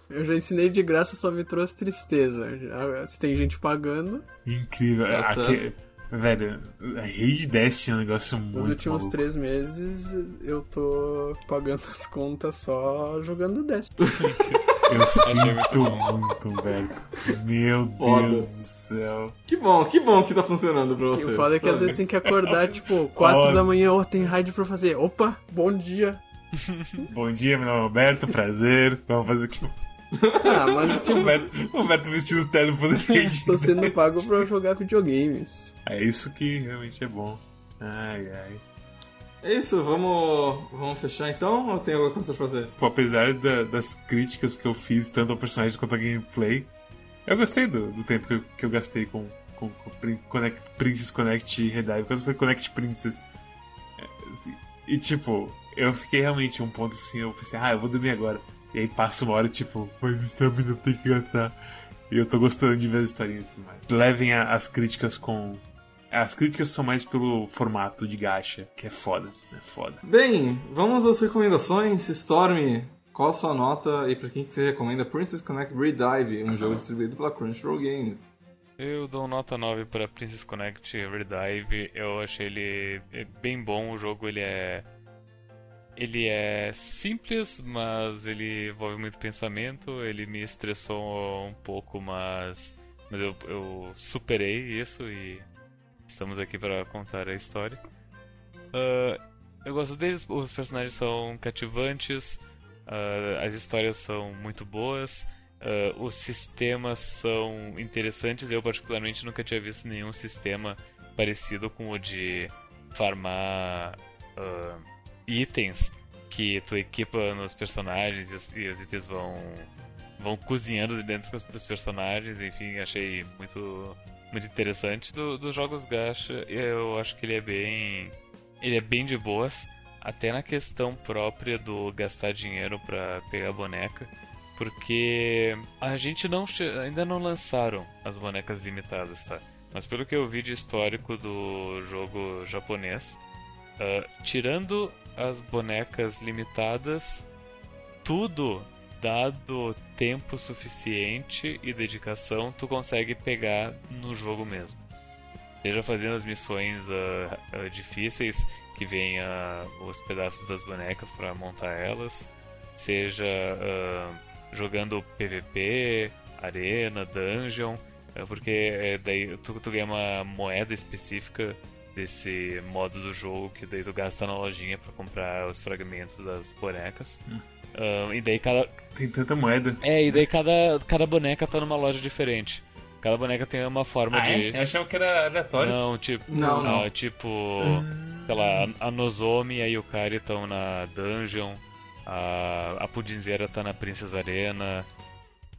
Eu já ensinei de graça, só me trouxe tristeza. Já- Se tem gente pagando, Incrível. Tá Aque- Velho, a rede é um negócio muito nos últimos maluco. três meses eu tô pagando as contas só jogando Destiny. [LAUGHS] Eu sinto muito, velho. Meu Foda. Deus do céu. Que bom, que bom que tá funcionando pra E você. o foda é que às vezes tem que acordar, [LAUGHS] tipo, quatro Foda. da manhã, ó, tem raid pra fazer. Opa, bom dia. Bom dia, meu nome é Roberto, prazer. Vamos fazer aqui. Ah, mas tipo, Roberto, Roberto vestido terno fazer rede. [LAUGHS] tô sendo pago pra jogar videogames. É isso que realmente é bom. Ai, ai. É isso, vamos, vamos fechar então? Ou tem alguma coisa pra fazer? Pô, apesar da- das críticas que eu fiz, tanto ao personagem quanto ao gameplay, eu gostei do, do tempo que eu, que eu gastei com, com, com Connect, Princess Connect Redive. Quase foi Connect Princess. É, assim, e tipo, eu fiquei realmente um ponto assim, eu pensei, ah, eu vou dormir agora. E aí passa uma hora, tipo, mas estamina tem que gastar. E eu tô gostando de ver as historinhas e tudo mais. Levem a- as críticas com. As críticas são mais pelo formato de gacha, que é foda, é foda. Bem, vamos às recomendações. Storm, qual a sua nota e pra quem que você recomenda Princess Connect Redive, um jogo distribuído pela Crunchyroll Games? Eu dou nota 9 para Princess Connect Redive. Eu achei ele é bem bom. O jogo ele é ele é simples, mas ele envolve muito pensamento. Ele me estressou um pouco, mas mas eu, eu superei isso e estamos aqui para contar a história. Ah, eu gosto deles, os personagens são cativantes, ah, as histórias são muito boas. Ah, os sistemas são interessantes. Eu, particularmente, nunca tinha visto nenhum sistema parecido com o de farmar ah, itens que tu equipa nos personagens e os, e os itens vão, vão cozinhando dentro dos personagens. Enfim, achei muito, muito interessante. Do- dos jogos gacha, eu acho que ele é bem. Ele é bem de boas. Até na questão própria do gastar dinheiro pra pegar boneca porque a gente não ainda não lançaram as bonecas limitadas, tá? Mas pelo que eu vi de histórico do jogo japonês, ah, tirando as bonecas limitadas, tudo dado tempo suficiente e dedicação, tu consegue pegar no jogo mesmo. Seja fazendo as missões uh, uh, difíceis, que vem uh, os pedaços das bonecas para montar elas, seja jogando PVP, arena, dungeon, porque é, daí tu, tu ganha uma moeda específica desse modo do jogo que daí tu gasta na lojinha para comprar os fragmentos das bonecas. Uh, e daí cada. Tem tanta moeda. É, e daí cada, cada boneca tá numa loja diferente. Cada boneca tem uma forma ah, de. É? Eu achava que era aleatório. Não, tipo. Não, não. não. tipo. sei lá, a Nozomi e a Yukari estão na Dungeon. A, a Pudinzeira tá na Princess Arena.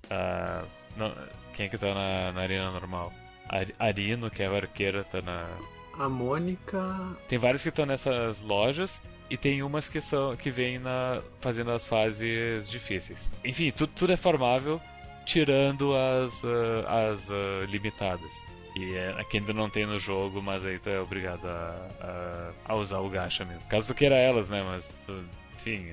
A, não, quem é que tá na, na Arena normal? A Arino, que é a arqueira, tá na. A Mônica. Tem vários que estão nessas lojas e tem umas que são que vêm na fazendo as fases difíceis. Enfim, tudo, tudo é formável tirando as uh, as uh, limitadas. E é, aqui ainda não tem no jogo, mas aí tu é obrigado a, a, a usar o gacha mesmo. Caso tu queira elas, né? Mas tu, enfim,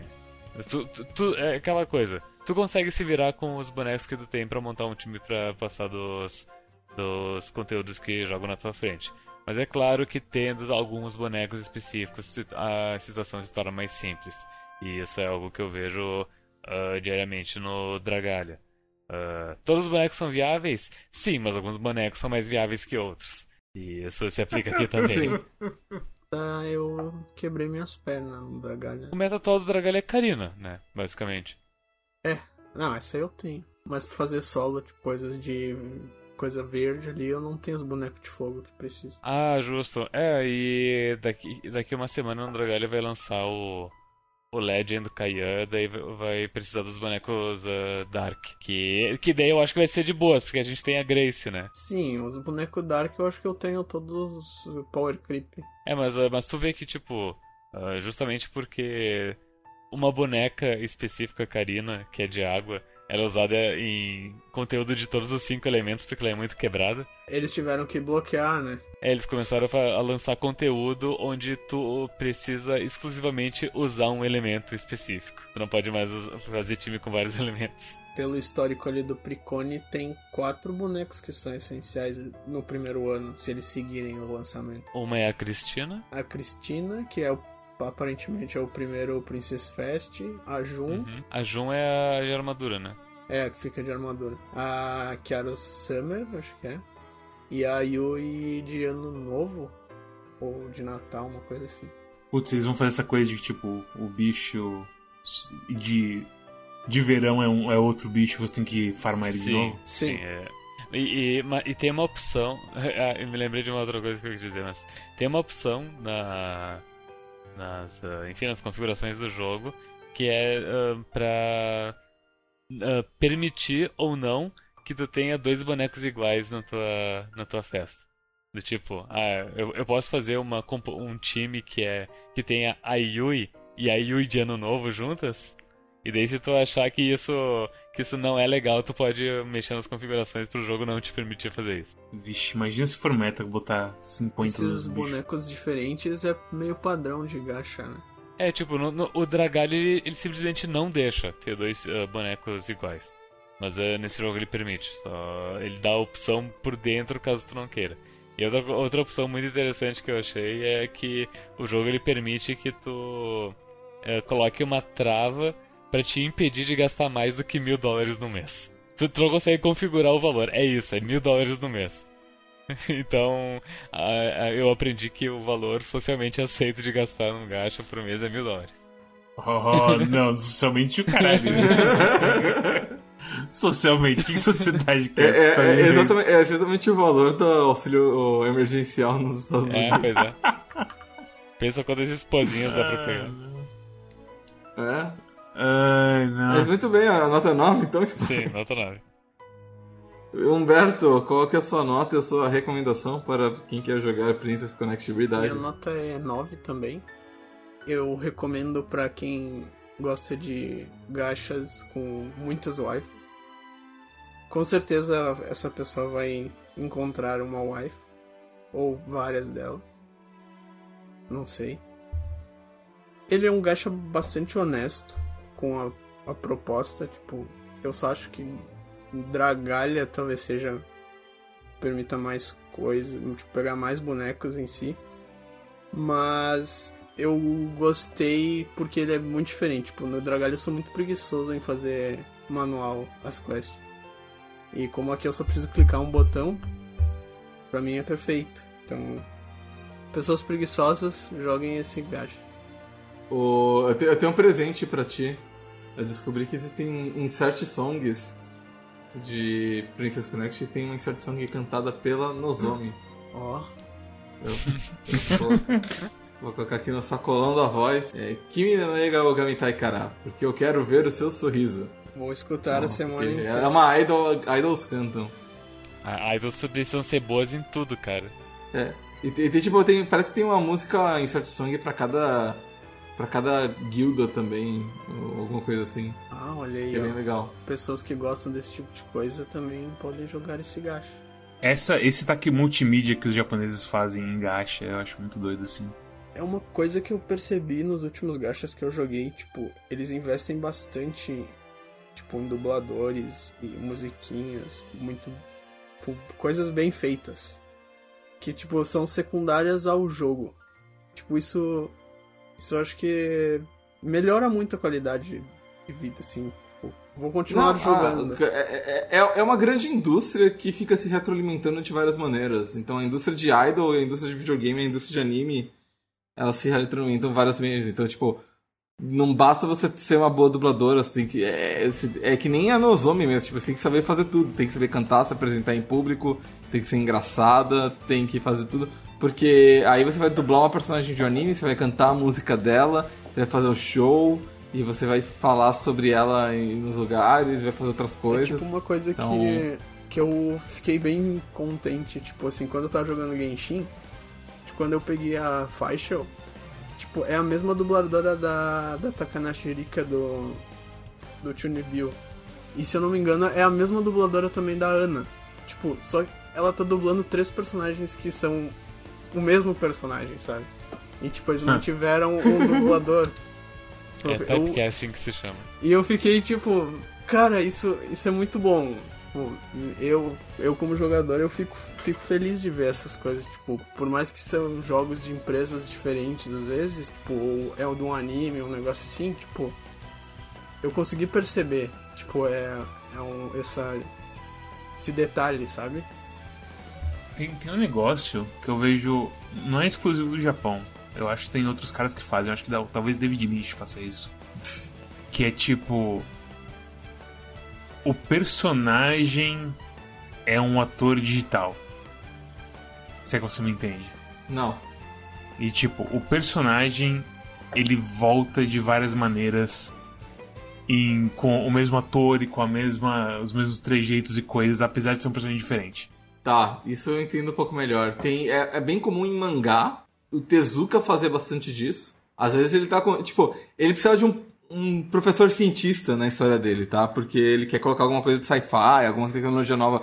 tu, tu, tu, é aquela coisa. Tu consegue se virar com os bonecos que tu tem para montar um time para passar dos dos conteúdos que jogam na tua frente. Mas é claro que tendo alguns bonecos específicos, a situação se torna mais simples. E isso é algo que eu vejo uh, diariamente no Dragalha. Uh, todos os bonecos são viáveis? Sim, mas alguns bonecos são mais viáveis que outros. E isso se aplica aqui [LAUGHS] também. Ah, eu quebrei minhas pernas no Dragalha. O meta atual do Dragalha é Karina, né? Basicamente. É, não, essa eu tenho. Mas pra fazer solo, tipo, coisas de coisa verde ali, eu não tenho os bonecos de fogo que preciso. Ah, justo. É, e daqui, daqui uma semana o Andragalha vai lançar o, o Legend Kaian, daí vai precisar dos bonecos uh, Dark. Que, que daí eu acho que vai ser de boas, porque a gente tem a Grace, né? Sim, os bonecos Dark eu acho que eu tenho todos os Power Creep. É, mas, uh, mas tu vê que, tipo, uh, justamente porque uma boneca específica, Karina, que é de água, ela é usada em conteúdo de todos os cinco elementos, porque ela é muito quebrada. Eles tiveram que bloquear, né? É, eles começaram a lançar conteúdo onde tu precisa exclusivamente usar um elemento específico. Tu não pode mais fazer time com vários [LAUGHS] elementos. Pelo histórico ali do Pricone, tem quatro bonecos que são essenciais no primeiro ano, se eles seguirem o lançamento. Uma é a Cristina. A Cristina, que é o aparentemente é o primeiro Princess Fest. A Jun. Uhum. A Jun é a de armadura, né? É, a que fica de armadura. A Kiara Summer, acho que é. E a Yui de Ano Novo. Ou de Natal, uma coisa assim. Putz, vocês vão fazer essa coisa de tipo, o bicho de. De verão é, um, é outro bicho, você tem que farmar ele sim, de novo? Sim. sim é. E, e, e, tem uma opção. [LAUGHS] Ah, eu me lembrei de uma outra coisa que eu queria dizer, mas tem uma opção na, nas, uh, enfim, nas configurações do jogo, que é uh, pra uh, permitir ou não que tu tenha dois bonecos iguais na tua, na tua festa. Do tipo, ah, eu, eu posso fazer uma, um time que é que tenha a Yui e a Yui de Ano Novo juntas? E daí se tu achar que isso, que isso não é legal, tu pode mexer nas configurações pro jogo não te permitir fazer isso. Vixe, imagina se for meta botar 50 Esses bonecos diferentes é meio padrão de gacha, né? É, tipo, no, no, o Dragalho ele, ele, simplesmente não deixa ter dois uh, bonecos iguais. Mas uh, nesse jogo ele permite. Só ele dá a opção por dentro caso tu não queira. E outra, outra opção muito interessante que eu achei é que o jogo ele permite que tu uh, coloque uma trava para te impedir de gastar mais do que mil dólares no mês. Tu, tu não consegue configurar o valor, é isso, é mil dólares no mês. [LAUGHS] então, a, a, eu aprendi que o valor socialmente aceito de gastar num gacha por mês é mil dólares. Oh, [LAUGHS] não, socialmente o caralho. [LAUGHS] socialmente, que sociedade que é? É, tá é, exatamente, é exatamente o valor do auxílio emergencial nos Estados Unidos. É, pois é. Pensa quantas esposinhas dá pra pegar. É. Ai, não. Mas muito bem, a nota 9 então? Sim, nota 9. Humberto, qual que é a sua nota e a sua recomendação para quem quer jogar Princess Connect? Minha nota é 9 também. Eu recomendo para quem gosta de gachas com muitas waifus. Com certeza essa pessoa vai encontrar uma wife. Ou várias delas. Não sei. Ele é um gacha bastante honesto com a a proposta, tipo, eu só acho que Dragalha talvez seja permita mais coisas, tipo, pegar mais bonecos em si. Mas eu gostei porque ele é muito diferente. Tipo, no Dragalha eu sou muito preguiçoso em fazer manual as quests. E como aqui eu só preciso clicar um botão, pra mim é perfeito. Então, pessoas preguiçosas, joguem esse gacha. O... Eu, te- eu tenho um presente pra ti. Eu descobri que existem insert songs de Princess Connect e tem uma insert song cantada pela Nozomi. Ó, Eu vou, [LAUGHS] vou colocar aqui no sacolão da voz. É, Kimi no Ega Ogami Taikara, porque eu quero ver o seu sorriso. vou escutar a Não, semana porque inteira. É uma idol, idols cantam. A idols precisam ser boas em tudo, cara. É. E tem, tem, tipo, tem, parece que tem uma música insert song pra cada. Pra cada guilda também, ou alguma coisa assim. Ah, olha Que aí, é bem ó. legal. Pessoas que gostam desse tipo de coisa também podem jogar esse gacha. Essa, esse ataque multimídia que os japoneses fazem em gacha, eu acho muito doido assim. É uma coisa que eu percebi nos últimos gachas que eu joguei, tipo, eles investem bastante, tipo, em dubladores e musiquinhas, muito, tipo, coisas bem feitas, que, tipo, são secundárias ao jogo. Tipo, isso, isso eu acho que melhora muito a qualidade de vida, assim. Tipo, vou continuar Não, jogando. ah, é, é, é uma grande indústria que fica se retroalimentando de várias maneiras. Então a indústria de idol, a indústria de videogame, a indústria de anime, elas se retroalimentam várias vezes. Então, tipo, não basta você ser uma boa dubladora, você tem que. É, é que nem a Nozomi mesmo, tipo, você tem que saber fazer tudo. Tem que saber cantar, se apresentar em público, tem que ser engraçada, tem que fazer tudo. Porque aí você vai dublar uma personagem de anime, você vai cantar a música dela, você vai fazer o show. E você vai falar sobre ela em, nos lugares, vai fazer outras É coisas. tipo uma coisa Então- que, que eu fiquei bem contente, tipo assim, quando eu tava jogando Genshin, tipo, quando eu peguei a faixa, tipo, é a mesma dubladora da, da Takanashi Rika do, do Chunibyo. E se eu não me engano, é a mesma dubladora também da Ana. Tipo, só que ela tá dublando três personagens que são o mesmo personagem, sabe? E tipo, eles Ah. mantiveram o [LAUGHS] dublador. É Eu- typecasting que se chama. e eu fiquei tipo, cara, isso, isso é muito bom. Tipo, eu, eu como jogador, eu fico, fico feliz de ver essas coisas. Tipo, por mais que são jogos de empresas diferentes às vezes, tipo, ou é o de um anime, um negócio assim, tipo, eu consegui perceber, tipo, é, é um, essa, esse detalhe, sabe? Tem, tem um negócio que eu vejo. Não é exclusivo do Japão. Eu acho que tem outros caras que fazem. Eu acho que dá- talvez David Lynch faça isso. Que é tipo. O personagem é um ator digital. Se é que você me entende. Não. E tipo, o personagem ele volta de várias maneiras em, com o mesmo ator e com a mesma, os mesmos trejeitos e coisas, apesar de ser um personagem diferente. Tá, isso eu entendo um pouco melhor. Tem, é, é bem comum em mangá o Tezuka fazer bastante disso. Às vezes ele tá com. Tipo, ele precisa de um, um professor cientista na história dele, tá? Porque ele quer colocar alguma coisa de sci-fi, alguma tecnologia nova.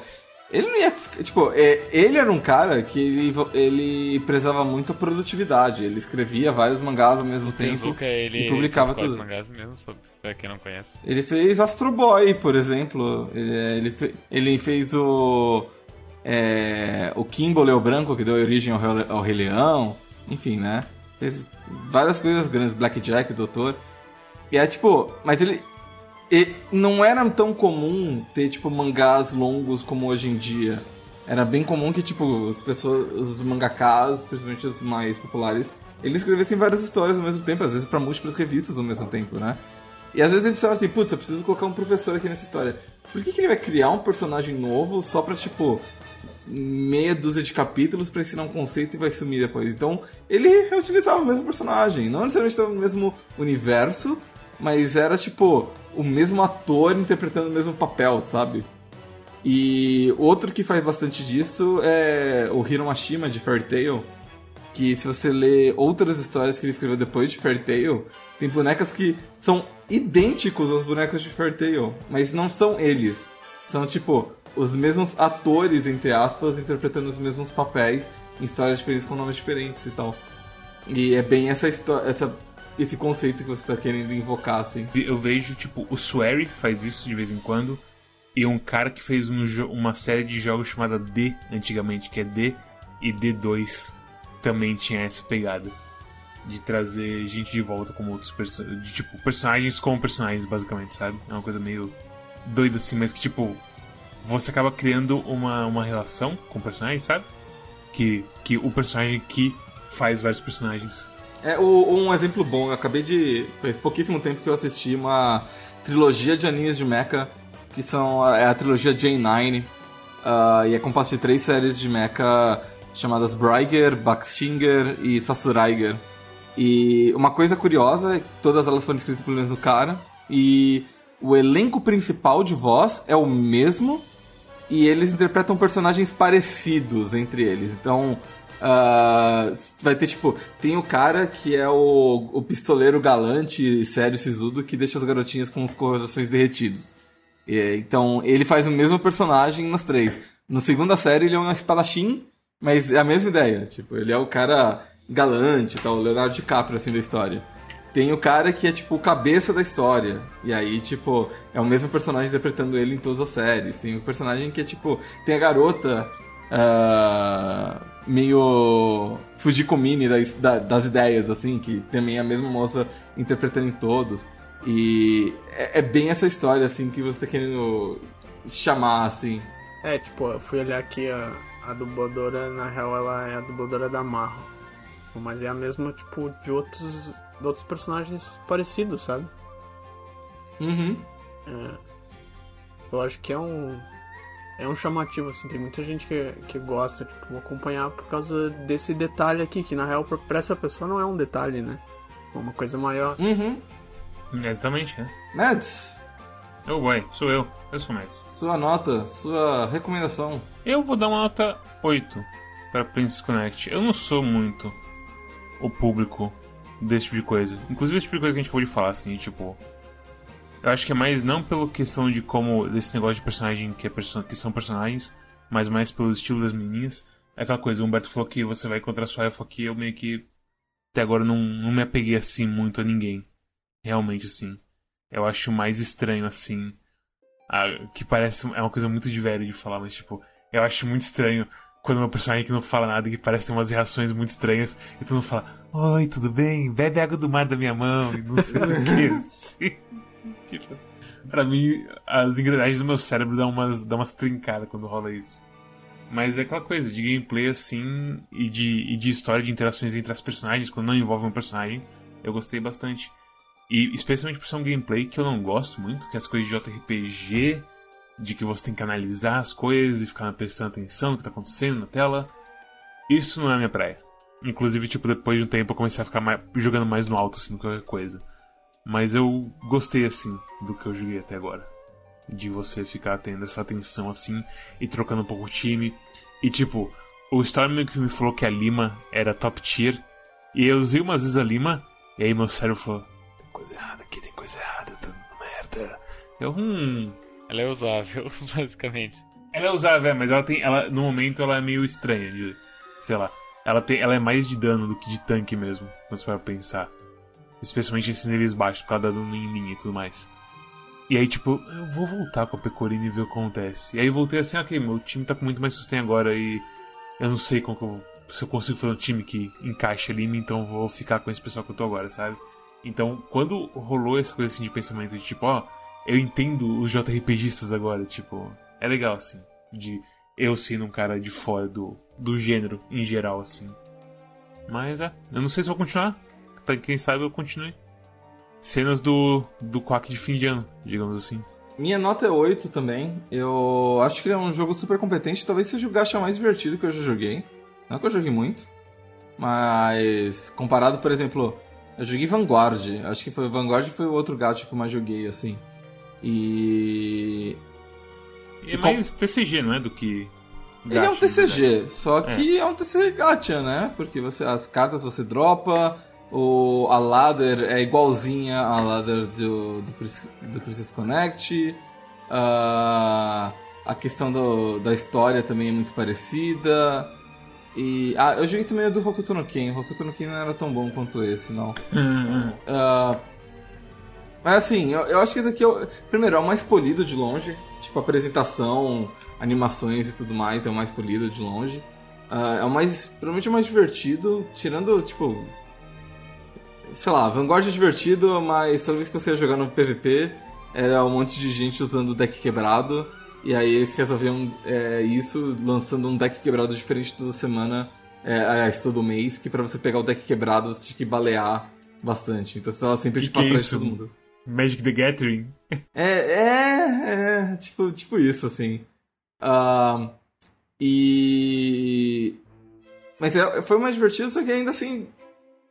Ele não ia. Tipo, é, ele era um cara que ele, ele prezava muito a produtividade. Ele escrevia vários mangás ao mesmo tempo. Tezuka, ele e publicava quase tudo. mangás mesmo, pra quem não conhece. Ele fez Astro Boy, por exemplo. Ele, ele, fe- ele fez o. É, o Kimbo Leo Branco, que deu origem ao, ao Rei Leão. Enfim, né? Fez várias coisas grandes. Blackjack, Doutor. E é tipo. Mas ele. não era tão comum ter, tipo, mangás longos como hoje em dia. Era bem comum que, tipo, as pessoas, os mangakas, principalmente os mais populares, eles escrevessem várias histórias ao mesmo tempo, às vezes pra múltiplas revistas ao mesmo tempo, né? E às vezes ele precisava assim, putz, eu preciso colocar um professor aqui nessa história. Por que, que ele vai criar um personagem novo só pra, tipo, meia dúzia de capítulos pra ensinar um conceito e vai sumir depois? Então, ele reutilizava o mesmo personagem. Não necessariamente no mesmo universo, mas era, tipo, o mesmo ator interpretando o mesmo papel, sabe? E outro que faz bastante disso é o Hiro Mashima de Fairy Tail, que se você ler outras histórias que ele escreveu depois de Fairy Tail, tem bonecas que são idênticos aos bonecos de Fairy Tail, mas não são eles. São tipo os mesmos atores, entre aspas, interpretando os mesmos papéis em histórias diferentes com nomes diferentes e tal. E é bem essa história, essa esse conceito que você tá querendo invocar, assim. Eu vejo, tipo, o Swery faz isso de vez em quando. E um cara que fez um uma série de jogos chamada D, antigamente, que é D e D2, também tinha essa pegada. De trazer gente de volta como outros personagens. Tipo, personagens como personagens, basicamente, sabe? É uma coisa meio doida assim, mas que, tipo, você acaba criando uma, uma relação com o personagem, sabe? Que, que o personagem que faz vários personagens. É o, um exemplo bom, eu acabei de. Faz pouquíssimo tempo que eu assisti uma trilogia de animes de mecha, que são é a trilogia J9, uh, e é composta de três séries de mecha chamadas Braiger, Baxtinger e Sasuraiger. E uma coisa curiosa é que todas elas foram escritas pelo mesmo cara, e o elenco principal de voz é o mesmo, e eles interpretam personagens parecidos entre eles. Então, Uh, vai ter, tipo, tem o cara que é o, o pistoleiro galante, sério, sisudo, que deixa as garotinhas com os corações derretidos. E, então, ele faz o mesmo personagem nas três. Na segunda série, ele é um espadachim, mas é a mesma ideia. Tipo, ele é o cara galante, tal, o Leonardo DiCaprio, assim, da história. Tem o cara que é, tipo, o cabeça da história. E aí, tipo, é o mesmo personagem interpretando ele em todas as séries. Tem o personagem que é, tipo, tem a garota uh, meio Fujiko-Mini das, das ideias, assim, que também é a mesma moça interpretando em todos. E é, é, bem essa história, assim, que você tá querendo chamar, assim. É, tipo, eu fui olhar aqui a, a dubladora, na real, ela é a dubladora da Marro. Mas é a mesma, tipo, de outros, de outros personagens parecidos, sabe? Uhum. É, eu acho que é um, é um chamativo, assim, tem muita gente que, que gosta, tipo, vou acompanhar por causa desse detalhe aqui, que na real pra essa pessoa não é um detalhe, né? É uma coisa maior. Uhum. Exatamente, né? Mads! Oh, boy, sou eu. Eu sou Mads. Sua nota, sua recomendação. Eu vou dar uma nota 8 para Princess Connect. Eu não sou muito o público desse tipo de coisa. Inclusive esse tipo de coisa que a gente acabou de falar, assim, tipo, eu acho que é mais não pela questão de como desse negócio de personagem que, é perso que são personagens, mas mais pelo estilo das menininhas. É aquela coisa, o Humberto falou que você vai encontrar sua elfa aqui, eu meio que até agora não, não me apeguei assim muito a ninguém. Realmente assim. Eu acho mais estranho assim. A, que parece. É uma coisa muito de velho de falar, mas tipo, eu acho muito estranho quando uma personagem que não fala nada que parece ter umas reações muito estranhas e todo mundo fala: Oi, tudo bem? Bebe água do mar da minha mão e não sei o que. [LAUGHS] Assim. Tipo, pra mim, as engrenagens do meu cérebro dão umas, dão umas trincadas quando rola isso. Mas é aquela coisa de gameplay assim e de, e de história de interações entre as personagens, quando não envolve um personagem, eu gostei bastante. E especialmente por ser um gameplay que eu não gosto muito, que é as coisas de JRPG, de que você tem que analisar as coisas e ficar prestando atenção no que está acontecendo na tela. Isso não é a minha praia. Inclusive, tipo, depois de um tempo eu comecei a ficar mais, jogando mais no alto, assim, qualquer coisa. Mas eu gostei assim do que eu joguei até agora. De você ficar tendo essa atenção assim e trocando um pouco o time. E tipo, o Storm que me falou que a Lima era top tier. E eu usei umas vezes a Lima. E aí meu cérebro falou: tem coisa errada aqui, tem coisa errada, tá dando merda. Eu, hum. Ela é usável, [LAUGHS] basicamente. Ela é usável, é, mas ela tem. Ela, no momento ela é meio estranha, de, sei lá. Ela, tem, ela é mais de dano do que de tanque mesmo, mas para pensar. Especialmente esses níveis baixos, por causa dano em linha e tudo mais. E aí, tipo, eu vou voltar com a Pecorino e ver o que acontece. E aí voltei assim, ok, meu time tá com muito mais sustain agora e eu não sei como que eu, se eu consigo fazer um time que encaixe ali, então vou ficar com esse pessoal que eu tô agora, sabe? Então, quando rolou essa coisa assim de pensamento de tipo, ó, eu entendo os JRPGistas agora, tipo, é legal assim, de eu sendo um cara de fora do, do gênero em geral, assim. Mas é, eu não sei se vou continuar, quem sabe eu continue. Cenas do, do Quack de fim de ano, digamos assim. Minha nota é 8 também. Eu acho que ele é um jogo super competente. Talvez seja o gacha mais divertido que eu já joguei. Não que eu joguei muito. Mas comparado, por exemplo, eu joguei Vanguard. Acho que foi Vanguard foi o outro gacha que eu mais joguei, assim. E. E é mais com... TCG, não é? Do que. Gacha, ele é um TCG, só que é. é um TCG gacha, né? Porque você, as cartas você dropa, o, a ladder é igualzinha à ladder do, do, do Princess Connect. Uh, a questão do, da história também é muito parecida. E. Ah, eu joguei também o do Hokuto no Ken. O Hokuto no Ken não era tão bom quanto esse, não. uh, mas assim, eu, eu, acho que esse aqui é o. Primeiro, é o mais polido de longe. Tipo, apresentação, animações e tudo mais, é o mais polido de longe. Uh, é o mais. Provavelmente é o mais divertido, tirando, tipo. Sei lá, Vanguard é divertido, mas toda vez que você ia jogar no PVP, era um monte de gente usando o deck quebrado. E aí eles resolviam é, isso lançando um deck quebrado diferente toda semana, é, aliás, todo mês, que para você pegar o deck quebrado você tinha que balear bastante. Então você tava sempre que tipo, que é atrás é de todo mundo. Magic the Gathering? [LAUGHS] É, é, é tipo, tipo isso, assim. Uh, e. Mas é, foi mais divertido, só que ainda assim,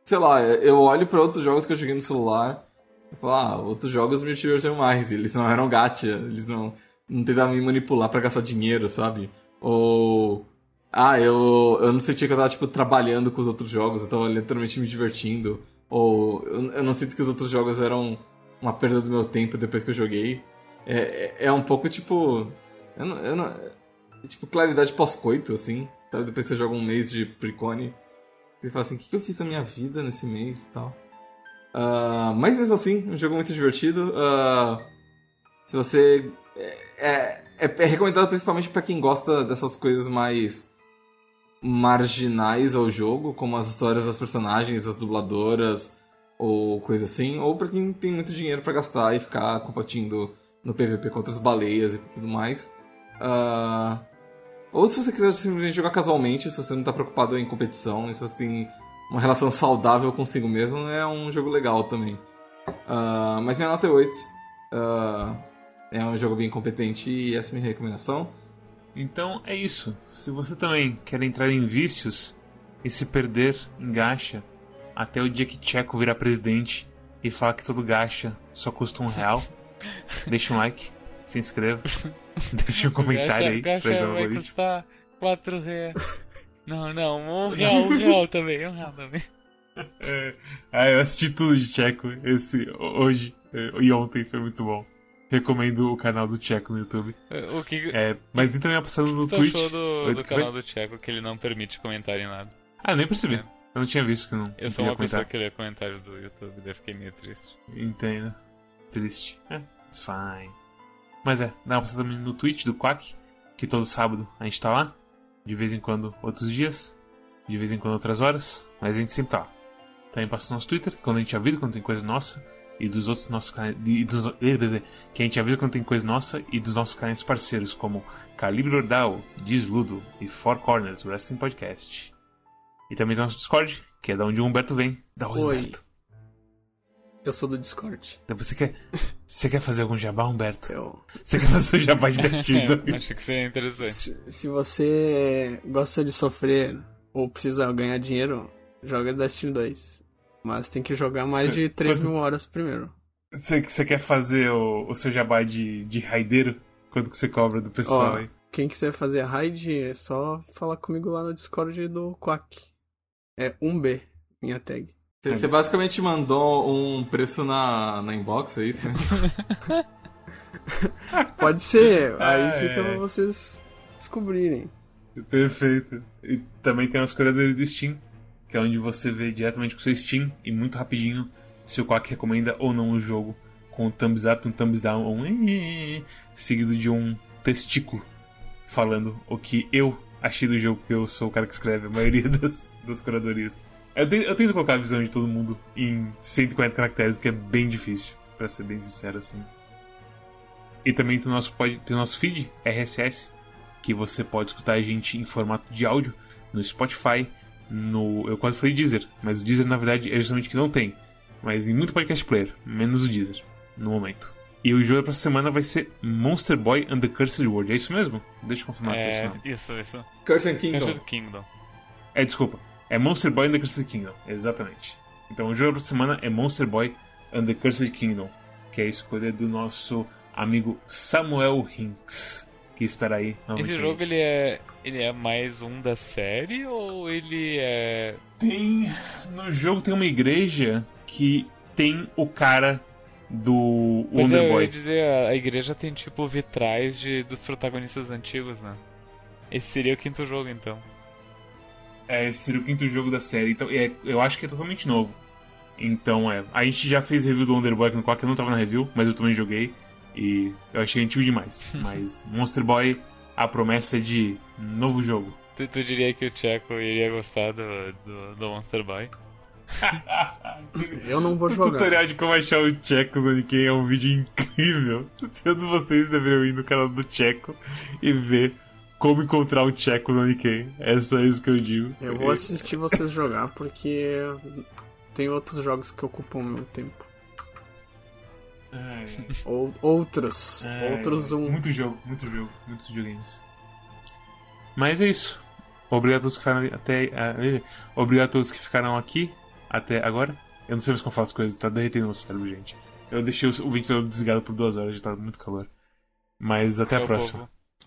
sei lá, eu olho para outros jogos que eu joguei no celular e falo, ah, outros jogos me divertiram mais. Eles não eram gacha, eles não não tentavam me manipular para gastar dinheiro, sabe? Ou. Ah, eu, eu não sentia que eu tava, tipo, trabalhando com os outros jogos, eu tava literalmente me divertindo. Ou eu, eu não sinto que os outros jogos eram uma perda do meu tempo depois que eu joguei. É, é, é um pouco tipo. Eu não, eu não, tipo, claridade pós-coito, assim. Sabe? Depois você joga um mês de Precone. Você fala assim: o que, eu fiz na minha vida nesse mês e tal. Uh, mas mesmo assim, um jogo muito divertido. Uh, se você é, é, é recomendado principalmente para quem gosta dessas coisas mais marginais ao jogo, como as histórias das personagens, das dubladoras ou coisa assim, ou para quem tem muito dinheiro para gastar e ficar competindo no PVP contra as baleias e tudo mais. Uh, ou se você quiser simplesmente jogar casualmente, se você não está preocupado em competição, e se você tem uma relação saudável consigo mesmo, é um jogo legal também. Uh, mas minha nota é 8. Uh, é um jogo bem competente e essa é a minha recomendação. Então é isso. Se você também quer entrar em vícios e se perder em gacha até o dia que Tcheco virar presidente e falar que todo gacha só custa um real, [LAUGHS] deixa um like, se inscreva, [LAUGHS] deixa um comentário aí gacha pra ajudar o algoritmo. custar 4 reais. [LAUGHS] Não, não, um real, um real também, um real também. É, ah, eu assisti tudo de Tcheco esse, hoje é, e ontem, foi muito bom. Recomendo o canal do Tcheco no YouTube. O que É, mas tem também passando no Twitch. do, Oi, do canal foi? do Tcheco que ele não permite comentário em nada? Ah, eu nem percebi. É. Eu não tinha visto que não, Eu não sou uma pessoa comentar. que lê comentários do YouTube, daí eu fiquei meio triste. Entendo. Triste. É, it's fine. Mas é, dá uma passada também no Twitch do Quack, que todo sábado a gente tá lá. De vez em quando outros dias, de vez em quando outras horas, mas a gente sempre tá lá. Também passa no nosso Twitter, quando a gente avisa quando tem coisa nossa, e dos outros nossos canais. dos- Que a gente avisa quando tem coisa nossa e dos nossos canais parceiros, como Calibre Ordal, Desludo e Four Corners Wrestling Podcast. E também tem nosso Discord, que é da onde o Humberto vem. Da Oi. Humberto. Eu sou do Discord. Então você quer, você quer fazer algum jabá, Humberto? Eu... Você quer fazer o jabá de [LAUGHS] Destiny 2? É, Acho que seria interessante. Se, se você gosta de sofrer ou precisa ganhar dinheiro, joga Destiny 2. Mas tem que jogar mais de 3 mil horas primeiro. Você, você quer fazer o, o seu jabá de, de raideiro? Quanto que você cobra do pessoal Ó, aí? quem quiser fazer a raid é só falar comigo lá no Discord do Quack. É 1B, minha tag. Você, você basicamente mandou um preço na, na inbox, é isso? [LAUGHS] Pode ser, aí Ah, fica é. pra vocês descobrirem. Perfeito. E também tem os curadores do Steam, que é onde você vê diretamente com o seu Steam e muito rapidinho se o Quack recomenda ou não o jogo, com um thumbs up, um thumbs down ou um seguido de um testículo falando o que eu achei do jogo, porque eu sou o cara que escreve a maioria [LAUGHS] das, das curadorias. Eu, te- eu tento colocar a visão de todo mundo em 140 caracteres, que é bem difícil, pra ser bem sincero assim. E também tem o nosso, pod- tem o nosso feed, RSS, que você pode escutar a gente em formato de áudio no Spotify, no. Eu quase falei Deezer, mas o Deezer na verdade é justamente que não tem. Mas em muito podcast player, menos o Deezer, no momento. E o jogo pra essa semana vai ser Monster Boy and the Cursed World. É isso mesmo? Deixa eu confirmar se é isso. É, não. isso, isso. Curse and Kingdom. Cursed Kingdom. É, desculpa. É Monster Boy and the Cursed Kingdom. Exatamente. Então o jogo pra semana é Monster Boy and the Cursed Kingdom, que é a escolha do nosso amigo Samuel Hinks, que estará aí novamente. Esse jogo ele é, ele é mais um da série ou ele é. Tem. No jogo tem uma igreja que tem o cara do Pois é, Wonder eu Boy. ia dizer, a, a igreja tem tipo vitrais de, dos protagonistas antigos, né? Esse seria o quinto jogo então. É, esse seria o quinto jogo da série. Então, é, eu acho que é totalmente novo. Então, é. A gente já fez review do Wonder Boy no Quack, eu não tava na review, mas eu também joguei. E eu achei antigo demais. [LAUGHS] mas Monster Boy, a promessa é de novo jogo. Tu, tu diria que o Checo iria gostar do, do, do Monster Boy? [LAUGHS] Eu não vou O jogar. tutorial de como achar o Checo no Nikkei é um vídeo incrível. [LAUGHS] Todos vocês deveriam ir no canal do Checo e ver como encontrar o Checo no Nikkei. É só isso que eu digo. Eu vou assistir vocês jogar porque tem outros jogos que ocupam o meu tempo. Ai, Ou, outros. ai, outros um. Muito jogo, muito jogo, muitos videogames. Mas é isso. Obrigado a todos que ficaram até. eh, obrigado a todos que ficaram aqui até agora. Eu não sei mais como eu faço as coisas, tá derretendo meu cérebro, gente. Eu deixei o o ventilador desligado por duas horas, já tá muito calor. Mas até a próxima.